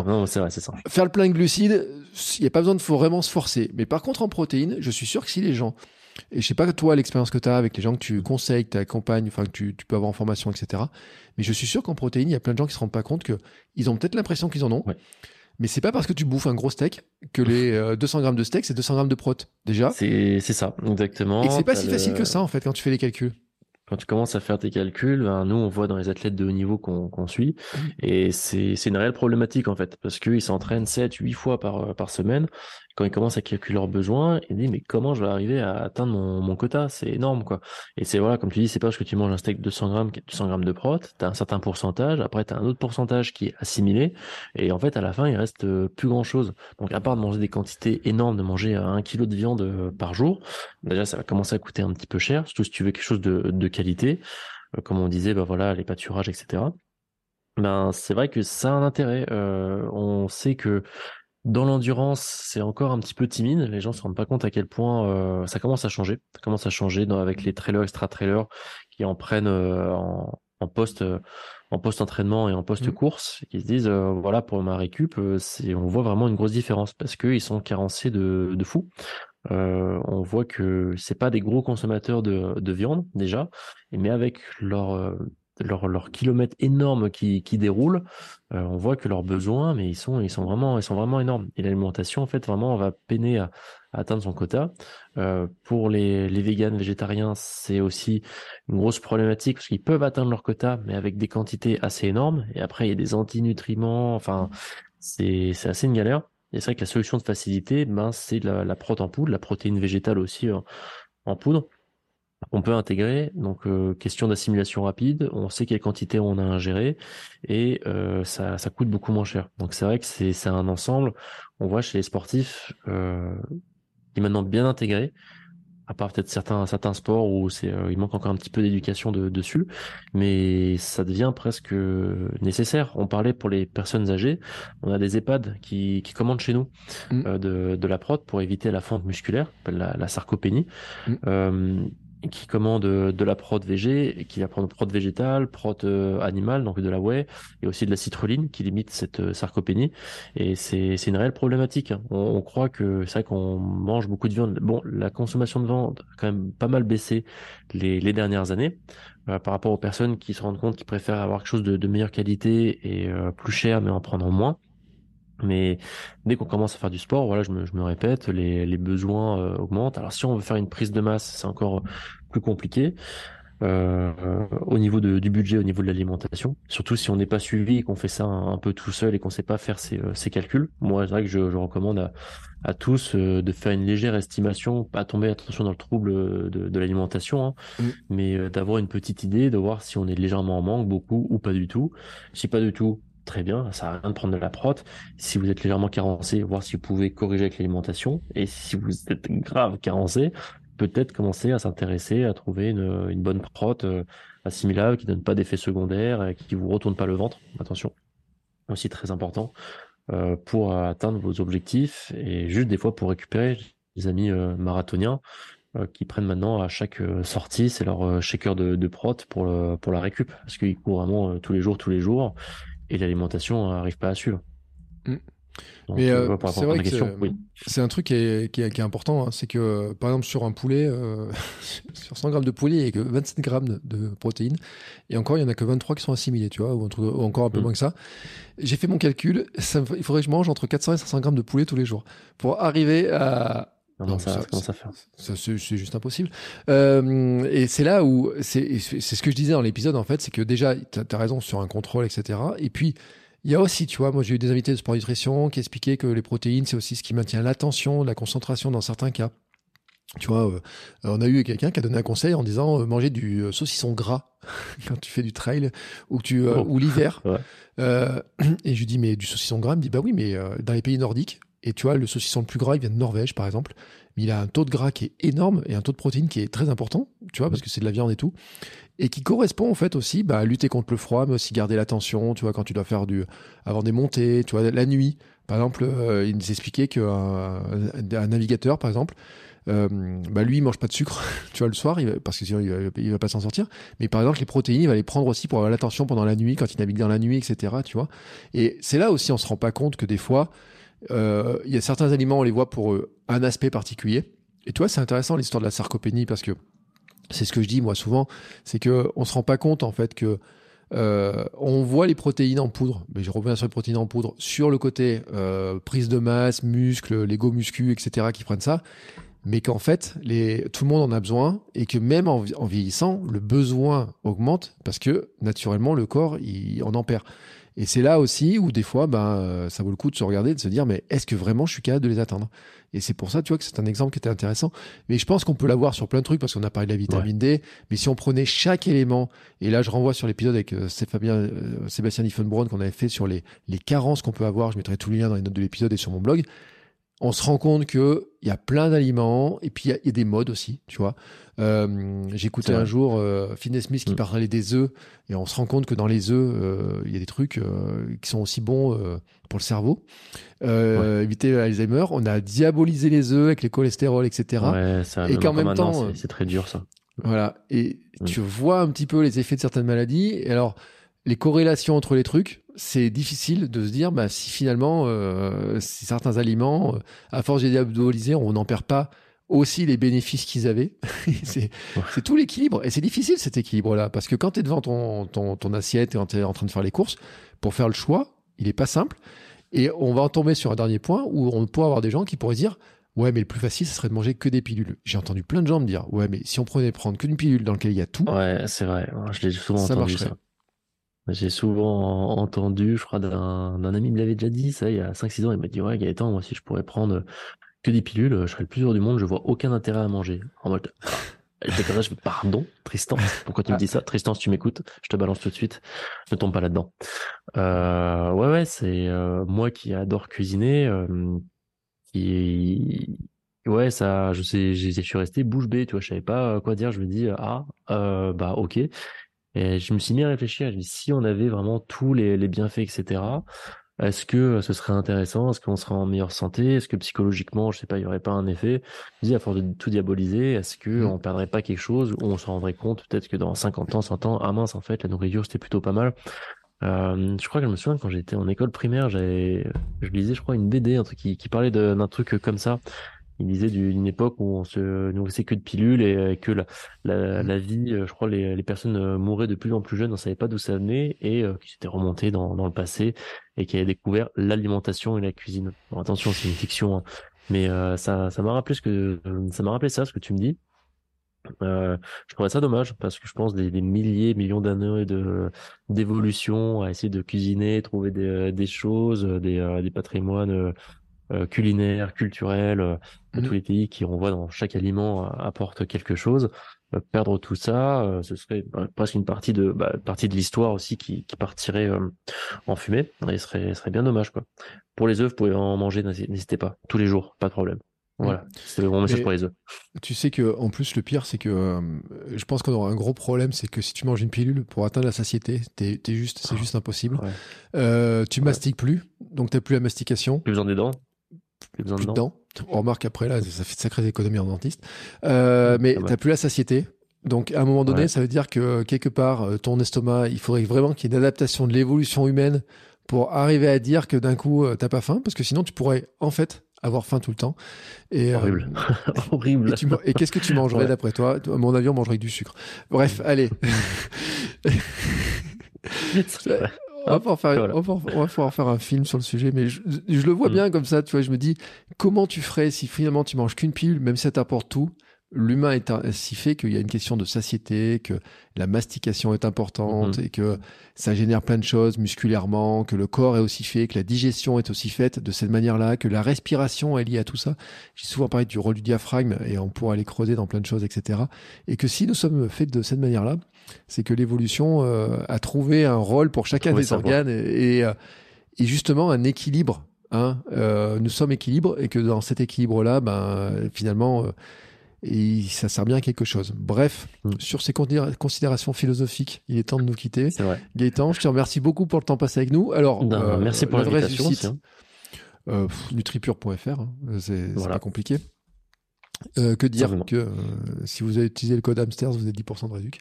vrai. Non, vrai, ça. faire le plein de glucides, il n'y a pas besoin de faut vraiment se forcer. Mais par contre, en protéines, je suis sûr que si les gens, et je sais pas toi l'expérience que tu as avec les gens que tu conseilles, que tu accompagnes, enfin que tu, tu peux avoir en formation, etc. Mais je suis sûr qu'en protéines, il y a plein de gens qui se rendent pas compte que ils ont peut-être l'impression qu'ils en ont. Ouais. Mais c'est pas parce que tu bouffes un gros steak que les euh, 200 grammes de steak, c'est 200 grammes de prot, déjà. C'est ça, exactement. Et c'est pas si le- facile que ça, en fait, quand tu fais les calculs. Quand tu commences à faire tes calculs, ben, nous on voit dans les athlètes de haut niveau qu'on suit, Mmh. et c'est c'est une réelle problématique en fait, parce qu'ils s'entraînent 7, 8 fois par, par semaine. Quand ils commencent à calculer leurs besoins, ils disent mais comment je vais arriver à atteindre mon, quota? C'est énorme quoi. Et c'est voilà, comme tu dis, c'est pas parce que tu manges un steak de 200 grammes, 200 grammes de prot, t'as un certain pourcentage, après t'as un autre pourcentage qui est assimilé, et en fait à la fin il reste euh, plus grand chose. Donc à part de manger des quantités énormes, de manger euh, un kilo de viande euh, par jour, déjà ça va commencer à coûter un petit peu cher, surtout si tu veux quelque chose de, qualité, comme on disait, bah voilà, les pâturages, etc. Ben c'est vrai que ça a un intérêt. On sait que dans l'endurance, c'est encore un petit peu timide. Les gens se rendent pas compte à quel point euh, ça commence à changer. Ça commence à changer dans, avec les trailers, extra trailers qui en prennent euh, en, en post euh, en post entraînement et en post course, qui se disent euh, voilà pour ma récup, euh, c'est on voit vraiment une grosse différence parce qu'ils sont carencés de, de fou. On voit que c'est pas des gros consommateurs de, de viande déjà, mais avec leur leur, leur kilomètre énorme qui, qui déroule, euh, on voit que leurs besoins, mais ils sont ils sont vraiment ils sont vraiment énormes. Et l'alimentation en fait vraiment on va peiner à, atteindre son quota. Euh, pour les les véganes végétariens, c'est aussi une grosse problématique parce qu'ils peuvent atteindre leur quota, mais avec des quantités assez énormes. Et après il y a des antinutriments, enfin c'est assez une galère. Et c'est vrai que la solution de facilité, ben, c'est la, la prot en poudre, la protéine végétale aussi en poudre. On peut intégrer, donc euh, question d'assimilation rapide, on sait quelle quantité on a ingéré et euh, ça, ça coûte beaucoup moins cher. Donc c'est vrai que c'est c'est un ensemble. On voit chez les sportifs euh, qui est maintenant bien intégré, à part peut-être certains certains sports où c'est euh, il manque encore un petit peu d'éducation de, dessus, mais ça devient presque nécessaire. On parlait pour les personnes âgées, on a des EHPAD qui, qui commandent chez nous Mm. euh, de, de la prot pour éviter la fente musculaire, la, la sarcopénie, Mm. Euh, qui commande de la prot végé, qui va prendre prot végétale, prot euh, animale, donc de la whey, et aussi de la citrulline qui limite cette euh, sarcopénie. Et c'est une réelle problématique. hein. On, croit que c'est vrai qu'on mange beaucoup de viande. Bon, la consommation de viande a quand même pas mal baissé les, les dernières années euh, par rapport aux personnes qui se rendent compte qu'ils préfèrent avoir quelque chose de, meilleure qualité et euh, plus cher, mais en prendre moins. Mais dès qu'on commence à faire du sport, voilà, je me, je me répète, les, les besoins euh, augmentent. Alors si on veut faire une prise de masse, c'est encore plus compliqué. Euh, au niveau de, du budget, au niveau de l'alimentation, surtout si on n'est pas suivi et qu'on fait ça un, un peu tout seul et qu'on sait pas faire ses, euh, ses calculs. Moi, c'est vrai que je, je recommande à, à tous euh, de faire une légère estimation, pas tomber attention dans le trouble euh, de, de l'alimentation, hein, Mm. mais euh, d'avoir une petite idée, de voir si on est légèrement en manque, beaucoup ou pas du tout. Si pas du tout, très bien, ça a rien de prendre de la prot. Si vous êtes légèrement carencé, voir si vous pouvez corriger avec l'alimentation. Et si vous êtes grave carencé, peut-être commencer à s'intéresser à trouver une, bonne prot euh, assimilable qui donne pas d'effets secondaires et qui vous retourne pas le ventre. Attention, aussi très important euh, pour atteindre vos objectifs et juste des fois pour récupérer les amis euh, marathoniens qui prennent maintenant à chaque sortie, c'est leur shaker de, prot pour pour la récup parce qu'ils courent vraiment tous les jours, tous les jours et l'alimentation n'arrive pas à suivre. Mm. Donc, Mais, euh, pour c'est vrai que c'est- oui. Un truc qui est, qui est, qui est important, hein. c'est que euh, par exemple sur un poulet, euh, sur 100 grammes de poulet, il n'y a que 27 grammes de, de protéines, et encore il n'y en a que 23 qui sont assimilés, tu vois, ou, encore un peu Mm. moins que ça. J'ai fait mon calcul, ça il faudrait que je mange entre 400 et 500 grammes de poulet tous les jours pour arriver à Ça, comment ça faire C'est juste impossible. Euh, et c'est là où, c'est ce que je disais dans l'épisode, en fait, c'est que déjà, tu as, raison sur un contrôle, etc. Et puis, il y a aussi, tu vois, moi j'ai eu des invités de sport nutrition qui expliquaient que les protéines, c'est aussi ce qui maintient l'attention, la concentration dans certains cas. Tu vois, euh, on a eu quelqu'un qui a donné un conseil en disant euh, manger du euh, saucisson gras quand tu fais du trail ou tu oh. ou l'hiver. et je lui dis mais du saucisson gras, il me dit bah oui mais dans les pays nordiques et tu vois le saucisson le plus gras il vient de Norvège par exemple, mais il a un taux de gras qui est énorme et un taux de protéines qui est très important, tu vois parce que c'est de la viande et tout. Et qui correspond en fait aussi bah, à lutter contre le froid mais aussi garder l'attention, tu vois quand tu dois faire du avant des montées, tu vois la nuit. Par exemple, il nous expliquait qu'un un navigateur, par exemple, euh, bah lui il mange pas de sucre tu vois le soir parce que sinon il va, va pas s'en sortir. Mais par exemple les protéines il va les prendre aussi pour avoir l'attention pendant la nuit quand il navigue dans la nuit etc tu vois. Et c'est là aussi on se rend pas compte que des fois euh, il y a certains aliments on les voit pour euh, un aspect particulier et tu vois c'est intéressant l'histoire de la sarcopénie parce que c'est ce que je dis moi souvent c'est que on se rend pas compte en fait que euh, on voit les protéines en poudre, mais je reviens sur les protéines en poudre, sur le côté prise de masse, muscles, Lego muscu, etc., qui prennent ça mais qu'en fait, tout le monde en a besoin et que même en, vieillissant, le besoin augmente parce que naturellement, le corps, il, en en perd. Et c'est là aussi où des fois, ben, ça vaut le coup de se regarder, de se dire, mais est-ce que vraiment je suis capable de les atteindre? Et c'est pour ça, tu vois, que c'est un exemple qui était intéressant. Mais je pense qu'on peut l'avoir sur plein de trucs parce qu'on a parlé de la vitamine D. Mais si on prenait chaque élément, et là, je renvoie sur l'épisode avec euh, euh, Sébastien qu'on avait fait sur les, les carences qu'on peut avoir. Je mettrai tous les liens dans les notes de l'épisode et sur mon blog on se rend compte que il y a plein d'aliments et puis il y, a des modes aussi, tu vois. Euh, J'écoutais un jour euh, Fitness Smith qui mm. parlait des œufs et on se rend compte que dans les œufs, euh, il y a des trucs euh, qui sont aussi bons pour le cerveau. Éviter Alzheimer. On a diabolisé les œufs avec les cholestérol, etc. Ouais, et qu'en même temps, c'est très dur ça. Voilà. Et mm. tu vois un petit peu les effets de certaines maladies. Et alors, les corrélations entre les trucs, c'est difficile de se dire bah, si finalement euh, si certains aliments, euh, à force de diaboliser, on n'en perd pas aussi les bénéfices qu'ils avaient. c'est tout l'équilibre. Et c'est difficile cet équilibre-là, parce que quand tu es devant ton, ton, ton assiette et quand tu es en train de faire les courses, pour faire le choix, il est pas simple. Et on va en tomber sur un dernier point où on pourrait avoir des gens qui pourraient dire Ouais, mais le plus facile, ce serait de manger que des pilules. J'ai entendu plein de gens me dire Ouais, mais si on prenait prendre que une pilule dans laquelle il y a tout. Ouais, c'est vrai. Je l'ai souvent entendu ça. J'ai souvent entendu, je crois, d'un ami me l'avait déjà dit, ça, il y a 5-6 ans, il m'a dit, ouais, Gaëtan, moi, si je pourrais prendre que des pilules, je serais le plus heureux du monde, je vois aucun intérêt à manger. En mode, je pardon, Tristan, pourquoi tu me dis ça? Tristan, si tu m'écoutes, je te balance tout de suite, ne tombe pas là-dedans. Euh, ouais, ouais, c'est euh, moi qui adore cuisiner, euh, qui, ouais, ça, je sais, je suis resté bouche bée, tu vois, je savais pas quoi dire, je me dis, ah, bah, ok. Et je me suis mis à réfléchir. Je me si on avait vraiment tous les, les bienfaits, etc. Est-ce que ce serait intéressant? Est-ce qu'on serait en meilleure santé? Est-ce que psychologiquement, je sais pas, il y aurait pas un effet? Je dis à force de tout diaboliser, est-ce que mmh. on perdrait pas quelque chose ou on se rendrait compte? Peut-être que dans 50 ans, 100 ans, ah mince, en fait, la nourriture c'était plutôt pas mal. Euh, je crois que je me souviens quand j'étais en école primaire, j'avais, je lisais, je crois, une BD, un truc qui, qui parlait d'un truc comme ça il disait d'une époque où on se nourrissait que de pilules et que la, la, mmh. la vie, euh, je crois, les, les, personnes euh, mouraient de plus en plus jeunes, on ne savait pas d'où ça venait et euh, qui s'était remonté dans, dans le passé et qui avait découvert l'alimentation et la cuisine. Bon, attention, c'est une fiction, hein. mais ça, ça m'a rappelé ce que ça m'a rappelé ça, ce que tu me dis. Euh, je trouvais ça dommage parce que je pense des, des milliers, millions d'années de d'évolution à essayer de cuisiner, trouver des, des choses, des, des patrimoines euh, culinaire, culturel, euh, de tous mhm. les pays qui renvoient dans chaque aliment euh, apporte quelque chose. perdre tout ça, ce serait bah, presque une partie de bah, partie de l'histoire aussi qui, qui partirait en fumée. Et ce serait, serait bien dommage quoi. Pour les œufs, vous pouvez en manger, n'hésitez pas, tous les jours, pas de problème. Voilà, mhm. c'est le bon message pour les œufs. Tu sais que en plus le pire c'est que je pense qu'on aura un gros problème, c'est que si tu manges une pilule pour atteindre la satiété, t'es, juste, c'est ah. juste impossible. tu mastiques plus, donc t'as plus la mastication. Plus besoin des dents plus besoin de dents. On remarque après là, ça fait de sacrées économies en dentiste. Euh, mais t'as plus la satiété. Donc à un moment donné, ça veut dire que quelque part, euh, ton estomac, il faudrait vraiment qu'il y ait une adaptation de l'évolution humaine pour arriver à dire que d'un coup, euh, t'as pas faim, parce que sinon tu pourrais en fait avoir faim tout le temps. Et, euh, Horrible. Horrible. Et, qu'est-ce que tu mangerais d'après toi? À mon avis, on mangerait du sucre. Bref, allez. on, va pouvoir faire, on, va, pouvoir faire un film sur le sujet, mais je, le vois mm. bien comme ça, tu vois, je me dis, comment tu ferais si finalement tu manges qu'une pilule, même si ça t'apporte tout, l'humain est si fait qu'il y a une question de satiété, que la mastication est importante mhm. et que ça génère plein de choses musculairement, que le corps est aussi fait, que la digestion est aussi faite de cette manière-là, que la respiration est liée à tout ça. J'ai souvent parlé du rôle du diaphragme et on pourra aller creuser dans plein de choses, etc. Et que si nous sommes faits de cette manière-là, c'est que l'évolution euh, a trouvé un rôle pour chacun des organes et, euh, et, justement un équilibre. Hein, euh, nous sommes équilibre et que dans cet équilibre-là, ben, finalement, et ça sert bien à quelque chose. Bref, mm. sur ces considérations philosophiques, il est temps de nous quitter. Vrai. Gaëtan, je te remercie beaucoup pour le temps passé avec nous. Alors, euh, merci pour l'invitation. Hein. Nutripure.fr, hein. c'est pas compliqué. Euh, que dire que euh, si vous avez utilisé le code Hamsters, vous avez 10% de réduc.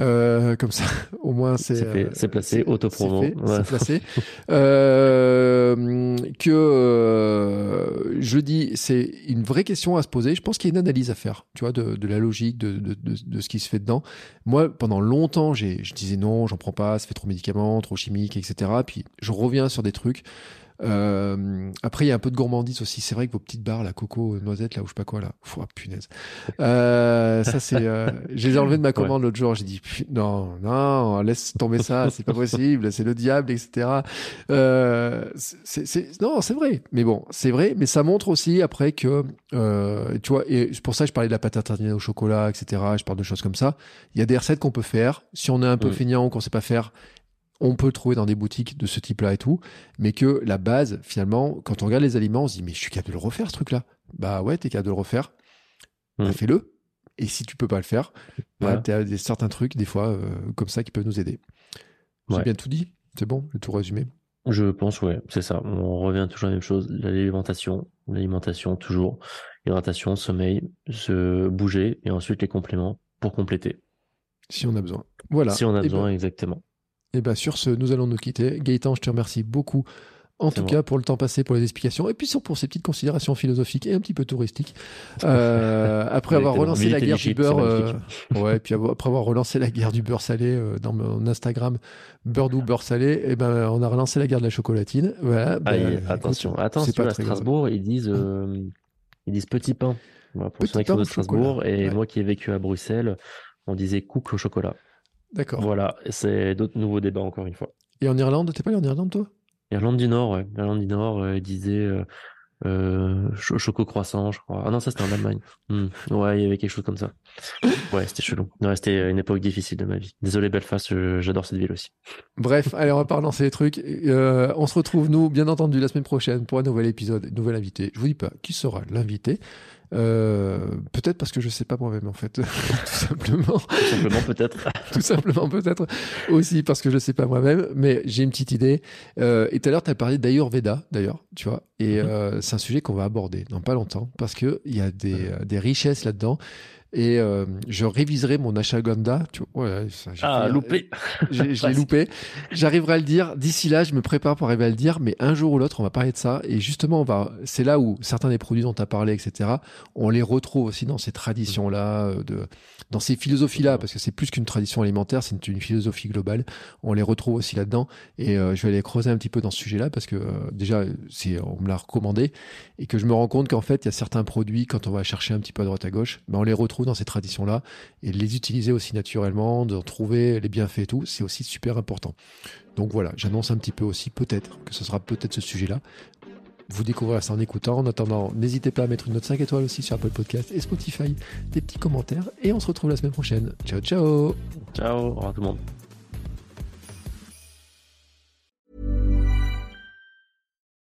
Euh, comme ça, au moins c'est euh, c'est placé, auto-promo. C'est placé. Euh, que je dis, c'est une vraie question à se poser. Je pense qu'il y a une analyse à faire, tu vois, de, de la logique, de, de, de, ce qui se fait dedans. Moi, pendant longtemps, j'ai, je disais non, j'en prends pas, ça fait trop médicaments, trop chimique, etc. Puis je reviens sur des trucs. Euh, après, il y a un peu de gourmandise aussi. C'est vrai que vos petites barres, la coco, noisette, là, ou je sais pas quoi, là. Oh, punaise. Euh, ça, c'est, euh, je les ai de ma commande l'autre jour. J'ai dit, non, non, laisse tomber ça, c'est pas possible, c'est le diable, etc. Euh, c'est, c'est, non, c'est vrai. Mais bon, c'est vrai, mais ça montre aussi après que, euh, tu vois, et c'est pour ça je parlais de la pâte à tartiner au chocolat, etc. Je parle de choses comme ça. Il y a des recettes qu'on peut faire. Si on est un peu mm. feignant ou qu'on sait pas faire, on peut le trouver dans des boutiques de ce type-là et tout, mais que la base, finalement, quand on regarde les aliments, on se dit, mais je suis capable de le refaire, ce truc-là. Bah ouais, t'es capable de le refaire. Bah, mm. fais-le. Et si tu peux pas le faire, bah, t'as des, certains trucs, des fois, euh, comme ça, qui peuvent nous aider. J'ai bien tout dit? C'est bon, le tout résumé? Je pense, ouais, c'est ça. On revient toujours à la même chose. L'alimentation, l'alimentation, toujours. Hydratation, sommeil, se bouger, et ensuite les compléments pour compléter. Si on a besoin. Voilà. Si on a besoin, ben, exactement. Et bien sur ce, nous allons nous quitter. Gaëtan, je te remercie beaucoup. En tout cas, pour le temps passé, pour les explications, et puis pour ces petites considérations philosophiques et un petit peu touristiques. Euh, après avoir relancé la guerre du beurre, euh, ouais, puis après avoir relancé la guerre du beurre salé euh, dans mon Instagram, beurre doux, beurre salé, et eh ben on a relancé la guerre de la chocolatine. Voilà. Ben, attention, attention. À Strasbourg, ils disent, euh, ils disent petit pain. pour ceux qui sont de Strasbourg, et moi qui ai vécu à Bruxelles, on disait cook au chocolat. D'accord. Voilà, c'est d'autres nouveaux débats encore une fois. Et en Irlande, t'es pas allé en Irlande toi? Irlande du Nord, ouais. Irlande du Nord, euh, disait euh, euh choco croissant, je crois. Ah non, ça c'était en Allemagne. Hmm. Ouais, il y avait quelque chose comme ça. Ouais, c'était chelou. Ouais, c'était une époque difficile de ma vie. Désolé Belfast, j'adore cette ville aussi. Bref, allez, on va pas relancer les trucs. Euh, on se retrouve nous, bien entendu, la semaine prochaine pour un nouvel épisode, nouvel invité. Je vous dis pas qui sera l'invité. Euh, peut-être parce que je sais pas moi-même en fait, tout simplement. Tout simplement peut-être. tout simplement peut-être aussi parce que je sais pas moi-même, mais j'ai une petite idée. Euh, et tout à l'heure, tu as parlé d'Ayurveda, d'ailleurs, tu vois, et mm-hmm. euh, c'est un sujet qu'on va aborder dans pas longtemps parce que il y a des, des richesses là-dedans et euh, je réviserai mon ashwagandha. Tu vois, ouais, ah, loupé. J'ai loupé. J'arriverai à le dire. D'ici là, je me prépare pour arriver à le dire, mais un jour ou l'autre, on va parler de ça. Et justement, on va. C'est là où certains des produits dont tu as parlé, etc. On les retrouve aussi dans ces traditions-là, euh, de, dans ces philosophies-là, parce que c'est plus qu'une tradition alimentaire, c'est une, philosophie globale. On les retrouve aussi là-dedans. Et euh, je vais aller creuser un petit peu dans ce sujet-là, parce que déjà, c'est on me l'a recommandé, et que je me rends compte qu'en fait, il y a certains produits quand on va chercher un petit peu à droite à gauche, ben on les retrouve dans ces traditions-là et les utiliser aussi naturellement, de trouver les bienfaits et tout, c'est aussi super important. Donc voilà, j'annonce un petit peu aussi, peut-être, que ce sera peut-être ce sujet-là. Vous découvrirez ça en écoutant. En attendant, n'hésitez pas à mettre une note 5 étoiles aussi sur Apple Podcast et Spotify, des petits commentaires et on se retrouve la semaine prochaine. Ciao, ciao Ciao, au revoir tout le monde.